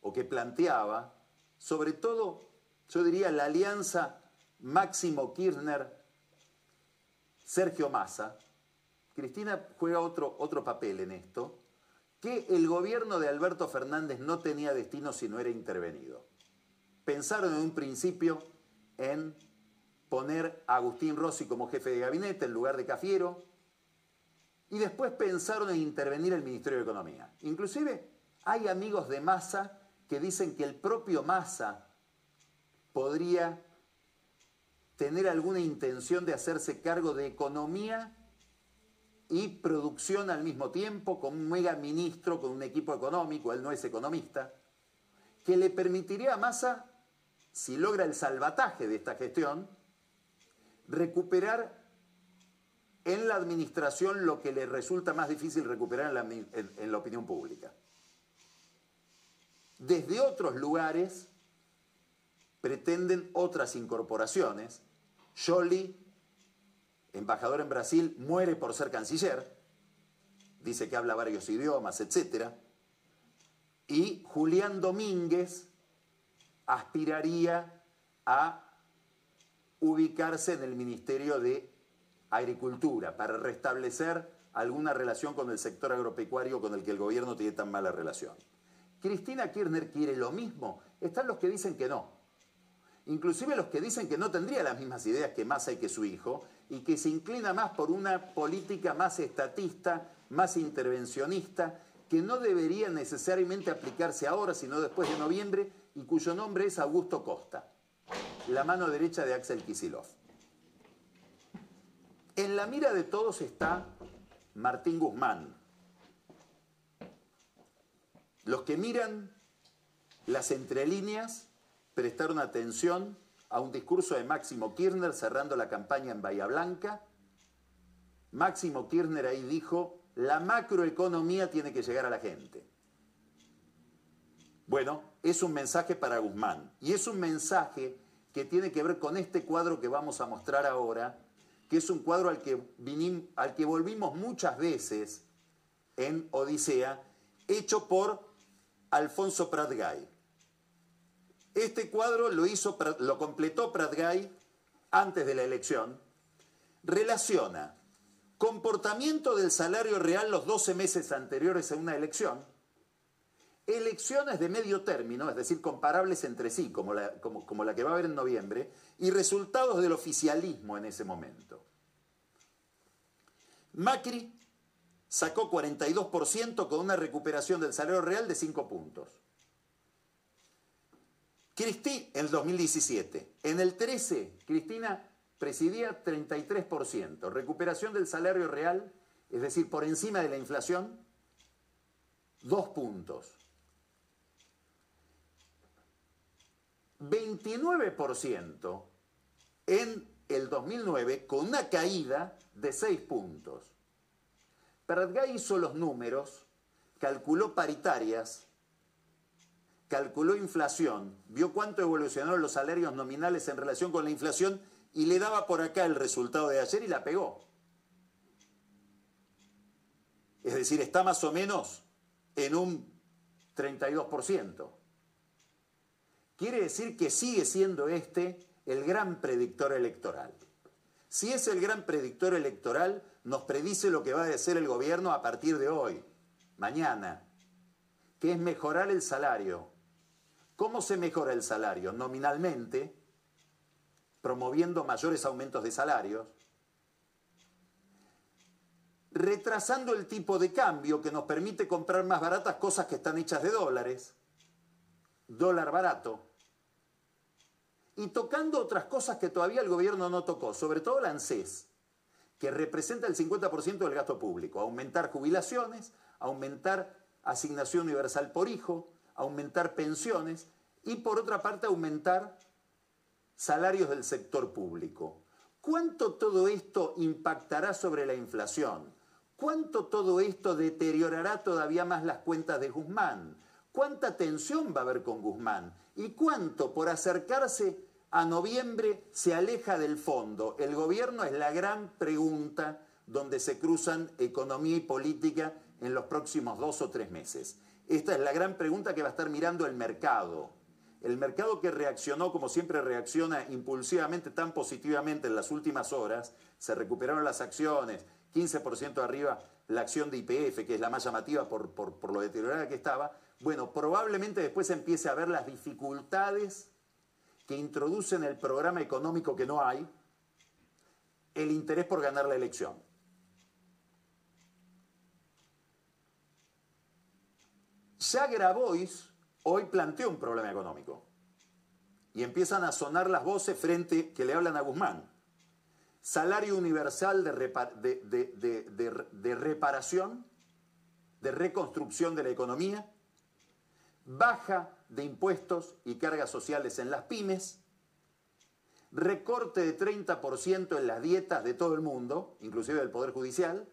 G: o que planteaba, sobre todo, yo diría, la alianza Máximo Kirchner-Sergio Massa. Cristina juega otro, otro papel en esto, que el gobierno de Alberto Fernández no tenía destino si no era intervenido. Pensaron en un principio en poner a Agustín Rossi como jefe de gabinete en lugar de Cafiero, y después pensaron en intervenir el Ministerio de Economía. Inclusive hay amigos de Massa que dicen que el propio Massa podría tener alguna intención de hacerse cargo de economía y producción al mismo tiempo, con un mega ministro, con un equipo económico, él no es economista, que le permitiría a Massa, si logra el salvataje de esta gestión, recuperar en la administración lo que le resulta más difícil recuperar en la, en la opinión pública. Desde otros lugares pretenden otras incorporaciones. Jolie embajador en Brasil, muere por ser canciller, dice que habla varios idiomas, etc. Y Julián Domínguez aspiraría a ubicarse en el Ministerio de Agricultura para restablecer alguna relación con el sector agropecuario con el que el gobierno tiene tan mala relación. Cristina Kirchner quiere lo mismo. Están los que dicen que no. Inclusive los que dicen que no tendría las mismas ideas que Massa y que su hijo, y que se inclina más por una política más estatista, más intervencionista, que no debería necesariamente aplicarse ahora, sino después de noviembre, y cuyo nombre es Augusto Costa, la mano derecha de Axel Kisilov. En la mira de todos está Martín Guzmán. Los que miran las entrelíneas prestaron atención a un discurso de Máximo Kirchner cerrando la campaña en Bahía Blanca. Máximo Kirchner ahí dijo, la macroeconomía tiene que llegar a la gente. Bueno, es un mensaje para Guzmán y es un mensaje que tiene que ver con este cuadro que vamos a mostrar ahora, que es un cuadro al que, al que volvimos muchas veces en Odisea, hecho por Alfonso Pratgay. Este cuadro lo, hizo, lo completó Pratgay antes de la elección. Relaciona comportamiento del salario real los 12 meses anteriores a una elección, elecciones de medio término, es decir, comparables entre sí, como la, como la que va a haber en noviembre, y resultados del oficialismo en ese momento. Macri sacó 42% con una recuperación del salario real de 5 puntos. Cristi en el 2017. En el 13, Cristina presidía 33%. Recuperación del salario real, es decir, por encima de la inflación, 2 puntos. 29% en el 2009 con una caída de 6 puntos. Pratgay hizo los números, calculó paritarias, calculó inflación, vio cuánto evolucionaron los salarios nominales en relación con la inflación y le daba por acá el resultado de ayer y la pegó. Es decir, está más o menos en un 32%. Quiere decir que sigue siendo este el gran predictor electoral. Si es el gran predictor electoral, nos predice lo que va a hacer el gobierno a partir de hoy, mañana, que es mejorar el salario. ¿Cómo se mejora el salario? Nominalmente, promoviendo mayores aumentos de salarios, retrasando el tipo de cambio que nos permite comprar más baratas cosas que están hechas de dólares, dólar barato, y tocando otras cosas que todavía el gobierno no tocó, sobre todo la ANSES, que representa el 50% del gasto público, aumentar jubilaciones, aumentar asignación universal por hijo, aumentar pensiones y por otra parte aumentar salarios del sector público. ¿Cuánto todo esto impactará sobre la inflación? ¿Cuánto todo esto deteriorará todavía más las cuentas de Guzmán? ¿Cuánta tensión va a haber con Guzmán? ¿Y cuánto por acercarse a noviembre se aleja del fondo? El gobierno es la gran pregunta donde se cruzan economía y política en los próximos dos o tres meses. Esta es la gran pregunta que va a estar mirando el mercado. El mercado que reaccionó, como siempre reacciona impulsivamente, tan positivamente en las últimas horas, se recuperaron las acciones, 15% arriba la acción de IPF, que es la más llamativa por, por lo deteriorada que estaba, bueno, probablemente después empiece a ver las dificultades que introducen el programa económico que no hay, el interés por ganar la elección. Ya Grabois hoy planteó un problema económico y empiezan a sonar las voces frente que le hablan a Guzmán. Salario universal de, de reparación, de reconstrucción de la economía, baja de impuestos y cargas sociales en las pymes, recorte de 30% en las dietas de todo el mundo, inclusive del Poder Judicial,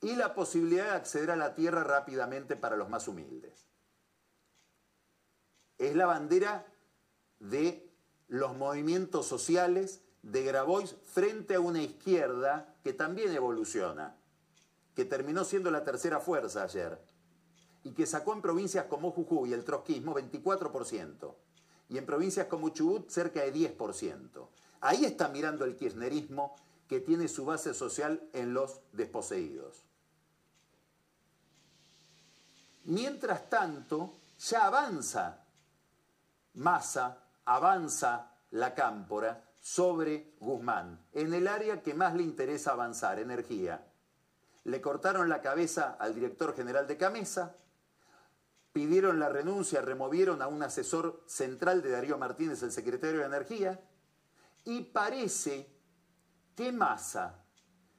G: y la posibilidad de acceder a la tierra rápidamente para los más humildes. Es la bandera de los movimientos sociales de Grabois frente a una izquierda que también evoluciona, que terminó siendo la tercera fuerza ayer y que sacó en provincias como Jujuy el trotskismo 24% y en provincias como Chubut cerca de 10%. Ahí está mirando el kirchnerismo que tiene su base social en los desposeídos. Mientras tanto, ya avanza Massa, avanza la cámpora sobre Guzmán, en el área que más le interesa avanzar, energía. Le cortaron la cabeza al director general de Camesa, pidieron la renuncia, removieron a un asesor central de Darío Martínez, el secretario de Energía, y parece que Massa,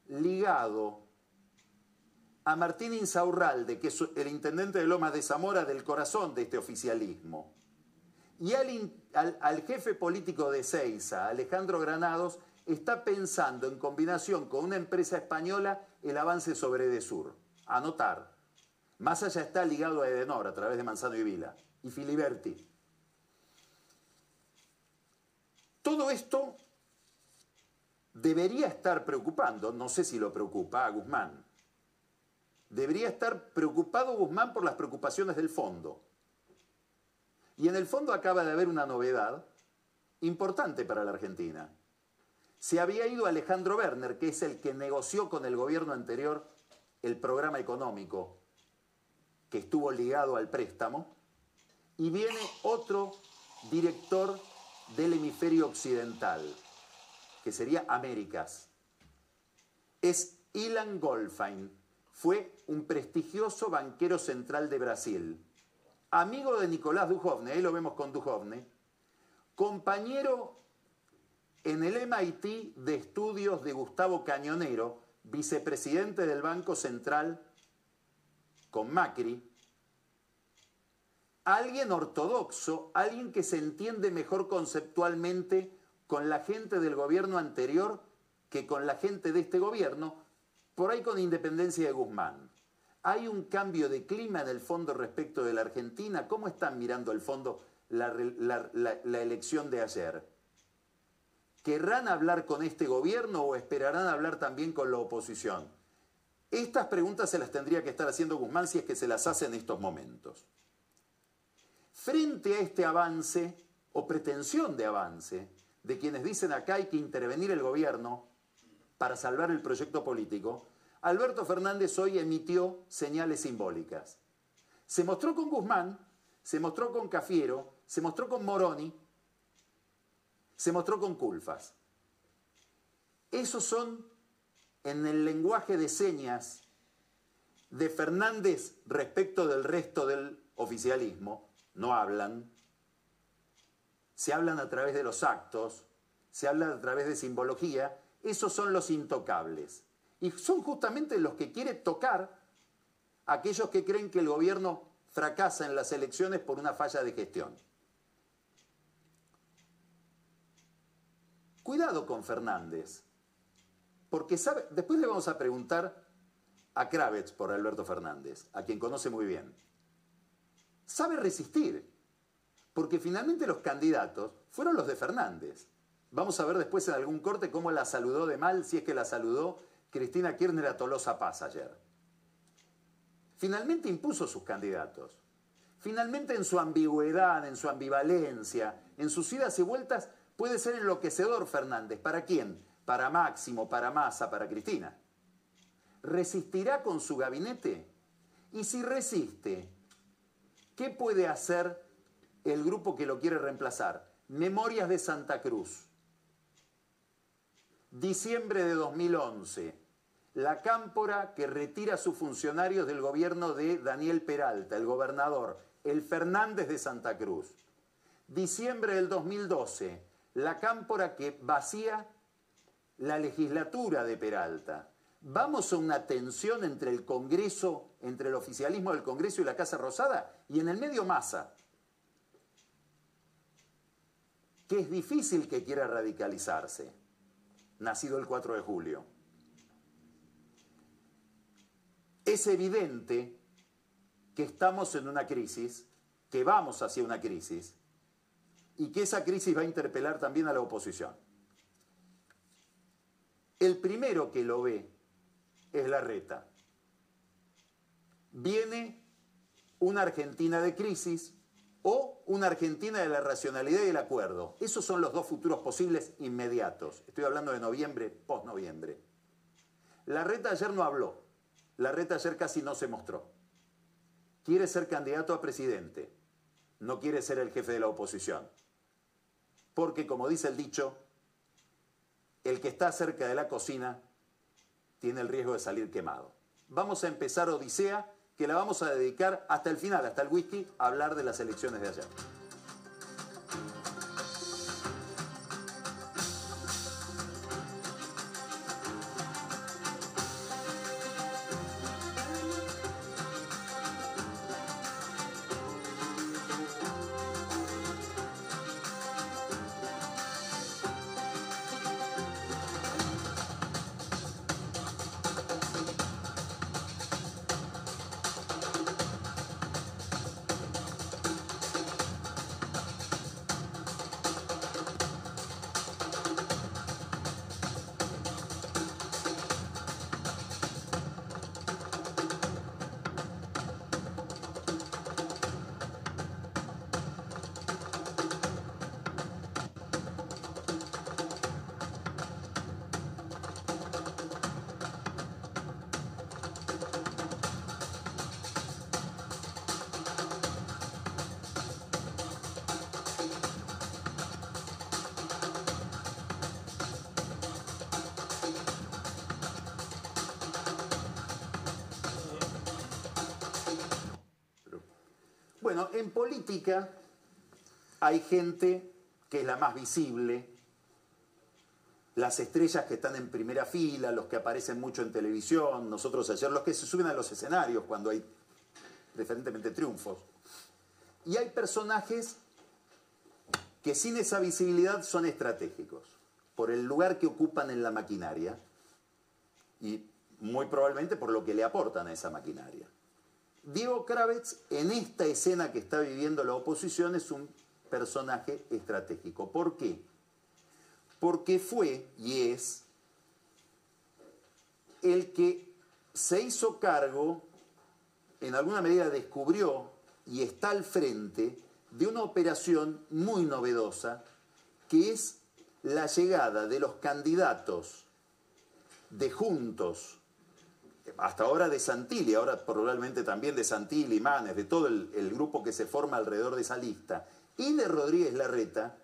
G: ligado a Martín Insaurralde, que es el intendente de Lomas de Zamora del corazón de este oficialismo, y al, al jefe político de Ceiza, Alejandro Granados, está pensando en combinación con una empresa española el avance sobre Edesur. Anotar. Massa ya está ligado a Edenor a través de Manzano y Vila. y Filiberti. Todo esto debería estar preocupando, no sé si lo preocupa a Guzmán, debería estar preocupado Guzmán por las preocupaciones del fondo. Y en el fondo acaba de haber una novedad importante para la Argentina. Se había ido Alejandro Werner, que es el que negoció con el gobierno anterior el programa económico que estuvo ligado al préstamo, y viene otro director del hemisferio occidental, que sería Américas. Es Ilan Goldfein, fue un prestigioso banquero central de Brasil, amigo de Nicolás Duhovne, ahí lo vemos con Duhovne, compañero en el MIT de estudios de Gustavo Cañonero, vicepresidente del Banco Central con Macri, alguien ortodoxo, alguien que se entiende mejor conceptualmente con la gente del gobierno anterior que con la gente de este gobierno, por ahí con independencia de Guzmán. Hay un cambio de clima en el fondo respecto de la Argentina. ¿Cómo están mirando el fondo la, la elección de ayer? ¿Querrán hablar con este gobierno o esperarán hablar también con la oposición? Estas preguntas se las tendría que estar haciendo Guzmán si es que se las hace en estos momentos. Frente a este avance o pretensión de avance de quienes dicen acá hay que intervenir el gobierno para salvar el proyecto político, Alberto Fernández hoy emitió señales simbólicas. Se mostró con Guzmán, se mostró con Cafiero, se mostró con Moroni, se mostró con Culfas. Esos son, en el lenguaje de señas de Fernández respecto del resto del oficialismo, no hablan, se hablan a través de los actos, se hablan a través de simbología, esos son los intocables. Y son justamente los que quiere tocar aquellos que creen que el gobierno fracasa en las elecciones por una falla de gestión. Cuidado con Fernández, porque después le vamos a preguntar a Kravitz por Alberto Fernández, a quien conoce muy bien sabe resistir, porque finalmente los candidatos fueron los de Fernández. Vamos a ver después en algún corte cómo la saludó de mal, si es que la saludó Cristina Kirchner a Tolosa Paz ayer. Finalmente impuso sus candidatos. Finalmente en su ambigüedad, en su ambivalencia, en sus idas y vueltas, puede ser enloquecedor Fernández. ¿Para quién? Para Máximo, para Massa, para Cristina. ¿Resistirá con su gabinete? Y si resiste, ¿Qué puede hacer el grupo que lo quiere reemplazar? Memorias de Santa Cruz. Diciembre de 2011. La cámpora que retira a sus funcionarios del gobierno de Daniel Peralta, el gobernador, el Fernández de Santa Cruz. Diciembre del 2012. La cámpora que vacía la legislatura de Peralta. Vamos a una tensión entre el Congreso, entre el oficialismo del Congreso y la Casa Rosada, y en el medio masa, que es difícil que quiera radicalizarse, nacido el 4 de julio. Es evidente que estamos en una crisis, que vamos hacia una crisis, y que esa crisis va a interpelar también a la oposición. El primero que lo ve es la reta. Viene una Argentina de crisis o una Argentina de la racionalidad y el acuerdo. Esos son los dos futuros posibles inmediatos. Estoy hablando de noviembre, post-noviembre. La reta ayer no habló. La reta ayer casi no se mostró. Quiere ser candidato a presidente. No quiere ser el jefe de la oposición. Porque, como dice el dicho, el que está cerca de la cocina tiene el riesgo de salir quemado. Vamos a empezar Odisea, que la vamos a dedicar hasta el final, hasta el whisky, a hablar de las elecciones de ayer. Gente que es la más visible, las estrellas que están en primera fila, los que aparecen mucho en televisión, nosotros ayer, los que se suben a los escenarios cuando hay preferentemente triunfos. Y hay personajes que sin esa visibilidad son estratégicos, por el lugar que ocupan en la maquinaria y muy probablemente por lo que le aportan a esa maquinaria. Diego Kravitz, en esta escena que está viviendo la oposición, es un personaje estratégico. ¿Por qué? Porque fue y es el que se hizo cargo, en alguna medida descubrió y está al frente de una operación muy novedosa, que es la llegada de los candidatos de Juntos, hasta ahora de Santilli, ahora probablemente también de Santilli, Manes, de todo el, el, grupo que se forma alrededor de esa lista, y de Rodríguez Larreta,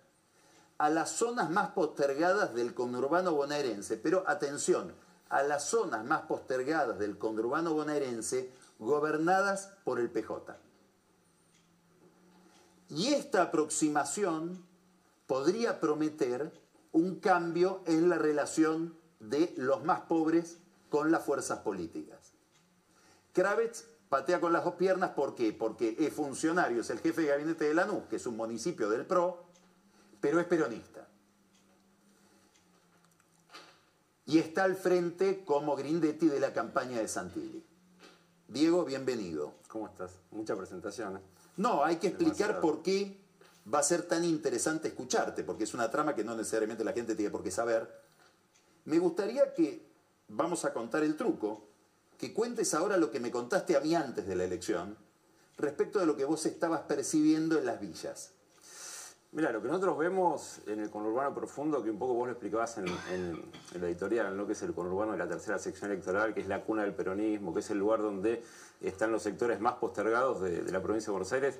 G: a las zonas más postergadas del conurbano bonaerense. Pero atención, a las zonas más postergadas del conurbano bonaerense gobernadas por el PJ. Y esta aproximación podría prometer un cambio en la relación de los más pobres con las fuerzas políticas. Kravitz patea con las dos piernas, ¿por qué? Porque es funcionario, es el jefe de gabinete de Lanús, que es un municipio del PRO, pero es peronista. Y está al frente como Grindetti de la campaña de Santilli. Diego, bienvenido.
H: ¿Cómo estás? Mucha presentación. ¿eh?
G: No, hay que explicar Demasiado. por qué va a ser tan interesante escucharte, porque es una trama que no necesariamente la gente tiene por qué saber. Me gustaría que, vamos a contar el truco, que cuentes ahora lo que me contaste a mí antes de la elección, respecto de lo que vos estabas percibiendo en las villas.
H: Mira, lo que nosotros vemos en el conurbano profundo, que un poco vos lo explicabas en, en, en la editorial, ¿no? que es el conurbano de la tercera sección electoral, que es la cuna del peronismo, que es el lugar donde están los sectores más postergados de, de la provincia de Buenos Aires,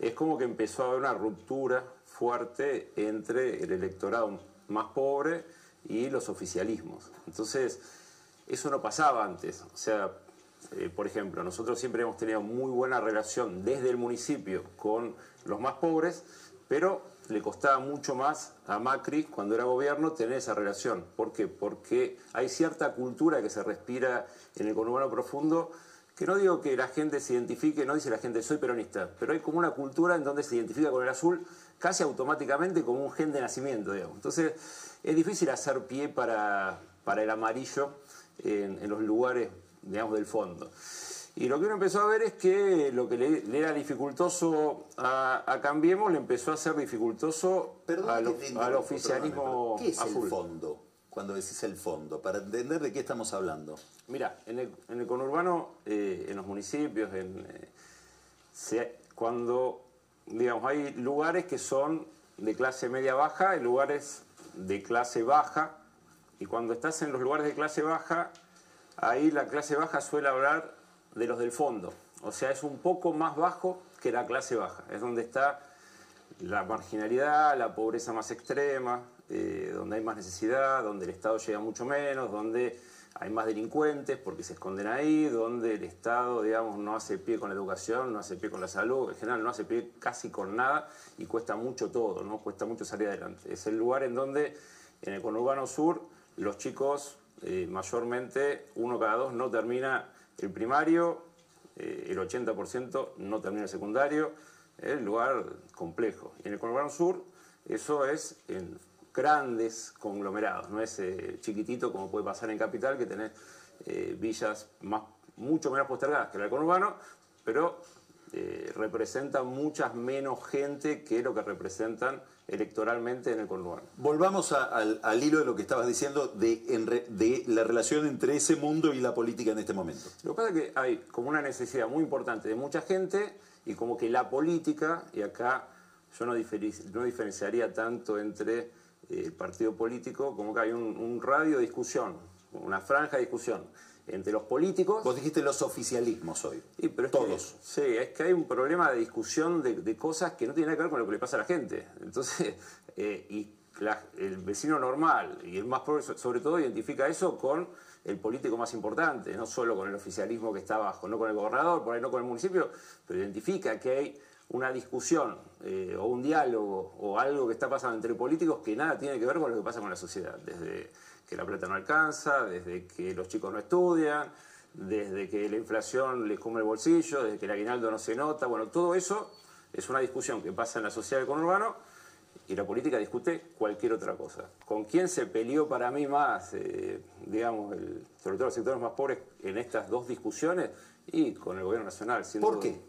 H: es como que empezó a haber una ruptura fuerte entre el electorado más pobre y los oficialismos. Entonces, eso no pasaba antes. O sea, eh, por ejemplo, nosotros siempre hemos tenido muy buena relación desde el municipio con los más pobres, pero le costaba mucho más a Macri cuando era gobierno tener esa relación. ¿Por qué? Porque hay cierta cultura que se respira en el conurbano profundo que no digo que la gente se identifique, no dice la gente soy peronista, pero hay como una cultura en donde se identifica con el azul casi automáticamente como un gen de nacimiento. Entonces es difícil hacer pie para, para el amarillo en, en, los lugares, digamos, del fondo. Y lo que uno empezó a ver es que lo que le, le era dificultoso a, a, Cambiemos le empezó a ser dificultoso al, al, oficialismo
G: ¿Qué es
H: azul.
G: el fondo? Cuando decís el fondo, para entender de qué estamos hablando.
H: Mira, en el, en el conurbano, eh, en los municipios, en, eh, se, cuando, digamos, hay lugares que son de clase media-baja y lugares de clase baja, y cuando estás en los lugares de clase baja, ahí la clase baja suele hablar de los del fondo. O sea, es un poco más bajo que la clase baja. Es donde está la marginalidad, la pobreza más extrema, eh, donde hay más necesidad, donde el Estado llega mucho menos, donde hay más delincuentes porque se esconden ahí, donde el Estado, digamos, no hace pie con la educación, no hace pie con la salud, en general no hace pie casi con nada y cuesta mucho todo, ¿no? Cuesta mucho salir adelante. Es el lugar en donde, en el conurbano sur, los chicos, eh, mayormente, uno cada dos no termina el primario, eh, el 80% no termina el secundario, es el lugar complejo. Y en el conurbano sur, eso es en grandes conglomerados, no es eh, chiquitito como puede pasar en Capital, que tenés villas más, mucho menos postergadas que el conurbano, pero representan muchas menos gente que lo que representan electoralmente en el conurbano.
G: Volvamos a, al, al, hilo de lo que estabas diciendo de, en re, de la relación entre ese mundo y la política en este momento.
H: Lo que pasa es que hay como una necesidad muy importante de mucha gente y como que la política, y acá yo no, diferi no diferenciaría tanto entre el partido político, como que hay un, un, radio de discusión, una franja de discusión entre los políticos.
G: Vos dijiste los oficialismos hoy.
H: Sí, pero es
G: Todos.
H: Que, sí, es que hay un problema de discusión de, de, cosas que no tienen nada que ver con lo que le pasa a la gente. Entonces, eh, y la, el vecino normal y el más pobre, sobre todo, identifica eso con el político más importante, no solo con el oficialismo que está abajo, no con el gobernador, por ahí no con el municipio, pero identifica que hay una discusión eh, o un diálogo o algo que está pasando entre políticos que nada tiene que ver con lo que pasa con la sociedad, desde que la plata no alcanza, desde que los chicos no estudian, desde que la inflación les come el bolsillo, desde que el aguinaldo no se nota, bueno, todo eso es una discusión que pasa en la sociedad del conurbano y la política discute cualquier otra cosa. ¿Con quién se peleó para mí más, eh, digamos, el- sobre todo los sectores más pobres en estas dos discusiones? Y con el gobierno nacional. sin
G: ¿Por
H: duda.
G: qué?